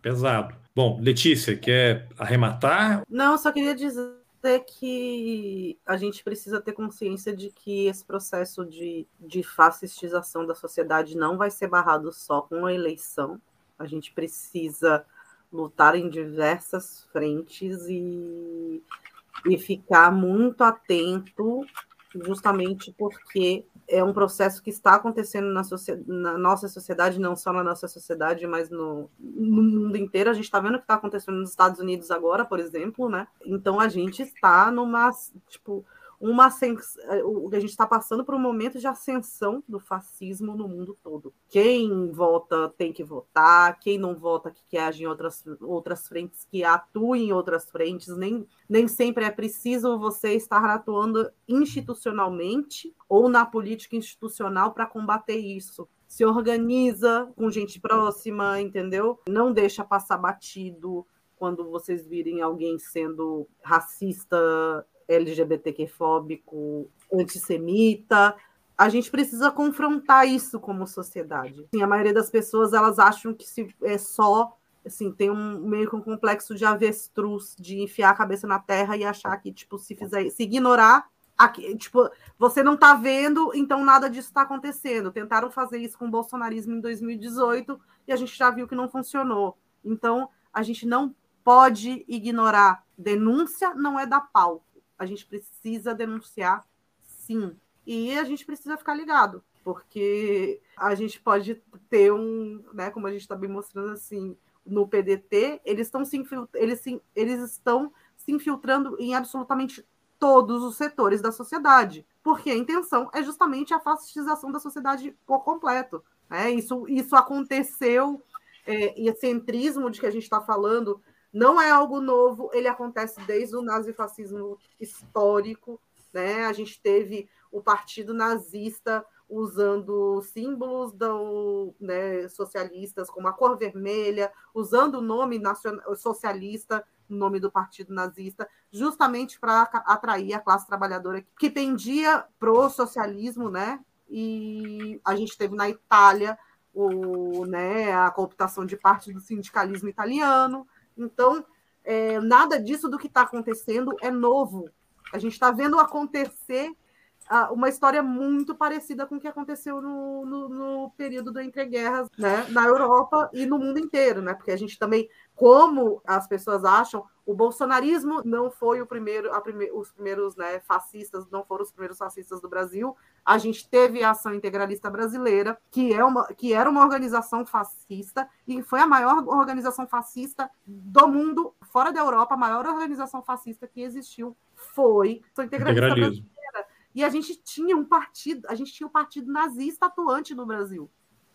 pesado. Bom, Letícia, quer arrematar? Não, só queria dizer que a gente precisa ter consciência de que esse processo de, de fascistização da sociedade não vai ser barrado só com a eleição. A gente precisa lutar em diversas frentes e, e ficar muito atento, justamente porque é um processo que está acontecendo na, na, nossa sociedade, não só na nossa sociedade, mas no, no mundo inteiro. A gente está vendo o que está acontecendo nos Estados Unidos agora, por exemplo, né? Então a gente está numa, tipo, uma é, a gente está passando por um momento de ascensão do fascismo no mundo todo. Quem vota tem que votar, quem não vota que quer agir em outras, outras frentes, que atue em outras frentes, nem, nem sempre é preciso você estar atuando institucionalmente ou na política institucional para combater isso se organiza com gente próxima, entendeu? Não deixa passar batido quando vocês virem alguém sendo racista, LGBTQ-fóbico, antissemita. A gente precisa confrontar isso como sociedade. Assim, a maioria das pessoas elas acham que se é só assim, tem um meio que um complexo de avestruz, de enfiar a cabeça na terra e achar que, tipo, se fizer, se ignorar, aqui, tipo, você não tá vendo, então nada disso está acontecendo. Tentaram fazer isso com o bolsonarismo em 2018 e a gente já viu que não funcionou. Então, a gente não pode ignorar. Denúncia não é da pau a gente precisa denunciar sim. E a gente precisa ficar ligado, porque a gente pode ter um, né, como a gente está bem mostrando assim, no PDT, eles estão se eles, se, eles estão se infiltrando em absolutamente todos os setores da sociedade, porque a intenção é justamente a fascistização da sociedade por completo. Né? Isso, isso aconteceu, é, e esse centrismo de que a gente está falando não é algo novo, ele acontece desde o nazifascismo histórico. Né? A gente teve o partido nazista usando símbolos do, né, socialistas, como a cor vermelha, usando o nome nacional, socialista, o nome do partido nazista, justamente para atrair a classe trabalhadora que pendia pro socialismo, né? E a gente teve na Itália o, né, a cooptação de parte do sindicalismo italiano. Então, é, nada disso do que está acontecendo é novo. A gente está vendo acontecer uma história muito parecida com o que aconteceu no, no, no período do entreguerras né, na Europa e no mundo inteiro, né? Porque a gente também, como as pessoas acham, o bolsonarismo não foi o primeiro, prime, os primeiros né, fascistas, não foram os primeiros fascistas do Brasil. A gente teve a Ação Integralista Brasileira, que, é uma, que era uma organização fascista e foi a maior organização fascista do mundo, fora da Europa, a maior organização fascista que existiu foi a Ação Integralista Brasileira e a gente tinha um partido, a gente tinha um partido nazista atuante no Brasil,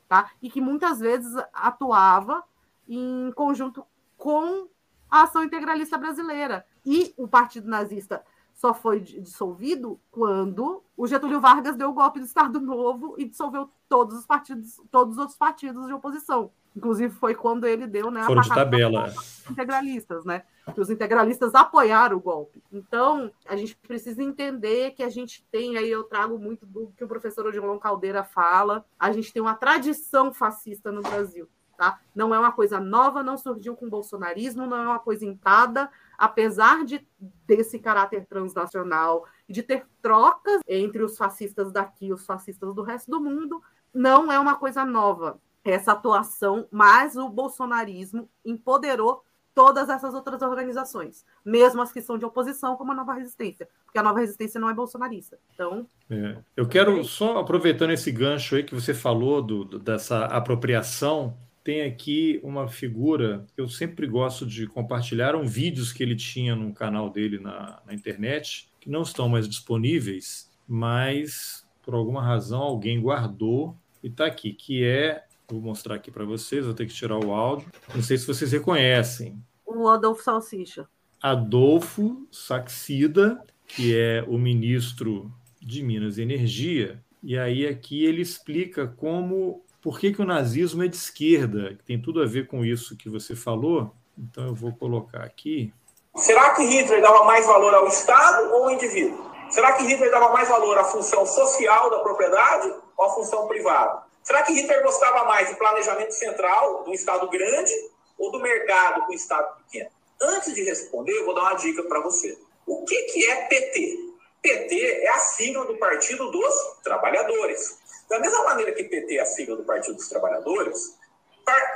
tá? E que muitas vezes atuava em conjunto com a ação integralista brasileira. E o partido nazista só foi dissolvido quando o Getúlio Vargas deu o golpe do Estado Novo e dissolveu todos os partidos, todos os outros partidos de oposição. Inclusive foi quando ele deu, né, Foram de tabela. integralistas, né? Que os integralistas apoiaram o golpe. Então, a gente precisa entender que a gente tem aí eu trago muito do que o professor Odilon Caldeira fala, a gente tem uma tradição fascista no Brasil. Tá? Não é uma coisa nova, não surgiu com o bolsonarismo, não é uma coisa entrada, apesar de desse caráter transnacional e de ter trocas entre os fascistas daqui e os fascistas do resto do mundo, não é uma coisa nova essa atuação, mas o bolsonarismo empoderou todas essas outras organizações, mesmo as que são de oposição, como a Nova Resistência, porque a Nova Resistência não é bolsonarista. Então, é. eu quero só aproveitando esse gancho aí que você falou do, do, dessa apropriação, tem aqui uma figura que eu sempre gosto de compartilhar, um vídeos que ele tinha no canal dele na, na internet, que não estão mais disponíveis, mas por alguma razão alguém guardou e está aqui, que é Vou mostrar aqui para vocês, vou ter que tirar o áudio. Não sei se vocês reconhecem. O Adolfo Salsicha. Adolfo Saxida, que é o ministro de Minas e Energia. E aí aqui ele explica como, por que, que o nazismo é de esquerda, que tem tudo a ver com isso que você falou. Então eu vou colocar aqui. Será que Hitler dava mais valor ao Estado ou ao indivíduo? Será que Hitler dava mais valor à função social da propriedade ou à função privada? Será que Hitler gostava mais do planejamento central, do Estado grande, ou do mercado com o Estado pequeno? Antes de responder, eu vou dar uma dica para você. O que, que é PT? PT é a sigla do Partido dos Trabalhadores. Da mesma maneira que PT é a sigla do Partido dos Trabalhadores,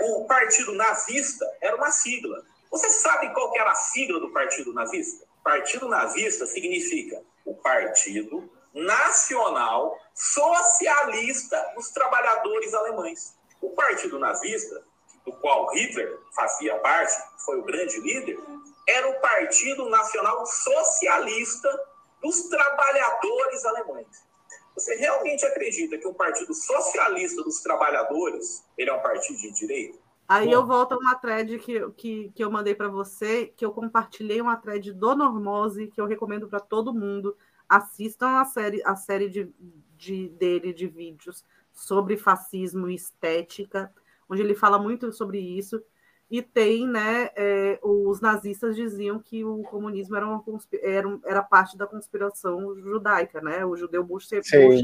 o Partido Nazista era uma sigla. Você sabe qual era a sigla do Partido Nazista? Partido Nazista significa o Partido nacional socialista dos trabalhadores alemães. O Partido Nazista, do qual Hitler fazia parte, foi o grande líder, era o Partido Nacional Socialista dos Trabalhadores Alemães. Você realmente acredita que o Partido Socialista dos Trabalhadores ele é um partido de direita? Aí Bom. eu volto a uma thread que, que, que eu mandei para você, que eu compartilhei uma thread do Normose, que eu recomendo para todo mundo assistam a série, a série de, de, dele de vídeos sobre fascismo e estética, onde ele fala muito sobre isso. E tem, né, é, os nazistas diziam que o comunismo era, uma, era, era parte da conspiração judaica, né? O judeu Bush sempre.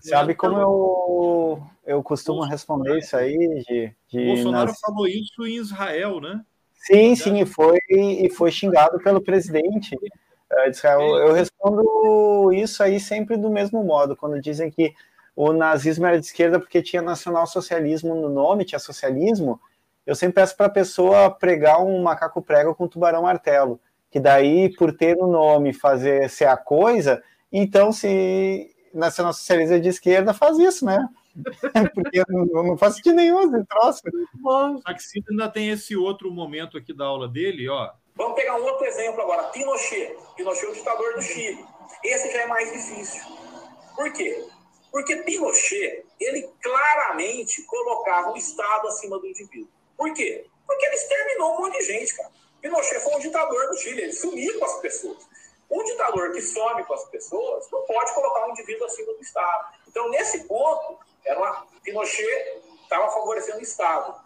Sabe como eu, eu costumo responder isso aí? De, de Bolsonaro nas... falou isso em Israel, né? Sim, sim, e foi, e foi xingado pelo presidente de Israel. Eu respondo isso aí sempre do mesmo modo, quando dizem que o nazismo era de esquerda porque tinha nacional-socialismo no nome, tinha socialismo, eu sempre peço para a pessoa pregar um macaco prego com tubarão martelo, que daí, por ter no nome fazer ser a coisa, então se nacional-socialismo é de esquerda, faz isso, né? Porque não, não faz sentido nenhum esse troço. Bom. Ainda tem esse outro momento aqui da aula dele, ó. Vamos pegar um outro exemplo agora, Pinochet. Pinochet é o ditador do Chile. Esse já é mais difícil. Por quê? Porque Pinochet, ele claramente colocava o Estado acima do indivíduo. Por quê? Porque ele exterminou um monte de gente, cara. Pinochet foi um ditador do Chile, ele sumiu com as pessoas. Um ditador que some com as pessoas não pode colocar um indivíduo acima do Estado. Então, nesse ponto, era uma, Pinochet estava favorecendo o Estado.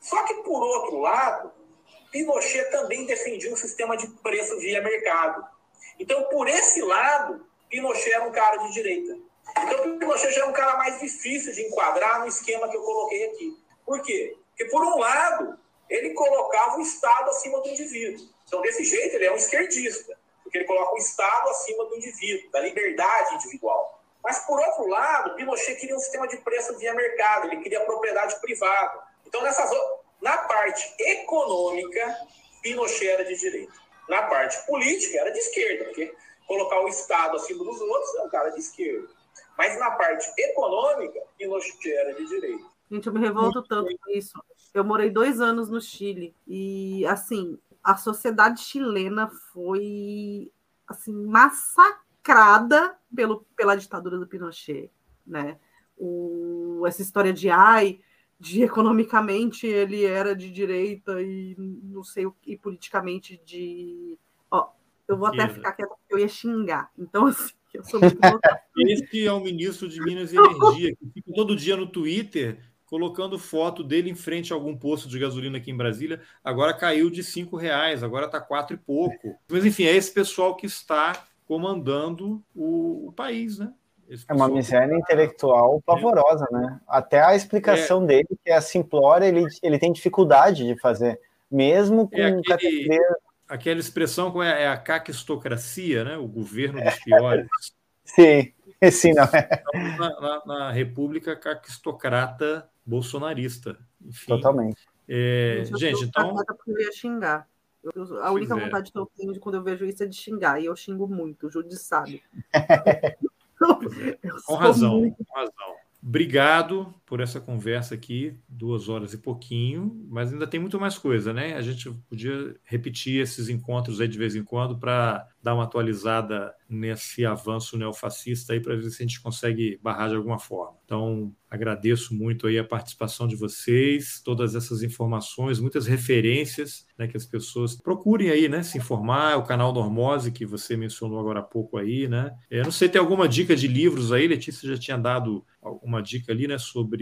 Só que, por outro lado, Pinochet também defendia um sistema de preço via mercado. Então, por esse lado, Pinochet era um cara de direita. Então, Pinochet já é um cara mais difícil de enquadrar no esquema que eu coloquei aqui. Por quê? Porque, por um lado, ele colocava o Estado acima do indivíduo. Então, desse jeito, ele é um esquerdista, porque ele coloca o Estado acima do indivíduo, da liberdade individual. Mas, por outro lado, Pinochet queria um sistema de preço via mercado, ele queria propriedade privada. Então, nessas, na parte econômica, Pinochet era de direita. Na parte política, era de esquerda, porque colocar o Estado acima dos outros é um cara de esquerda. Mas na parte econômica, Pinochet era de direita. Gente, eu me revolto tanto com isso. Eu morei dois anos no Chile e, assim, a sociedade chilena foi, assim, massacrada pelo, pela ditadura do Pinochet, né? O, essa história de, ai, de economicamente ele era de direita e não sei o que, politicamente de... Ó, eu vou até ficar quieta porque eu ia xingar. Então, assim, eu sou muito Esse é o ministro de Minas e Energia, que fica todo dia no Twitter colocando foto dele em frente a algum posto de gasolina aqui em Brasília. Agora caiu de cinco reais, agora está quatro e pouco. Mas enfim, é esse pessoal que está comandando o, o país, né? É uma miséria intelectual pavorosa, né? Até a explicação é. dele, que é a simplória, ele, ele tem dificuldade de fazer, mesmo com é aquele, aquela expressão que é, é a caquistocracia, né? O governo dos piores. Sim, sim, não é. Na, na, na República caquistocrata bolsonarista. Enfim, Totalmente. É, gente, gente então. Eu ia xingar. Eu, a única vontade que eu tenho de quando eu vejo isso é de xingar, e eu xingo muito, o Júlio sabe. com razão, muito... com razão. Obrigado por essa conversa aqui, duas horas e pouquinho, mas ainda tem muito mais coisa, né? A gente podia repetir esses encontros aí de vez em quando para dar uma atualizada nesse avanço neofascista aí para ver se a gente consegue barrar de alguma forma. Então, agradeço muito aí a participação de vocês, todas essas informações, muitas referências, né, que as pessoas procurem aí, né, se informar, o canal Normose que você mencionou agora há pouco aí, né? Eu não sei, tem alguma dica de livros aí, Letícia já tinha dado uma dica ali, né, sobre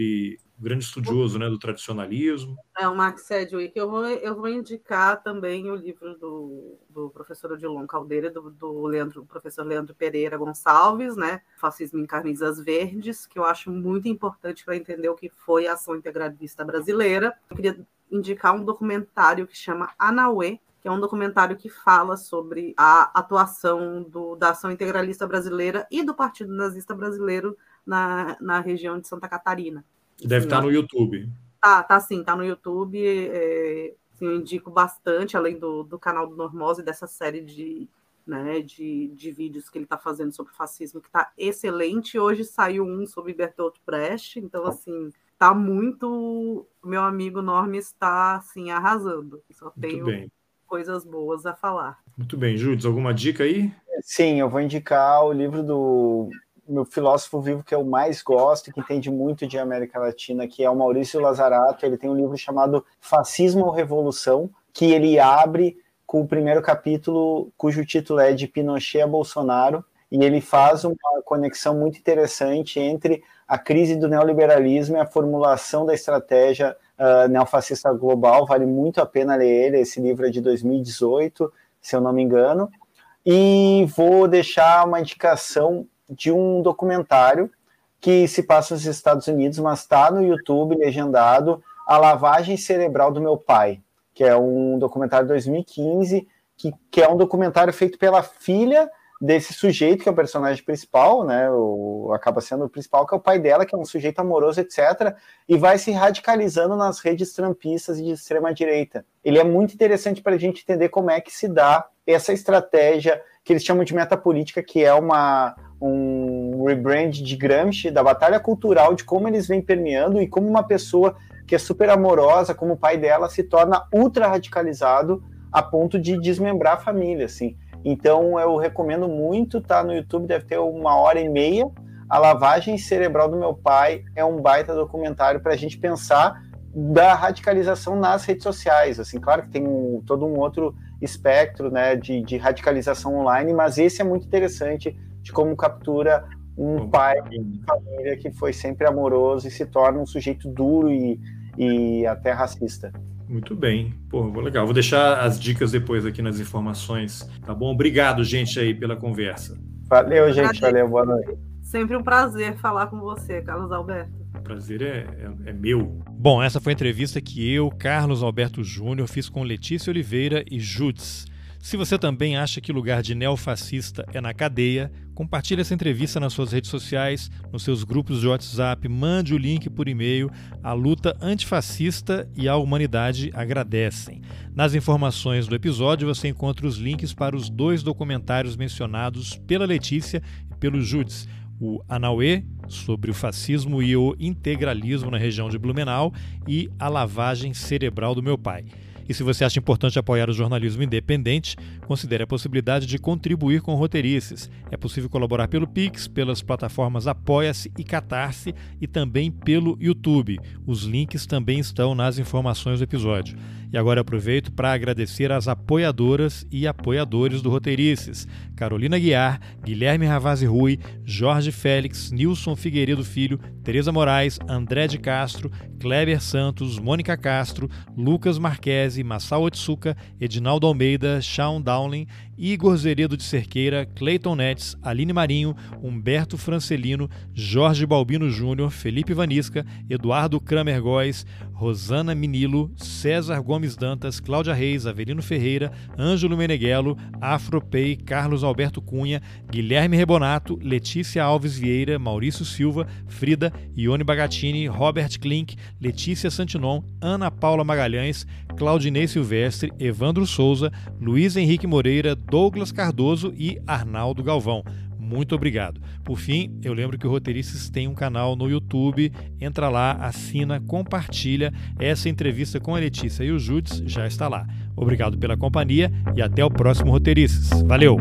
o grande estudioso, né, do tradicionalismo. É, o Max Sedgwick. Eu vou, eu vou indicar também o livro do, do professor Odilon Caldeira, do, do Leandro, professor Leandro Pereira Gonçalves, né, Fascismo em Camisas Verdes, que eu acho muito importante para entender o que foi a ação integralista brasileira. Eu queria indicar um documentário que chama Anauê, que é um documentário que fala sobre a atuação do, da ação integralista brasileira e do Partido Nazista Brasileiro na, na região de Santa Catarina. Deve estar tá no YouTube. Tá, tá sim, tá no YouTube. É, assim, eu indico bastante, além do, do canal do Normose, dessa série de, né, de, de vídeos que ele está fazendo sobre fascismo, que está excelente. Hoje saiu um sobre Bertolt Brecht, então, assim, tá muito. Meu amigo Norme está, assim, arrasando. Só tenho coisas boas a falar. Muito bem, Júlio, alguma dica aí? Sim, eu vou indicar o livro do meu filósofo vivo que eu mais gosto, que entende muito de América Latina, que é o Maurício Lazarato. Ele tem um livro chamado Fascismo ou Revolução, que ele abre com o primeiro capítulo, cujo título é De Pinochet a Bolsonaro, e ele faz uma conexão muito interessante entre a crise do neoliberalismo e a formulação da estratégia uh, neofascista global. Vale muito a pena ler ele. Esse livro é de 2018, se eu não me engano. E vou deixar uma indicação de um documentário que se passa nos Estados Unidos, mas está no YouTube legendado, A Lavagem Cerebral do Meu Pai, que é um documentário de 2015, que, que é um documentário feito pela filha desse sujeito, que é o personagem principal, né, o, acaba sendo o principal, que é o pai dela, que é um sujeito amoroso, etc., e vai se radicalizando nas redes trampistas e de extrema-direita. Ele é muito interessante para a gente entender como é que se dá essa estratégia que eles chamam de metapolítica, que é uma, um rebrand de Gramsci, da batalha cultural, de como eles vêm permeando e como uma pessoa que é super amorosa, como o pai dela, se torna ultra radicalizado a ponto de desmembrar a família, assim. Então eu recomendo muito, tá no YouTube, deve ter uma hora e meia. A lavagem cerebral do meu pai é um baita documentário para a gente pensar da radicalização nas redes sociais. Assim, claro que tem um, todo um outro espectro né, de, de, radicalização online, mas esse é muito interessante de como captura um pai de família que foi sempre amoroso e se torna um sujeito duro e, e até racista. Muito bem. Pô, legal. Vou deixar as dicas depois aqui nas informações. Tá bom? Obrigado, gente, aí, pela conversa. Valeu, gente. Valeu, boa noite. Sempre um prazer falar com você, Carlos Alberto. O prazer é, é, é meu. Bom, essa foi a entrevista que eu, Carlos Alberto Júnior, fiz com Letícia Oliveira e Judes. Se você também acha que lugar de neofascista é na cadeia, compartilhe essa entrevista nas suas redes sociais, nos seus grupos de WhatsApp, mande o link por e-mail. A luta antifascista e a humanidade agradecem. Nas informações do episódio você encontra os links para os dois documentários mencionados pela Letícia e pelo Judes. O Anauê, sobre o fascismo e o integralismo na região de Blumenau, e A Lavagem Cerebral do Meu Pai. E se você acha importante apoiar o jornalismo independente, considere a possibilidade de contribuir com roteirices. É possível colaborar pelo Pix, pelas plataformas Apoia-se e Catarse e também pelo YouTube. Os links também estão nas informações do episódio. E agora aproveito para agradecer às apoiadoras e apoiadores do Roteirices: Carolina Guiar, Guilherme Ravazzi Rui, Jorge Félix, Nilson Figueiredo Filho, Tereza Moraes, André de Castro, Kleber Santos, Mônica Castro, Lucas Marquesi, Massal Otsuka, Edinaldo Almeida, Sean Dowling, Igor Zeredo de Cerqueira, Cleiton Nets, Aline Marinho, Humberto Francelino, Jorge Balbino Júnior, Felipe Vanisca, Eduardo Kramer Góes, Rosana Minilo, César Gomes Dantas, Cláudia Reis, Avelino Ferreira, Ângelo Meneghello, Afropei, Carlos Alberto Cunha, Guilherme Rebonato, Letícia Alves Vieira, Maurício Silva, Frida, Ione Bagatini, Robert Klink, Letícia Santinon, Ana Paula Magalhães, Claudinei Silvestre, Evandro Souza, Luiz Henrique Moreira, Douglas Cardoso e Arnaldo Galvão. Muito obrigado. Por fim, eu lembro que o Roteiristas tem um canal no YouTube. Entra lá, assina, compartilha. Essa entrevista com a Letícia e o Judes já está lá. Obrigado pela companhia e até o próximo Roteiristas. Valeu!